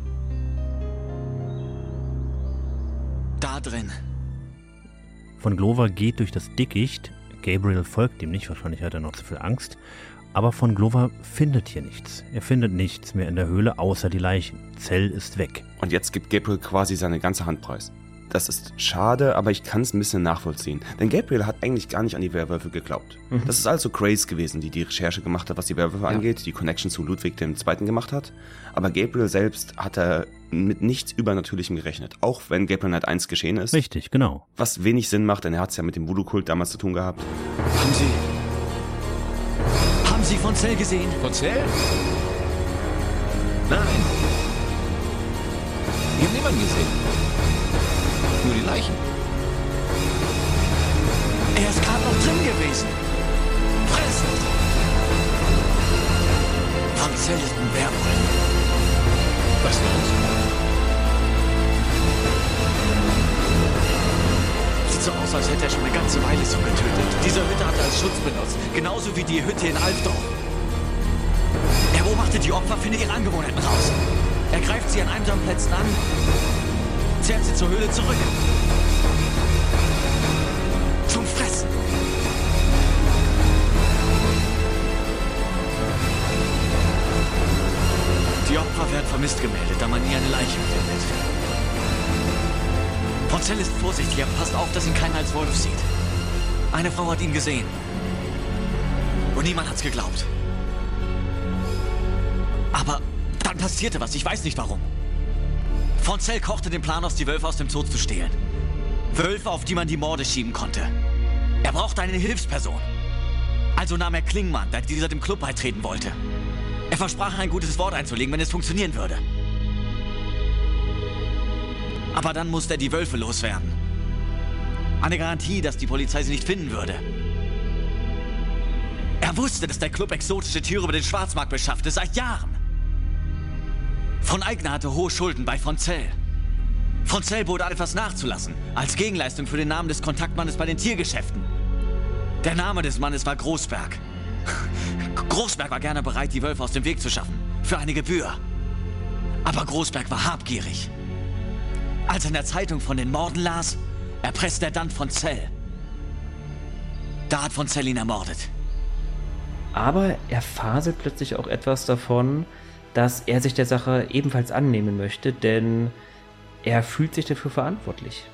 Da drin. Von Glover geht durch das Dickicht. Gabriel folgt ihm nicht, wahrscheinlich hat er noch zu viel Angst. Aber von Glover findet hier nichts. Er findet nichts mehr in der Höhle außer die Leichen. Zell ist weg. Und jetzt gibt Gabriel quasi seine ganze Hand preis. Das ist schade, aber ich kann es ein bisschen nachvollziehen. Denn Gabriel hat eigentlich gar nicht an die Werwölfe geglaubt. Mhm. Das ist also Grace gewesen, die die Recherche gemacht hat, was die Werwölfe ja. angeht, die Connection zu Ludwig II. gemacht hat. Aber Gabriel selbst hat er mit nichts Übernatürlichem gerechnet. Auch wenn Gabriel Night 1 geschehen ist. Richtig, genau. Was wenig Sinn macht, denn er hat es ja mit dem Voodoo-Kult damals zu tun gehabt. Haben Sie... Haben Sie von Zell gesehen? Von Zell? Nein. Ich habe niemanden gesehen. Nur die Leichen. Er ist gerade noch drin gewesen. Fressen! Von Zelten Werwolf. Was los? Sieht so aus, als hätte er schon eine ganze Weile so getötet. Diese Hütte hat er als Schutz benutzt. Genauso wie die Hütte in Alfdorf. Er beobachtet die Opfer, findet ihre Angewohnheiten raus. Er greift sie an einsamen Plätzen an, zerrt sie zur Höhle zurück. Zum Fressen. Die Opfer werden vermisst gemeldet, da man nie eine Leiche findet. Ponzell ist vorsichtig, er passt auf, dass ihn keiner als Wolf sieht. Eine Frau hat ihn gesehen. Und niemand hat's geglaubt. Aber dann passierte was, ich weiß nicht warum. Fonzell kochte den Plan aus, die Wölfe aus dem Zoo zu stehlen. Wölfe, auf die man die Morde schieben konnte. Er brauchte eine Hilfsperson. Also nahm er Klingmann, da dieser dem Club beitreten wollte. Er versprach, ein gutes Wort einzulegen, wenn es funktionieren würde. Aber dann musste er die Wölfe loswerden. Eine Garantie, dass die Polizei sie nicht finden würde. Er wusste, dass der Club exotische Tiere über den Schwarzmarkt beschaffte, seit Jahren. Von Eigner hatte hohe Schulden bei Fonzell. Fonzell bot etwas nachzulassen, als Gegenleistung für den Namen des Kontaktmannes bei den Tiergeschäften. Der Name des Mannes war Großberg. Großberg war gerne bereit, die Wölfe aus dem Weg zu schaffen, für eine Gebühr. Aber Großberg war habgierig. Als er in der Zeitung von den Morden las, erpresste er dann von Zell. Da hat von Zell ihn ermordet. Aber er faselt plötzlich auch etwas davon, dass er sich der Sache ebenfalls annehmen möchte, denn er fühlt sich dafür verantwortlich.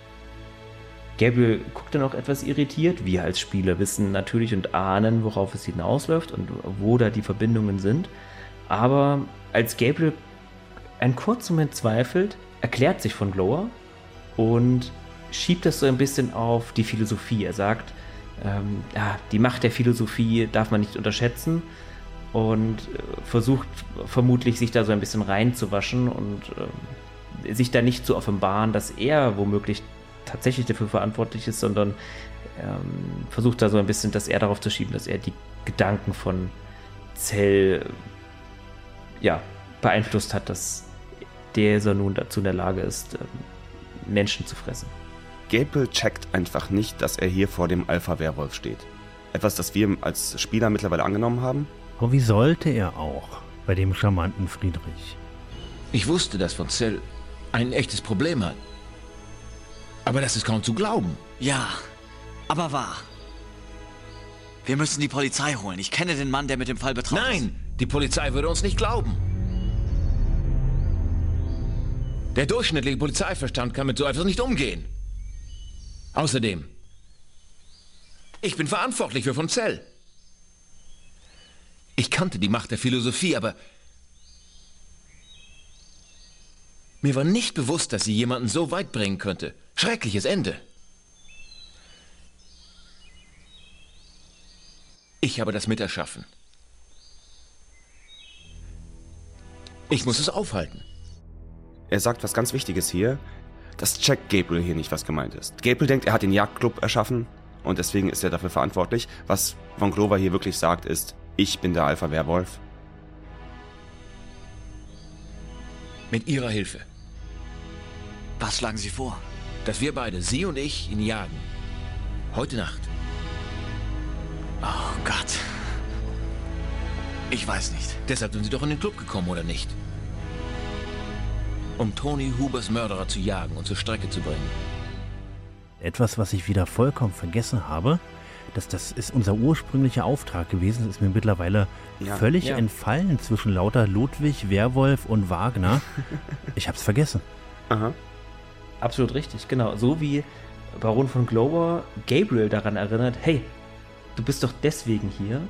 Gabriel guckt dann auch etwas irritiert. Wir als Spieler wissen natürlich und ahnen, worauf es hinausläuft und wo da die Verbindungen sind. Aber als Gabriel einen kurzen Moment zweifelt, erklärt sich von Glower und schiebt das so ein bisschen auf die Philosophie. Er sagt, ähm, ja, die Macht der Philosophie darf man nicht unterschätzen und äh, versucht vermutlich sich da so ein bisschen reinzuwaschen und äh, sich da nicht zu offenbaren, dass er womöglich tatsächlich dafür verantwortlich ist, sondern ähm, versucht da so ein bisschen, dass er darauf zu schieben, dass er die Gedanken von Zell ja, beeinflusst hat, dass dieser nun dazu in der Lage ist, ähm, Menschen zu fressen. Gabriel checkt einfach nicht, dass er hier vor dem Alpha-Werwolf steht. Etwas, das wir als Spieler mittlerweile angenommen haben. Aber wie sollte er auch bei dem charmanten Friedrich? Ich wusste, dass von Zell ein echtes Problem hat. Aber das ist kaum zu glauben. Ja, aber wahr. Wir müssen die Polizei holen. Ich kenne den Mann, der mit dem Fall betraut ist. Nein, die Polizei würde uns nicht glauben. Der durchschnittliche Polizeiverstand kann mit so etwas nicht umgehen. Außerdem, ich bin verantwortlich für von Zell. Ich kannte die Macht der Philosophie, aber mir war nicht bewusst, dass sie jemanden so weit bringen könnte. Schreckliches Ende. Ich habe das miterschaffen. Ich muss es aufhalten. Er sagt was ganz Wichtiges hier. Das checkt Gabriel hier nicht, was gemeint ist. Gabriel denkt, er hat den Jagdclub erschaffen und deswegen ist er dafür verantwortlich. Was Von Glover hier wirklich sagt, ist, ich bin der Alpha-Werwolf. Mit Ihrer Hilfe. Was schlagen Sie vor? Dass wir beide, Sie und ich, ihn jagen. Heute Nacht. Oh Gott. Ich weiß nicht. Deshalb sind Sie doch in den Club gekommen, oder nicht? Um Tony Hubers Mörderer zu jagen und zur Strecke zu bringen. Etwas, was ich wieder vollkommen vergessen habe, dass das ist unser ursprünglicher Auftrag gewesen, das ist mir mittlerweile Ja. völlig Ja. entfallen zwischen lauter Ludwig, Werwolf und Wagner. ich hab's vergessen. Aha. Absolut richtig, genau. So wie Baron von Glover Gabriel daran erinnert, hey, du bist doch deswegen hier,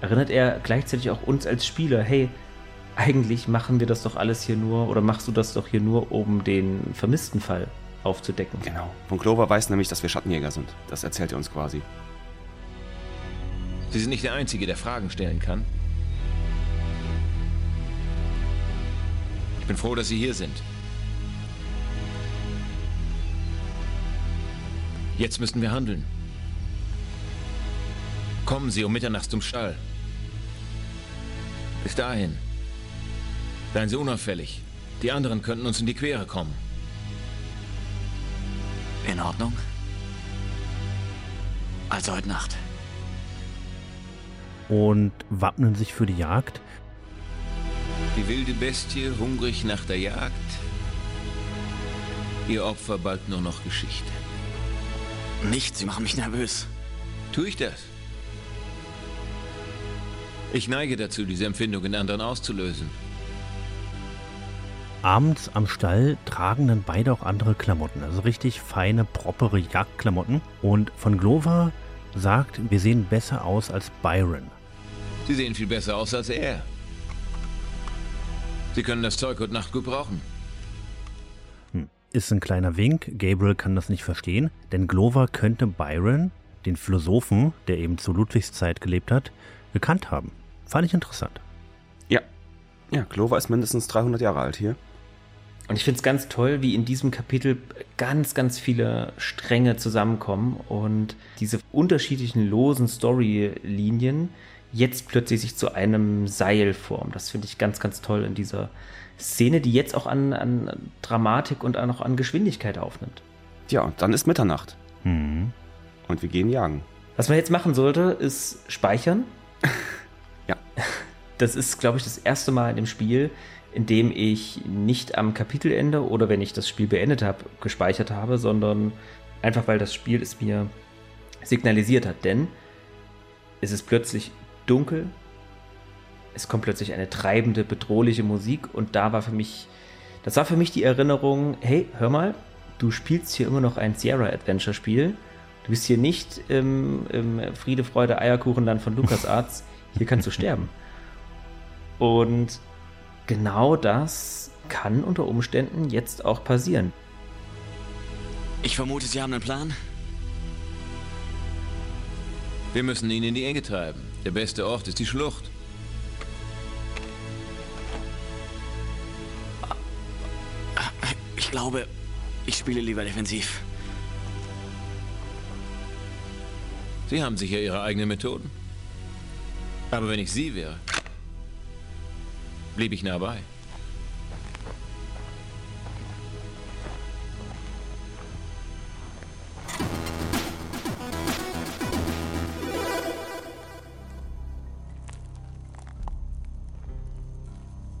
erinnert er gleichzeitig auch uns als Spieler, hey, eigentlich machen wir das doch alles hier nur, oder machst du das doch hier nur, um den vermissten Fall aufzudecken. Genau. Von Glover weiß nämlich, dass wir Schattenjäger sind. Das erzählt er uns quasi. Sie sind nicht der Einzige, der Fragen stellen kann. Ich bin froh, dass Sie hier sind. Jetzt müssen wir handeln. Kommen Sie um Mitternacht zum Stall. Bis dahin Seien Sie unauffällig. Die anderen könnten uns in die Quere kommen. In Ordnung. Also heute Nacht. Und wappnen sich für die Jagd. Die wilde Bestie hungrig nach der Jagd. Ihr Opfer bald nur noch Geschichte. Nicht, Sie machen mich nervös. Tue ich das? Ich neige dazu, diese Empfindung in anderen auszulösen. Abends am Stall tragen dann beide auch andere Klamotten, also richtig feine, propere Jagdklamotten. Und von Glover sagt, wir sehen besser aus als Byron. Sie sehen viel besser aus als er. Sie können das Zeug heute Nacht gut brauchen. Hm. Ist ein kleiner Wink, Gabriel kann das nicht verstehen, denn Glover könnte Byron, den Philosophen, der eben zu Ludwigs Zeit gelebt hat, gekannt haben. Fand ich interessant. Ja. Ja, Glover ist mindestens 300 Jahre alt hier. Und ich finde es ganz toll, wie in diesem Kapitel ganz, ganz viele Stränge zusammenkommen und diese unterschiedlichen losen Storylinien jetzt plötzlich sich zu einem Seil formen. Das finde ich ganz, ganz toll in dieser Szene, die jetzt auch an, an Dramatik und auch an Geschwindigkeit aufnimmt. Ja, dann ist Mitternacht. Mhm. Und wir gehen jagen. Was man jetzt machen sollte, ist speichern. ja. Das ist, glaube ich, das erste Mal in dem Spiel, in dem ich nicht am Kapitelende oder wenn ich das Spiel beendet habe, gespeichert habe, sondern einfach weil das Spiel es mir signalisiert hat. Denn es ist plötzlich dunkel, es kommt plötzlich eine treibende, bedrohliche Musik und da war für mich, das war für mich die Erinnerung, hey, hör mal, du spielst hier immer noch ein Sierra-Adventure-Spiel. Du bist hier nicht im, im Friede, Freude, Eierkuchenland von LucasArts. Hier kannst du sterben. Und genau das kann unter Umständen jetzt auch passieren. Ich vermute, Sie haben einen Plan? Wir müssen ihn in die Enge treiben. Der beste Ort ist die Schlucht. Ich glaube, ich spiele lieber defensiv. Sie haben sicher Ihre eigenen Methoden. Aber wenn ich Sie wäre, blieb ich nah bei.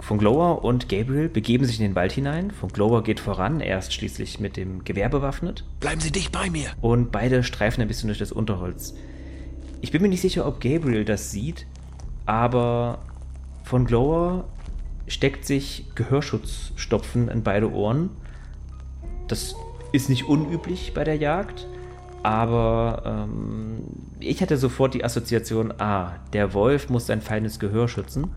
Von Glower und Gabriel begeben sich in den Wald hinein. Von Glower geht voran, er ist schließlich mit dem Gewehr bewaffnet. Bleiben Sie dicht bei mir. Und beide streifen ein bisschen durch das Unterholz. Ich bin mir nicht sicher, ob Gabriel das sieht, aber von Glower steckt sich Gehörschutzstopfen in beide Ohren. Das ist nicht unüblich bei der Jagd, aber ähm, ich hatte sofort die Assoziation, ah, der Wolf muss sein feines Gehör schützen.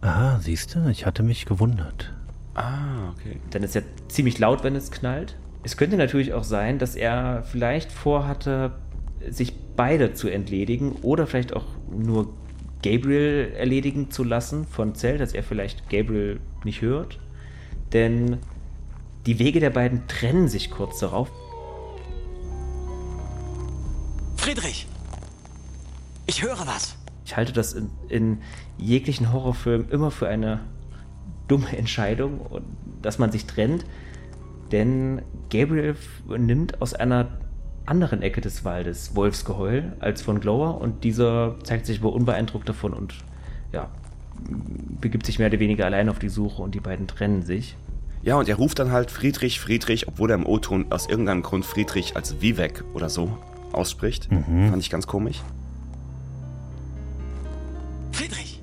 Ah, siehst du, ich hatte mich gewundert. Ah, okay. Dann ist ja ziemlich laut, wenn es knallt. Es könnte natürlich auch sein, dass er vielleicht vorhatte, sich beide zu entledigen oder vielleicht auch nur Gabriel erledigen zu lassen von Zell, dass er vielleicht Gabriel nicht hört. Denn die Wege der beiden trennen sich kurz darauf. Friedrich! Ich höre was. Ich halte das in, in jeglichen Horrorfilmen immer für eine dumme Entscheidung, dass man sich trennt. Denn Gabriel nimmt aus einer anderen Ecke des Waldes Wolfsgeheul als von Glower und dieser zeigt sich wohl unbeeindruckt davon und ja, begibt sich mehr oder weniger allein auf die Suche und die beiden trennen sich. Ja, und er ruft dann halt Friedrich, Friedrich, obwohl er im O-Ton aus irgendeinem Grund Friedrich als Vivek oder so ausspricht. Mhm. Fand ich ganz komisch. Friedrich!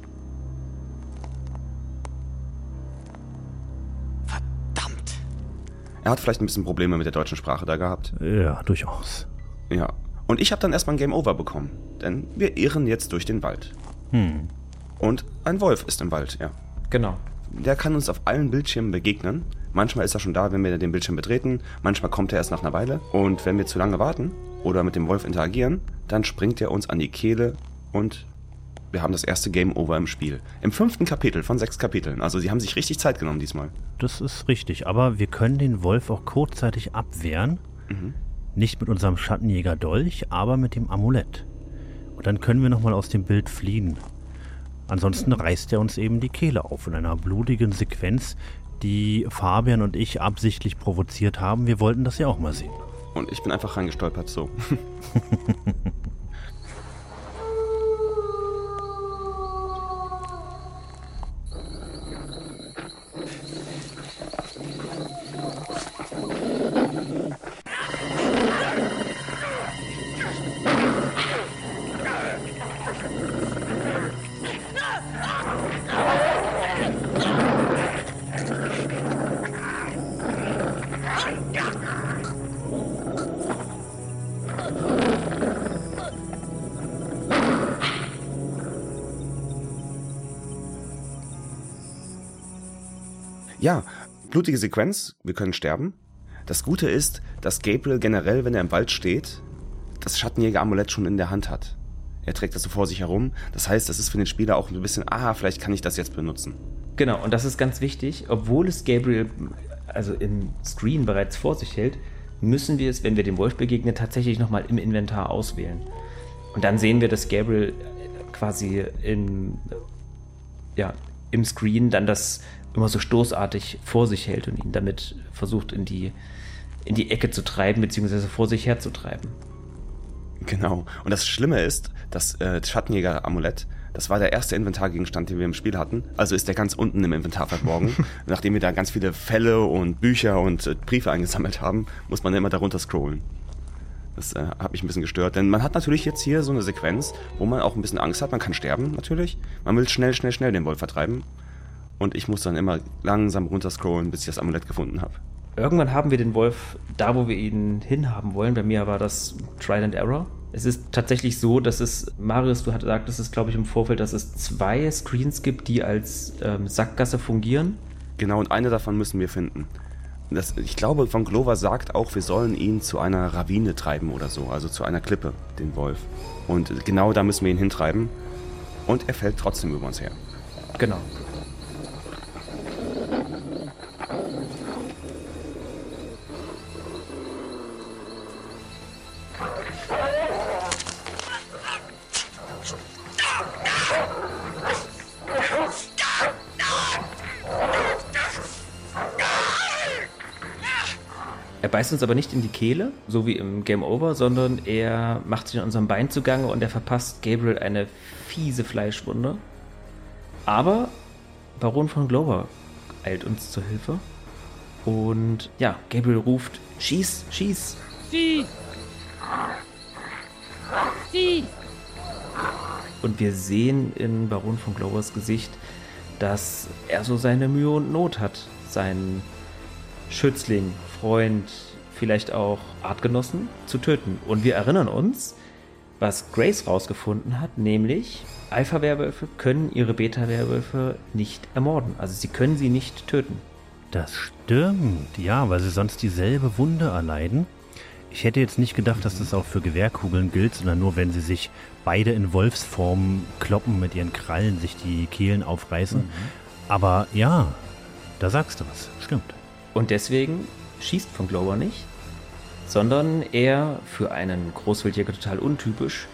Er hat vielleicht ein bisschen Probleme mit der deutschen Sprache da gehabt. Ja, durchaus. Ja. Und ich habe dann erstmal ein Game Over bekommen. Denn wir irren jetzt durch den Wald. Hm. Und ein Wolf ist im Wald, ja. Genau. Der kann uns auf allen Bildschirmen begegnen. Manchmal ist er schon da, wenn wir den Bildschirm betreten. Manchmal kommt er erst nach einer Weile. Und wenn wir zu lange warten oder mit dem Wolf interagieren, dann springt er uns an die Kehle und wir haben das erste Game Over im Spiel. Im fünften Kapitel von sechs Kapiteln. Also sie haben sich richtig Zeit genommen diesmal. Das ist richtig, aber wir können den Wolf auch kurzzeitig abwehren. Mhm. Nicht mit unserem Schattenjäger Dolch, aber mit dem Amulett. Und dann können wir nochmal aus dem Bild fliehen. Ansonsten reißt er uns eben die Kehle auf in einer blutigen Sequenz, die Fabian und ich absichtlich provoziert haben. Wir wollten das ja auch mal sehen. Und ich bin einfach reingestolpert so. Ja, blutige Sequenz, wir können sterben. Das Gute ist, dass Gabriel generell, wenn er im Wald steht, das Schattenjäger-Amulett schon in der Hand hat. Er trägt das so vor sich herum. Das heißt, das ist für den Spieler auch ein bisschen, aha, vielleicht kann ich das jetzt benutzen. Genau, und das ist ganz wichtig. Obwohl es Gabriel also im Screen bereits vor sich hält, müssen wir es, wenn wir dem Wolf begegnen, tatsächlich nochmal im Inventar auswählen. Und dann sehen wir, dass Gabriel quasi in, ja, im Screen dann das immer so stoßartig vor sich hält und ihn damit versucht in die, in die Ecke zu treiben, beziehungsweise vor sich herzutreiben. Genau. Und das Schlimme ist, das äh, Schattenjäger-Amulett, das war der erste Inventargegenstand, den wir im Spiel hatten. Also ist der ganz unten im Inventar verborgen. Nachdem wir da ganz viele Fälle und Bücher und äh, Briefe eingesammelt haben, muss man immer darunter scrollen. Das äh, hat mich ein bisschen gestört, denn man hat natürlich jetzt hier so eine Sequenz, wo man auch ein bisschen Angst hat. Man kann sterben, natürlich. Man will schnell, schnell, schnell den Wolf vertreiben. Und ich muss dann immer langsam runterscrollen, bis ich das Amulett gefunden habe. Irgendwann haben wir den Wolf da, wo wir ihn hinhaben wollen. Bei mir war das Trial and Error. Es ist tatsächlich so, dass es, Marius, du sagtest es, glaube ich, im Vorfeld, dass es zwei Screens gibt, die als ähm, Sackgasse fungieren. Genau, und eine davon müssen wir finden. Das, ich glaube, Von Glover sagt auch, wir sollen ihn zu einer Ravine treiben oder so, also zu einer Klippe, den Wolf. Und genau da müssen wir ihn hintreiben. Und er fällt trotzdem über uns her. Genau. Beißt uns aber nicht in die Kehle, so wie im Game Over, sondern er macht sich in unserem Bein zugange und er verpasst Gabriel eine fiese Fleischwunde. Aber Baron von Glover eilt uns zur Hilfe. Und ja, Gabriel ruft: Schieß, schieß! Sie! Sie! Und wir sehen in Baron von Glovers Gesicht, dass er so seine Mühe und Not hat, seinen Schützling, Freund, vielleicht auch Artgenossen zu töten. Und wir erinnern uns, was Grace rausgefunden hat, nämlich Alpha-Werwölfe können ihre Beta-Werwölfe nicht ermorden. Also sie können sie nicht töten. Das stimmt, ja, weil sie sonst dieselbe Wunde erleiden. Ich hätte jetzt nicht gedacht, dass das auch für Gewehrkugeln gilt, sondern nur, wenn sie sich beide in Wolfsform kloppen, mit ihren Krallen sich die Kehlen aufreißen. Mhm. Aber ja, da sagst du was, stimmt. Und deswegen schießt von Glower nicht, sondern er, für einen Großwildjäger total untypisch,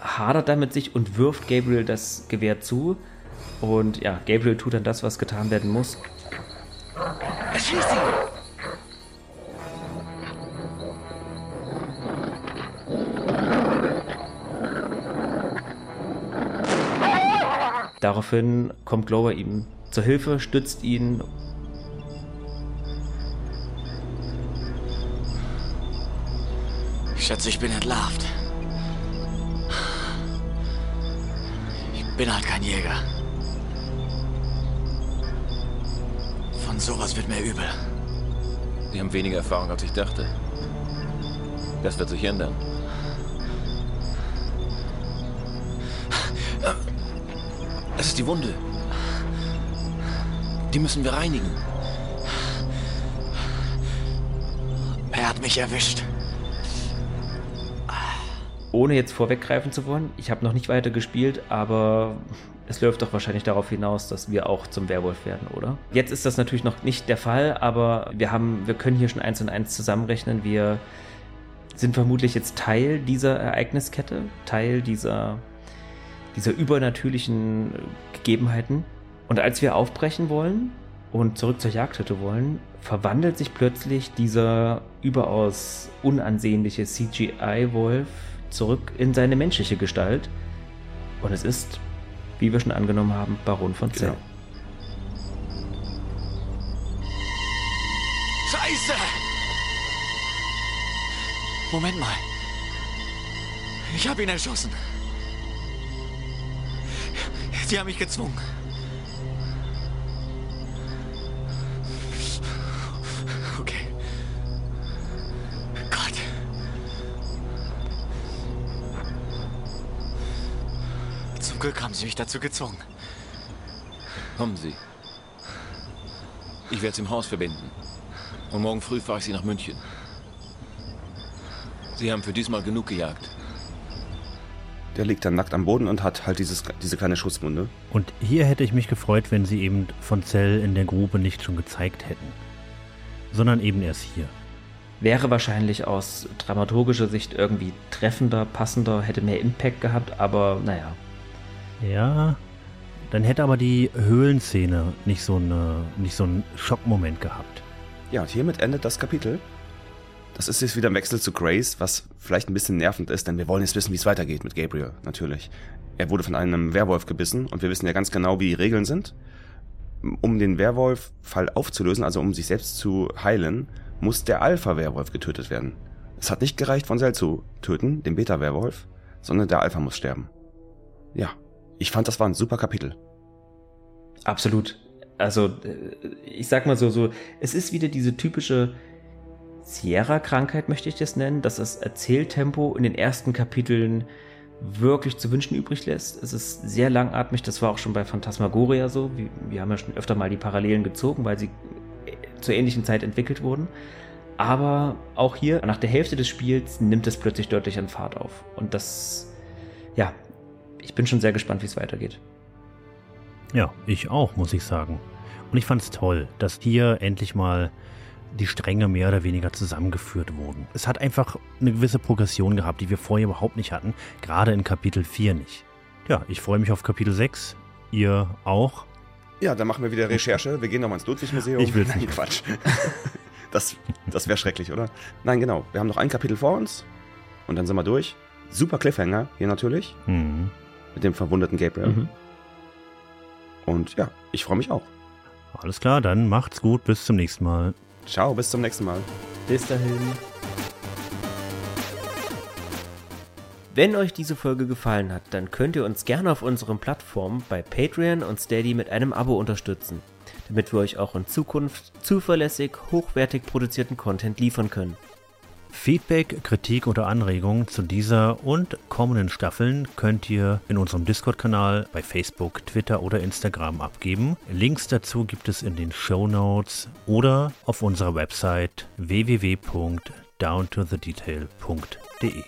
hadert damit sich und wirft Gabriel das Gewehr zu. Und ja, Gabriel tut dann das, was getan werden muss. Erschieß ihn! Daraufhin kommt Glover ihm zur Hilfe, stützt ihn schätze, ich bin entlarvt. Ich bin halt kein Jäger. Von sowas wird mir übel. Sie haben weniger Erfahrung, als ich dachte. Das wird sich ändern. Das ist die Wunde. Die müssen wir reinigen. Er hat mich erwischt. Ohne jetzt vorweggreifen zu wollen, ich habe noch nicht weiter gespielt, aber es läuft doch wahrscheinlich darauf hinaus, dass wir auch zum Werwolf werden, oder? Jetzt ist das natürlich noch nicht der Fall, aber wir haben, wir können hier schon eins und eins zusammenrechnen. Wir sind vermutlich jetzt Teil dieser Ereigniskette, Teil dieser dieser übernatürlichen Gegebenheiten. Und als wir aufbrechen wollen und zurück zur Jagdhütte wollen, verwandelt sich plötzlich dieser überaus unansehnliche CGI-Wolf zurück in seine menschliche Gestalt. Und es ist, wie wir schon angenommen haben, Baron von Zell. Genau. Scheiße! Moment mal. Ich habe ihn erschossen. Sie haben mich gezwungen. Glück haben Sie mich dazu gezwungen. Kommen Sie. Ich werde Sie im Haus verbinden. Und morgen früh fahre ich Sie nach München. Sie haben für diesmal genug gejagt. Der liegt dann nackt am Boden und hat halt dieses, diese kleine Schusswunde. Und hier hätte ich mich gefreut, wenn sie eben von Zell in der Grube nicht schon gezeigt hätten, sondern eben erst hier. Wäre wahrscheinlich aus dramaturgischer Sicht irgendwie treffender, passender, hätte mehr Impact gehabt, aber naja. Ja, dann hätte aber die Höhlenszene nicht so, eine, nicht so einen Schockmoment gehabt. Ja, und hiermit endet das Kapitel. Das ist jetzt wieder ein Wechsel zu Grace, was vielleicht ein bisschen nervend ist, denn wir wollen jetzt wissen, wie es weitergeht mit Gabriel, natürlich. Er wurde von einem Werwolf gebissen und wir wissen ja ganz genau, wie die Regeln sind. Um den Werwolf-Fall aufzulösen, also um sich selbst zu heilen, muss der Alpha-Werwolf getötet werden. Es hat nicht gereicht, von Cell zu töten, den Beta-Werwolf, sondern der Alpha muss sterben. Ja, ich fand, das war ein super Kapitel. Absolut. Also, äh, ich sag mal so, so, es ist wieder diese typische Sierra-Krankheit, möchte ich das nennen, dass das Erzähltempo in den ersten Kapiteln wirklich zu wünschen übrig lässt. Es ist sehr langatmig, das war auch schon bei Phantasmagoria so. Wir, wir haben ja schon öfter mal die Parallelen gezogen, weil sie zur ähnlichen Zeit entwickelt wurden. Aber auch hier, nach der Hälfte des Spiels, nimmt es plötzlich deutlich an Fahrt auf. Und das, ich bin schon sehr gespannt, wie es weitergeht. Ja, ich auch, muss ich sagen. Und ich fand es toll, dass hier endlich mal die Stränge mehr oder weniger zusammengeführt wurden. Es hat einfach eine gewisse Progression gehabt, die wir vorher überhaupt nicht hatten, gerade in Kapitel 4 nicht. Ja, ich freue mich auf Kapitel 6. Ihr auch? Ja, dann machen wir wieder Recherche. Wir gehen nochmal ins Ludwig-Museum. Ich Nein, nicht. Quatsch. Das, das wäre schrecklich, oder? Nein, genau. Wir haben noch ein Kapitel vor uns und dann sind wir durch. Super Cliffhanger hier natürlich. Mhm. Mit dem verwundeten Gabriel. Mhm. Und ja, ich freue mich auch. Alles klar, dann macht's gut, bis zum nächsten Mal. Ciao, bis zum nächsten Mal. Bis dahin. Wenn euch diese Folge gefallen hat, dann könnt ihr uns gerne auf unseren Plattformen bei Patreon und Steady mit einem Abo unterstützen, damit wir euch auch in Zukunft zuverlässig, hochwertig produzierten Content liefern können. Feedback, Kritik oder Anregungen zu dieser und kommenden Staffeln könnt ihr in unserem Discord-Kanal bei Facebook, Twitter oder Instagram abgeben. Links dazu gibt es in den Show Notes oder auf unserer Website www.downtothedetail.de.